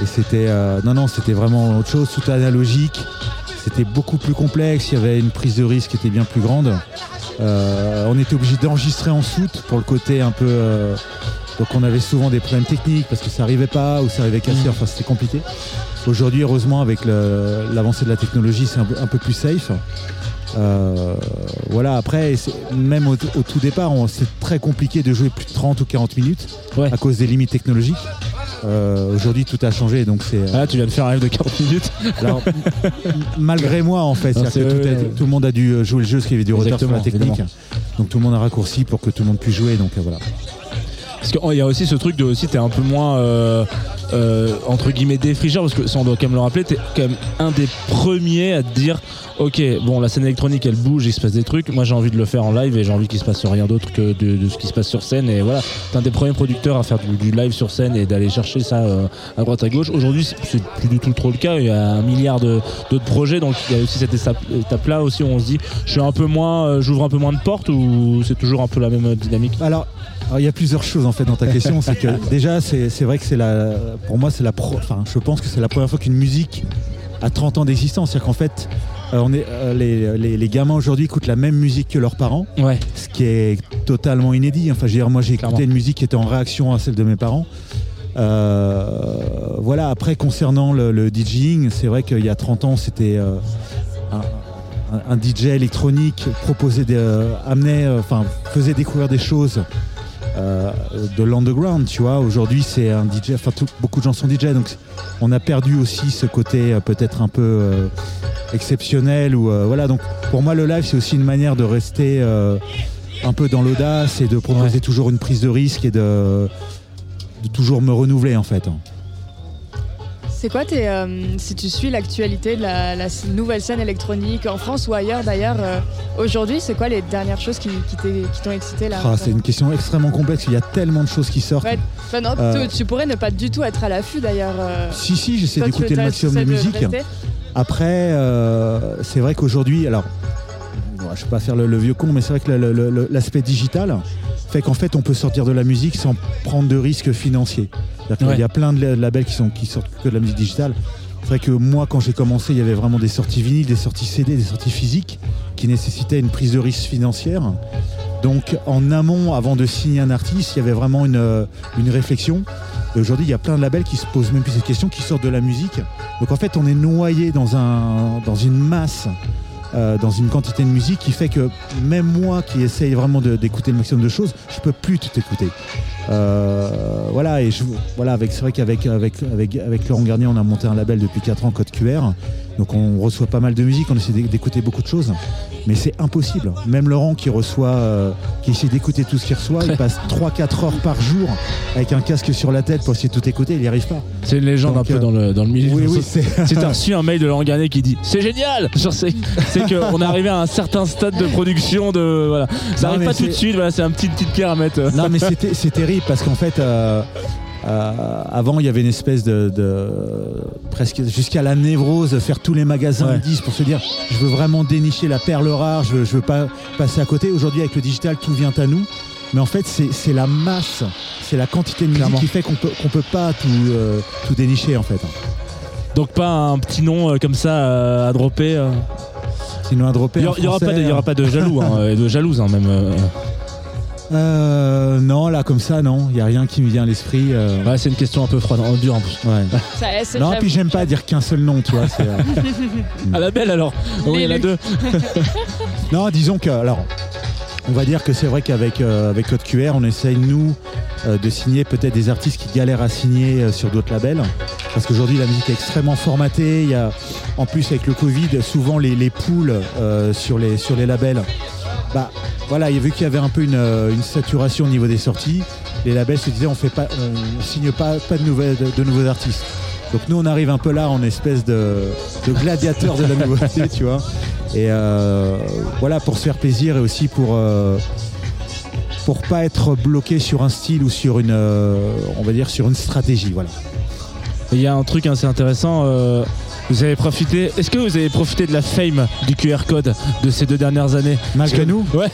et c'était. euh, non, non, c'était vraiment autre chose, tout analogique. C'était beaucoup plus complexe. Il y avait une prise de risque qui était bien plus grande. Euh, on était obligé d'enregistrer en soute pour le côté un peu. Donc, on avait souvent des problèmes techniques parce que ça arrivait pas ou ça arrivait cassé. Enfin, c'était compliqué. Aujourd'hui, heureusement, avec l'avancée de la technologie, c'est un, peu- un peu plus safe. Euh, voilà, après, même au, au tout départ, c'est très compliqué de jouer plus de 30 ou 40 minutes Ouais. à cause des limites technologiques. Euh, Aujourd'hui, tout a changé, donc c'est. ah, tu viens de faire un live de 40 minutes. <laughs> Alors, malgré moi, en fait, Non, que tout, a- tout le monde a dû euh, jouer le jeu, ce qui avait du retard sur la technique. Donc tout le monde a raccourci pour que tout le monde puisse jouer. Donc voilà. Parce qu'il y a aussi ce truc de aussi t'es un peu moins euh, euh, entre guillemets défrigeur parce que ça on doit quand même le rappeler, t'es quand même un des premiers à te dire ok bon la scène électronique elle bouge, il se passe des trucs, moi j'ai envie de le faire en live et j'ai envie qu'il se passe rien d'autre que de, ce qui se passe sur scène. Et voilà t'es un des premiers producteurs à faire du, live sur scène et d'aller chercher ça euh, à droite à gauche. Aujourd'hui c'est- plus du tout trop le cas, il y a un milliard d'autres projets donc il y a aussi cette étape là aussi où on se dit je suis un peu moins, euh, j'ouvre un peu moins de portes ou c'est toujours un peu la même dynamique? Alors, Alors, il y a plusieurs choses en fait dans ta question. c'est que déjà, c'est vrai que c'est la, pour moi, c'est la, pro- enfin, je pense que c'est la première fois qu'une musique a 30 ans d'existence. C'est-à-dire qu'en fait, euh, on est, euh, les, les- les gamins aujourd'hui écoutent la même musique que leurs parents, Ouais. ce qui est totalement inédit. Enfin, je veux dire, moi, j'ai écouté une musique qui était en réaction à celle de mes parents. Euh, voilà. Après, concernant le, le DJing, c'est vrai qu'il y a 30 ans, c'était euh, un, DJ électronique proposait, des, euh, amenait, enfin, faisait découvrir des choses euh, de l'underground, tu vois. Aujourd'hui, c'est un DJ, enfin, tout- beaucoup de gens sont DJ, donc on a perdu aussi ce côté euh, peut-être un peu euh, exceptionnel. Ou, voilà, donc pour moi, le live, c'est aussi une manière de rester un peu dans l'audace et de proposer toujours une prise de risque et de, de toujours me renouveler, en fait. C'est quoi tes, euh, si tu suis l'actualité de la, nouvelle scène électronique en France ou ailleurs d'ailleurs euh, aujourd'hui, c'est quoi les dernières choses qui, t'ont excité là? Ah, c'est une question extrêmement complexe, il y a tellement de choses qui sortent. Ouais, enfin, non, Euh, tu, tu pourrais ne pas du tout être à l'affût d'ailleurs. Si, si, j'essaie d'écouter le maximum de musique. rester? Après, c'est vrai qu'aujourd'hui, alors, bon, je ne vais pas faire le, le vieux con, mais c'est vrai que l'aspect digital fait qu'en fait, on peut sortir de la musique sans prendre de risques financiers. Ouais. y a plein de la- labels qui, sont, qui sortent que de la musique digitale. C'est vrai que moi, quand j'ai commencé, il y avait vraiment des sorties vinyles, des sorties CD, des sorties physiques qui nécessitaient une prise de risque financière. Donc, en amont, avant de signer un artiste, il y avait vraiment une, euh, une réflexion. Et aujourd'hui, il y a plein de labels qui se posent même plus cette question, qui sortent de la musique. Donc, en fait, on est noyé dans, un, dans une masse, euh, dans une quantité de musique qui fait que même moi qui essaye vraiment d'écouter le maximum de choses, je peux plus tout écouter. Euh, voilà, et je, voilà, avec, c'est vrai qu'avec avec, avec, avec Laurent Garnier, on a monté un label depuis 4 ans, Code QR. Donc on reçoit pas mal de musique, on essaie d'é- d'écouter beaucoup de choses. Mais c'est impossible. Même Laurent qui reçoit, euh, qui essaie d'écouter tout ce qu'il reçoit, il passe <laughs> 3-4 heures par jour avec un casque sur la tête pour essayer de tout écouter, il n'y arrive pas. C'est une légende Donc, un peu euh, dans le, dans le milieu. Oui, oui, Si c'est. t'as <laughs> <laughs> reçu un mail de Laurent Garnier qui dit c'est génial, c'est c'est qu'on est arrivé à un certain stade de production de voilà. Ça Non, arrive mais pas tout de suite. Voilà, c'est un petit petite pierre à mettre. Non, mais c'était- c'est terrible parce qu'en fait, euh, euh, avant, il y avait une espèce de. de- presque jusqu'à la névrose, faire tous les magasins Ouais. pour se dire je veux vraiment dénicher la perle rare, je veux, je veux pas passer à côté. Aujourd'hui, avec le digital, tout vient à nous. Mais en fait, c'est la masse, c'est la quantité de musique Clairement. qui fait qu'on peut, qu'on peut pas tout, euh, tout dénicher en fait. Donc pas un petit nom euh, comme ça à dropper. Sinon, à dropper. Il y, en aura- aura pas de, jaloux, hein, et de jalouse hein, même. Euh. non, là, comme ça, non. Il n'y a rien qui me vient à l'esprit. euh, Ouais, c'est une question un peu froide, en dur en plus. ouais. ça- Non, puis j'aime pas dire qu'un seul nom, tu vois. c'est, euh, <laughs> À la belle alors. Oui, il y en a deux. <laughs> Non, disons que, alors, on va dire que c'est vrai qu'avec euh, avec Code QR, on essaye, nous, euh, de signer peut-être des artistes qui galèrent à signer euh, sur d'autres labels. Parce qu'aujourd'hui, la musique est extrêmement formatée. Il y a, en plus, avec le Covid, souvent les, les poules euh, sur, les, sur les labels, bah, voilà, vu qu'il y avait un peu une, euh, une saturation au niveau des sorties. Les labels se disaient, on fait pas, on signe pas, pas de, de nouveaux artistes. Donc nous, on arrive un peu là en espèce de, de gladiateur de la nouveauté, <laughs> tu vois. Et euh, voilà, pour se faire plaisir et aussi pour euh, pour pas être bloqué sur un style ou sur une, euh, on va dire, sur une stratégie, voilà. Il y a un truc assez intéressant. Euh, vous avez profité. Est-ce que vous avez profité de la fame du QR code de ces deux dernières années? Malgré nous? Ouais.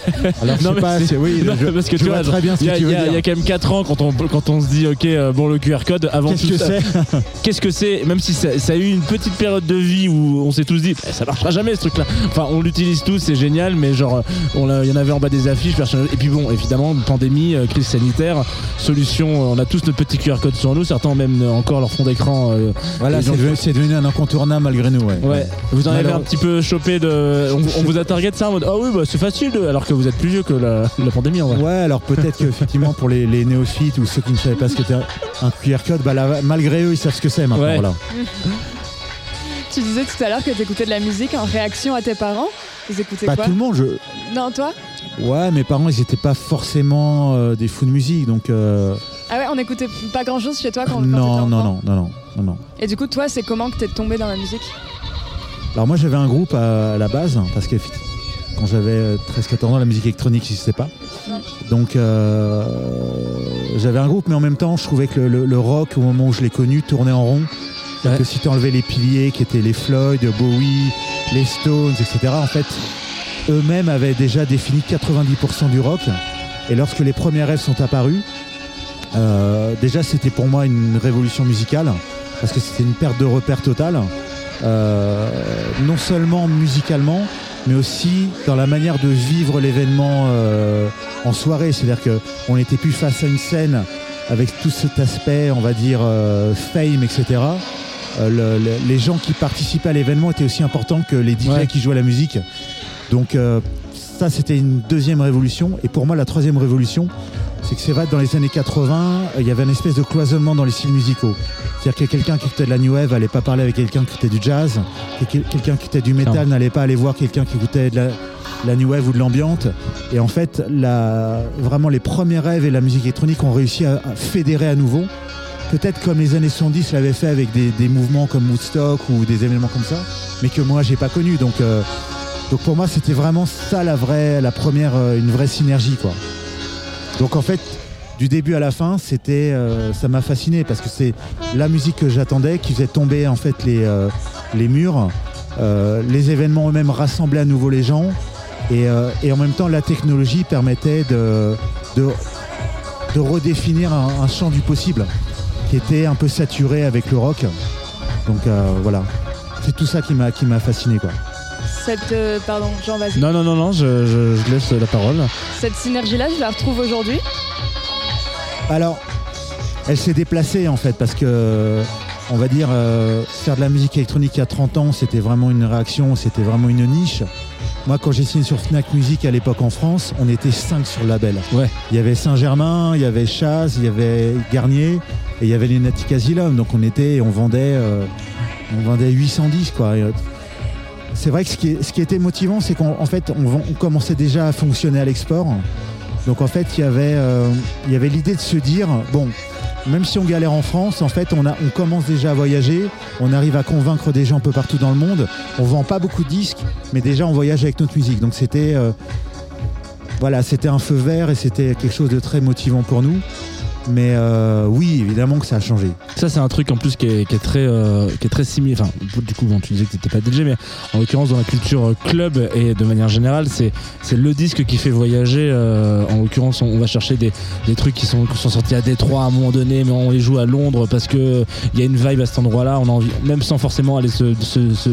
Alors <laughs> je Non, sais mais pas, c'est- oui, Non, je, parce que je tu vois vois, très bien ce Il y, que a- tu il veux y a- dire. il y a quand même 4 ans quand on, quand on se dit ok euh, bon le QR code avant Qu'est-ce tout que ça, c'est? <laughs> Qu'est-ce que c'est? Même si ça, ça a eu une petite période de vie où on s'est tous dit Eh, ça marchera jamais ce truc là enfin on l'utilise tous c'est génial mais genre on l'a- il y en avait en bas des affiches personne et puis bon évidemment pandémie euh, crise sanitaire solution euh, on a tous notre petit QR code sur nous certains ont même euh, encore leur fond d'écran euh, Voilà, c'est devenu, c'est devenu un incontournable malgré nous, ouais. Ouais. Vous en avez un petit peu chopé de. On, on vous a target ça en mode Ah oui, bah c'est facile, de- alors que vous êtes plus vieux que la, la pandémie en vrai. Ouais, alors peut-être qu'effectivement pour les, les néophytes ou ceux qui ne savaient pas ce qu'était un QR code, bah là, malgré eux, ils savent ce que c'est maintenant. Ouais. Voilà. <laughs> Tu disais tout à l'heure que tu écoutais de la musique en réaction à tes parents. Ils écoutaient Pas quoi tout le monde, je... Non, toi Ouais, mes parents, ils n'étaient pas forcément euh, des fous de musique, donc euh, Ah ouais, on écoutait pas grand chose chez toi quand, quand non, enfant non, non, non, non, non, non. Et du coup, toi, c'est comment que t'es tombé dans la musique? Alors moi, j'avais un groupe à, à la base, parce que quand j'avais 13-14 ans, la musique électronique n'existait pas. Donc euh, j'avais un groupe, mais en même temps, je trouvais que le, le- le rock, au moment où je l'ai connu, tournait en rond. Que si tu enlevais les piliers qui étaient les Floyd, Bowie, les Stones, etc., en fait, eux-mêmes avaient déjà défini 90% du rock. Et lorsque les premiers rêves sont apparus, euh, déjà c'était pour moi une révolution musicale parce que c'était une perte de repère totale, euh, non seulement musicalement, mais aussi dans la manière de vivre l'événement euh, en soirée. C'est-à-dire qu'on n'était plus face à une scène avec tout cet aspect, on va dire, euh, fame, etc. Le- le- les gens qui participaient à l'événement étaient aussi importants que les DJ Ouais. qui jouaient la musique. Donc ça, c'était une deuxième révolution. Et pour moi, la troisième révolution, c'est que c'est vrai que dans les années 80, euh, il y avait une espèce de cloisonnement dans les styles musicaux. C'est-à-dire que quelqu'un qui écoutait de la new wave n'allait pas parler avec quelqu'un qui écoutait du jazz, que quel- quelqu'un qui écoutait du métal n'allait pas aller voir quelqu'un qui écoutait de la, la new wave ou de l'ambiante. Et en fait, la, vraiment les premiers rêves et la musique électronique ont réussi à, à fédérer à nouveau. Peut-être comme les années 70 l'avaient fait avec des, des mouvements comme Woodstock ou des événements comme ça, mais que moi j'ai pas connu. Donc, euh, donc pour moi c'était vraiment ça la vraie, la première, euh, une vraie synergie quoi. Donc en fait, du début à la fin, c'était, euh, ça m'a fasciné parce que c'est la musique que j'attendais qui faisait tomber en fait les, euh, les murs. Les événements eux-mêmes rassemblaient à nouveau les gens et, et en même temps la technologie permettait de, de, redéfinir un, un champ du possible qui était un peu saturé avec le rock. Donc voilà, c'est tout ça qui m'a qui m'a fasciné quoi. Cette, euh, pardon, Jean, vas-y. Non, non, non, non, je, je- je laisse la parole. Cette synergie-là, je la retrouve aujourd'hui? Alors, elle s'est déplacée en fait parce que, on va dire, euh, faire de la musique électronique il y a 30 ans, c'était vraiment une réaction, c'était vraiment une niche. Moi, quand j'ai signé sur Fnac Music à l'époque en France, on était 5 sur le label. Ouais. Il y avait Saint-Germain, il y avait Chaz, il y avait Garnier et il y avait Lunatic Asylum. Donc on était, on vendait, euh, on vendait 810 quoi. Et, euh, c'est vrai que ce qui, était motivant, c'est qu'en en fait, on, commençait déjà à fonctionner à l'export. Donc en fait, il y avait, euh, il y avait l'idée de se dire, bon, même si on galère en France, en fait, on commence déjà à voyager, on arrive à convaincre des gens un peu partout dans le monde. On vend pas beaucoup de disques, mais déjà on voyage avec notre musique. Donc c'était, euh, voilà, c'était un feu vert et c'était quelque chose de très motivant pour nous. Mais euh, oui, évidemment que ça a changé. Ça, c'est un truc en plus qui est, qui est très, euh, qui est très similaire. Enfin, du coup, bon, tu disais que t'étais pas DJ, mais en l'occurrence, dans la culture euh, club et de manière générale, c'est, c'est le disque qui fait voyager. euh, en l'occurrence, on, va chercher des, des trucs qui sont, qui sont sortis à Détroit à un moment donné, mais on les joue à Londres parce que il y a une vibe à cet endroit-là. On a envie, même sans forcément aller se, se, se,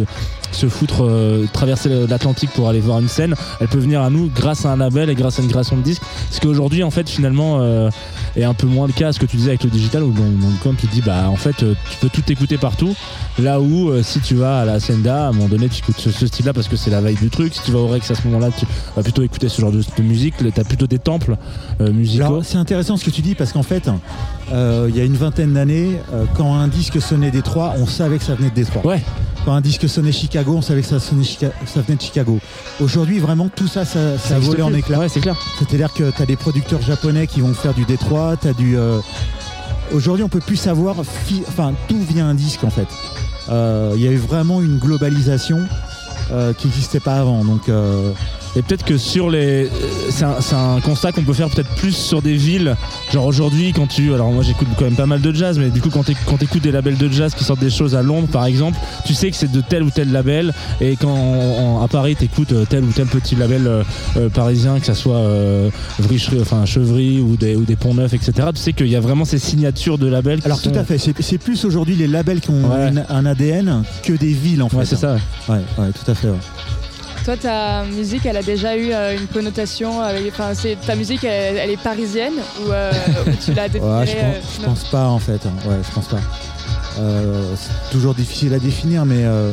se foutre, euh, traverser l'Atlantique pour aller voir une scène, elle peut venir à nous grâce à un label et grâce à une création de disque. Ce qu'aujourd'hui, en fait, finalement, est un peu moins le cas, ce que tu disais avec le digital, où dans, dans le compte, tu dis, bah, en fait, euh, tu peux tout écouter partout. Là où, euh, si tu vas à la Senda, à un moment donné, tu écoutes ce, ce style-là parce que c'est la veille du truc. Si tu vas au Rex à ce moment-là, tu vas plutôt écouter ce genre de, de musique. Tu as plutôt des temples euh, musicaux. C'est intéressant ce que tu dis parce qu'en fait, euh, il y a une vingtaine d'années, euh, quand un disque sonnait Détroit, on savait que ça venait de Détroit. Ouais. Quand un disque sonnait Chicago, on savait que ça, sonnait Chica- ça venait de Chicago. Aujourd'hui, vraiment, tout ça, ça, ça volé en éclats. Ouais, c'est clair. C'est-à-dire que tu as des producteurs japonais qui vont faire du Détroit, euh, Aujourd'hui, on peut plus savoir. fi- Enfin, d'où vient un disque en fait. Euh, Il y a eu vraiment une globalisation euh, qui n'existait pas avant. Donc. Euh, Et peut-être que sur les. euh, C'est un, constat qu'on peut faire peut-être plus sur des villes. Genre aujourd'hui, quand tu. Alors moi j'écoute quand même pas mal de jazz, mais du coup, quand tu écoutes des labels de jazz qui sortent des choses à Londres par exemple, tu sais que c'est de tel ou tel label. Et quand à Paris, tu écoutes tel ou tel petit label euh, euh, parisien, que ça soit euh, Vricherie- enfin, Chevry ou des, ou des Ponts Neufs, etc., tu sais qu'il y a vraiment ces signatures de labels. Alors tout à fait, c'est plus aujourd'hui les labels qui ont Ouais. un ADN que des villes en fait. Ouais, c'est ça. ouais. Ouais, ouais, tout à fait. ouais. Toi, ta musique, elle a déjà eu euh, une connotation. Avec, enfin, c'est ta musique, elle, elle est parisienne ou, euh, <laughs> tu l'as définie Ouais, je, pense, je pense pas en fait. hein. Ouais, je pense pas. Euh, c'est toujours difficile à définir, mais euh,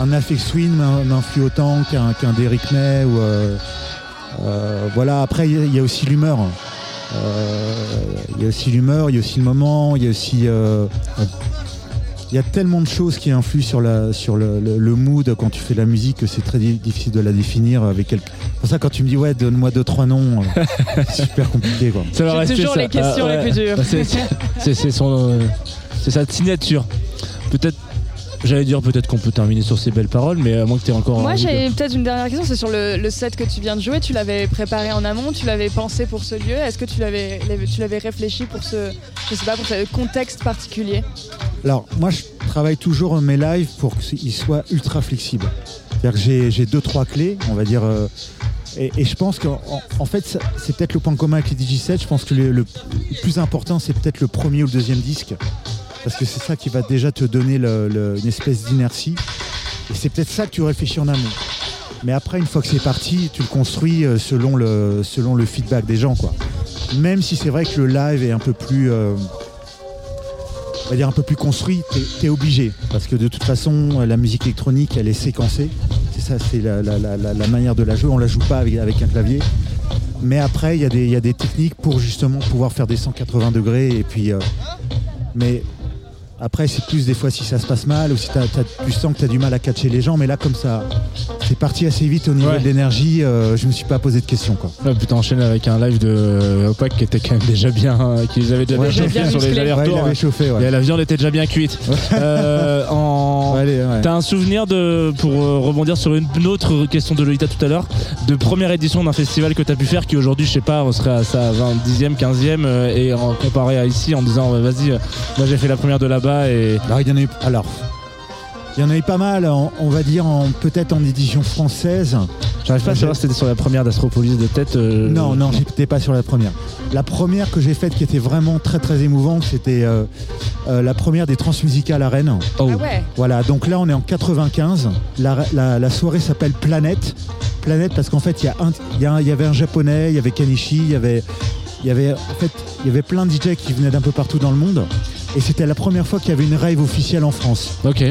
un Afex m'in- m'influe autant qu'un qu'un Derrick May ou euh, euh, voilà. Après, il y a- il y, a aussi l'humeur. Euh, Il y a aussi l'humeur, il y a aussi le moment, il y a aussi. euh, il y a tellement de choses qui influent sur, la, sur le, le- le mood quand tu fais de la musique que c'est très di- difficile de la définir avec quelqu'un. C'est pour ça quand tu me dis ouais donne-moi deux trois noms, euh, <laughs> c'est super compliqué quoi. Rester toujours ça. les questions Ah, les plus dures. C'est- c'est- C'est c'est son, euh, c'est sa signature. Peut-être, j'allais dire peut-être qu'on peut terminer sur ces belles paroles, mais à moins que tu aies encore. Moi, j'ai peut-être une dernière question. C'est sur le, le set que tu viens de jouer. Tu l'avais préparé en amont, tu l'avais pensé pour ce lieu. Est-ce que tu l'avais, tu l'avais réfléchi pour ce, je sais pas, pour ce contexte particulier? Alors, moi, je travaille toujours mes lives pour qu'ils soient ultra flexibles. C'est-à-dire que j'ai- j'ai deux, trois clés, on va dire. euh, Et, et je pense qu'en en- en fait, c'est peut-être le point commun avec les DJ7. Je pense que le, le plus important, c'est peut-être le premier ou le deuxième disque. Parce que c'est ça qui va déjà te donner une espèce d'inertie. Et c'est peut-être ça que tu réfléchis en amont. Mais après, une fois que c'est parti, tu le construis euh, selon le, feedback des gens. Quoi. Même si c'est vrai que le live est un peu plus. euh, on va dire un peu plus construit, t'es es obligé. Parce que de toute façon, la musique électronique, elle est séquencée. C'est ça, c'est la, manière de la jouer. On la joue pas avec, un clavier. Mais après, il y, a des- il y a des techniques pour justement pouvoir faire des 180 degrés. Et puis, euh, mais après, c'est plus des fois si ça se passe mal ou si t'as- t'as- tu sens que tu as du mal à catcher les gens. Mais là, comme ça, c'est parti assez vite au niveau Ouais. de l'énergie. euh, je me suis pas posé de questions. Quoi. Ah, putain, enchaîner avec un live de euh, Opac qui était quand même déjà bien, euh, qui les avait déjà Ouais, bien chauffés sur les allers-retours. Ouais, chauffé. Et la viande était déjà bien cuite. <laughs> Euh, en... T'as un souvenir de, pour euh, rebondir sur une autre question de Lolita tout à l'heure, de première édition d'un festival que t'as pu faire qui aujourd'hui, je sais pas, on serait à sa 20, 10e, 15e euh, et en comparé à ici en disant vas-y, moi j'ai fait la première de là-bas et. Alors, il y en a eu, alors, il y en a eu pas mal, on va dire en- peut-être en édition française. J'arrive pas à savoir si c'était sur la première d'Astropolis de tête. euh, Non, non, j'étais pas sur la première. La première que j'ai faite qui était vraiment très très émouvante, c'était euh, euh, la première des Transmusicales à Rennes. Oh. Ah ouais. Voilà, donc là on est en 95. La, la- la soirée s'appelle Planète. Planète parce qu'en fait il y, a un- il y, a un- il y avait un japonais, il y avait Kanishi, il y avait, il y avait, en fait, il y avait plein de DJ qui venaient d'un peu partout dans le monde. Et c'était la première fois qu'il y avait une rave officielle en France. Ok.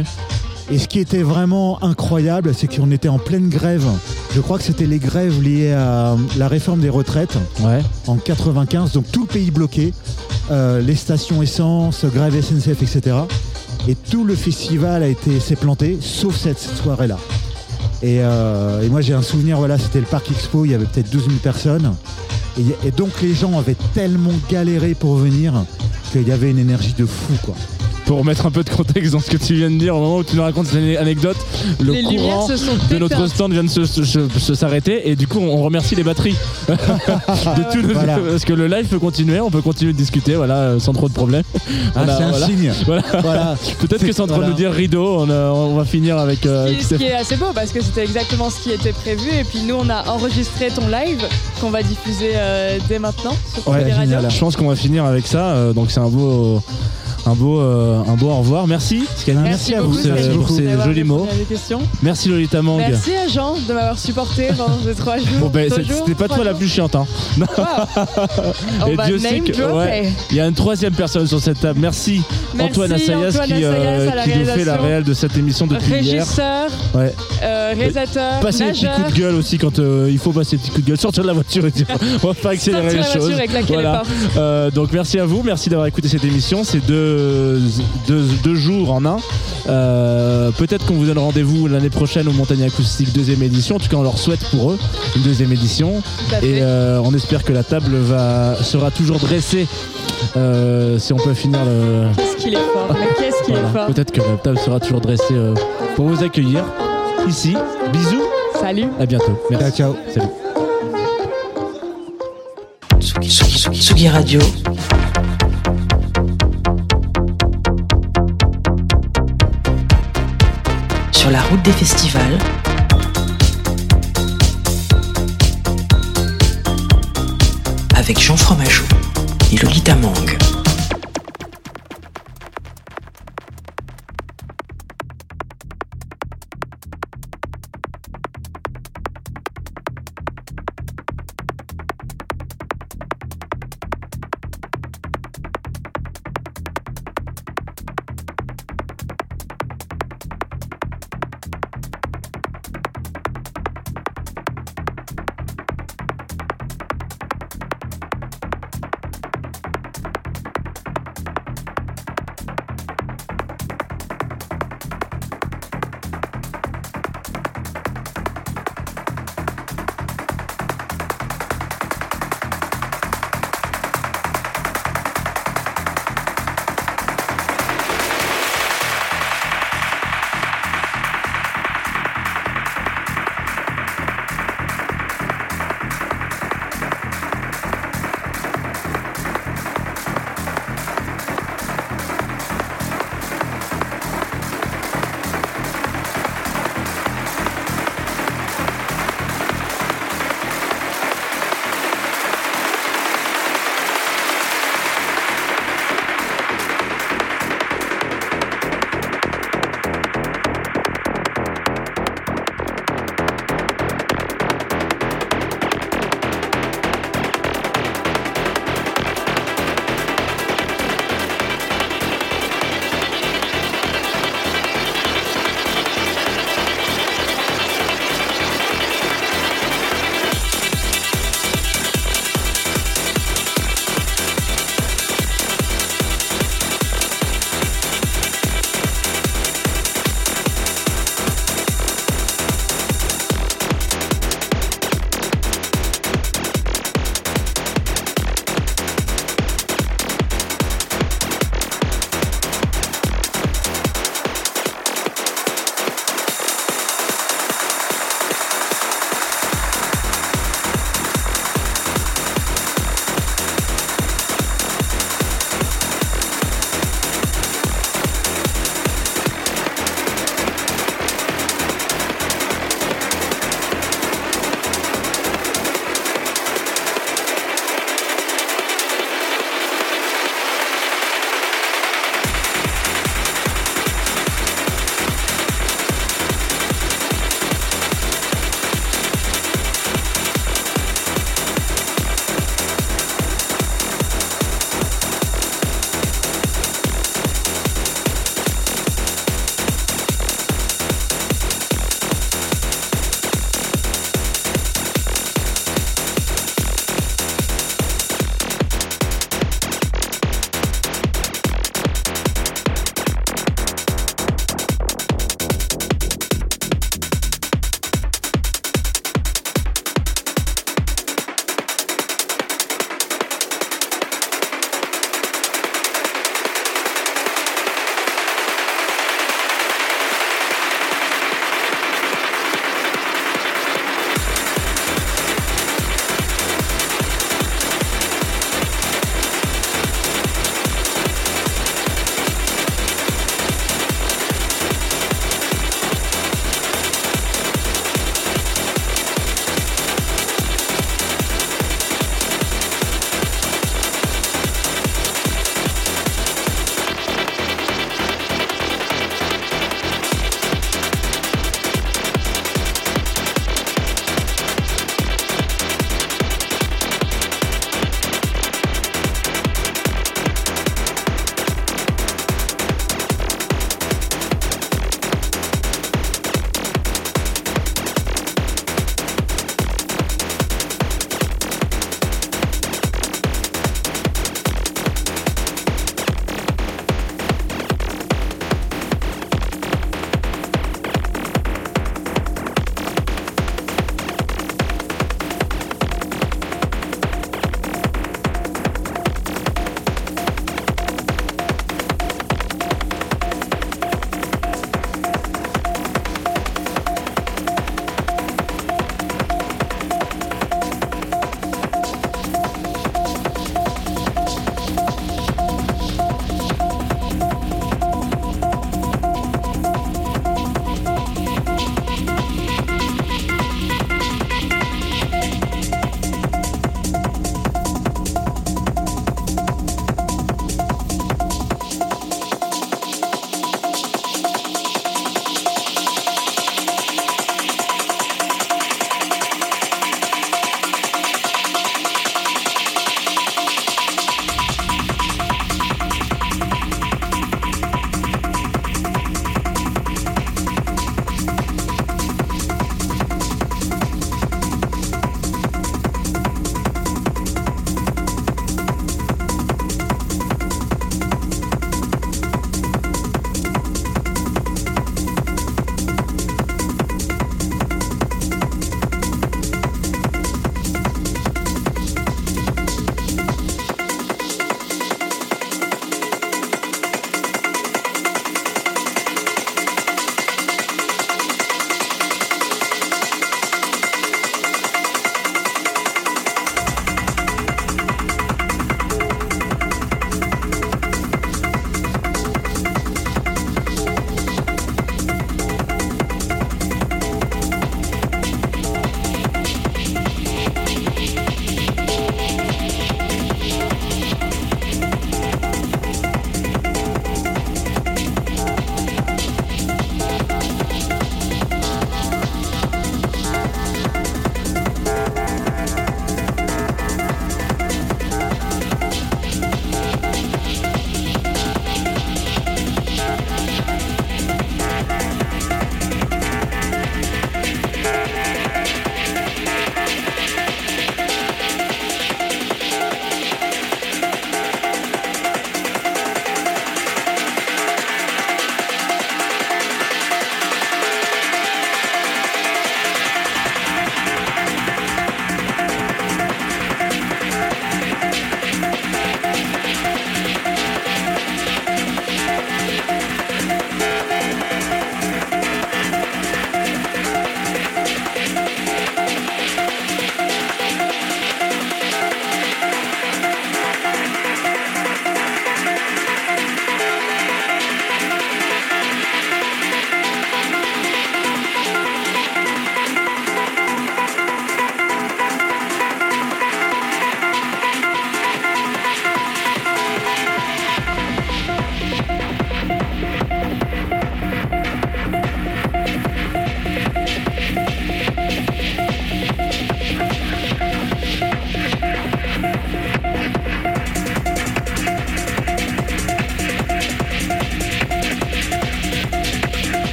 Et ce qui était vraiment incroyable, c'est qu'on était en pleine grève. Je crois que c'était les grèves liées à la réforme des retraites Ouais. en 95, donc tout le pays bloqué, euh, les stations essence, grève SNCF, etc. Et tout le festival a été s'est planté, sauf cette, cette soirée-là. Et, euh, et moi j'ai un souvenir, voilà, c'était le Parc Expo, il y avait peut-être 12 000 personnes. Et, et donc les gens avaient tellement galéré pour venir qu'il y avait une énergie de fou, quoi. Pour mettre un peu de contexte dans ce que tu viens de dire, au moment où tu nous racontes cette anecdote, le Les courant se sont de notre stand vient de se, se- se- se s'arrêter et du coup on remercie les batteries <laughs> de tout notre- Voilà. parce que le live peut continuer, on peut continuer de discuter, voilà, euh, sans trop de problème. Ah, <laughs> c'est un voilà. signe. <laughs> Voilà. Voilà. Peut-être que sans trop Voilà. nous dire rideau, on, a- on va finir avec. euh, Ce qui- ce qui Steph- est assez beau parce que c'était exactement ce qui était prévu et puis nous on a enregistré ton live qu'on va diffuser euh, dès maintenant sur Ouais, génial. Je pense qu'on va finir avec ça, euh, donc c'est un beau. Un beau, euh, un beau au revoir. Merci, Merci à pour, vous, ce- merci pour beaucoup ces d'avoir jolis mots. répondu à des questions. Merci Lolita Mang. Merci à Jean de m'avoir supporté pendant ces trois jours. Bon ben deux c'est- jours, c'était pas trois toi la jours. plus chiante hein. On va <laughs> name que dropper. ouais, il y a une troisième personne sur cette table. Merci, Merci, Antoine Assayas Antoine qui, euh, Assayas à la qui nous fait la réalisation. réelle de cette émission depuis hier. Régisseur, Ouais. euh, réalisateur, Passer des petits nageur. coups de gueule aussi quand euh, il faut passer des petits coups de gueule. Sortir de la voiture et dire <laughs> on va pas accélérer Sortir les la voiture choses. et claquer les Voilà. portes. Euh, donc merci à vous, merci d'avoir écouté cette émission. C'est deux, deux, deux jours en un. Euh, Peut-être qu'on vous donne rendez-vous l'année prochaine au Montagne Acoustique deuxième édition. En tout cas, on leur souhaite pour eux une deuxième édition. Et euh, on espère que la table va, sera toujours dressée. euh, si on peut finir le. Qu'est-ce qu'il est fort, mais qu'est-ce qu'il Voilà. est fort. Peut-être que la table sera toujours dressée euh, pour vous accueillir ici. Bisous, Salut. à bientôt. Merci. Ciao, ciao. Salut. Tsugi, Tsugi, Tsugi, Tsugi Radio. La route des festivals. Avec Jean Fromageau et Lolita Mang.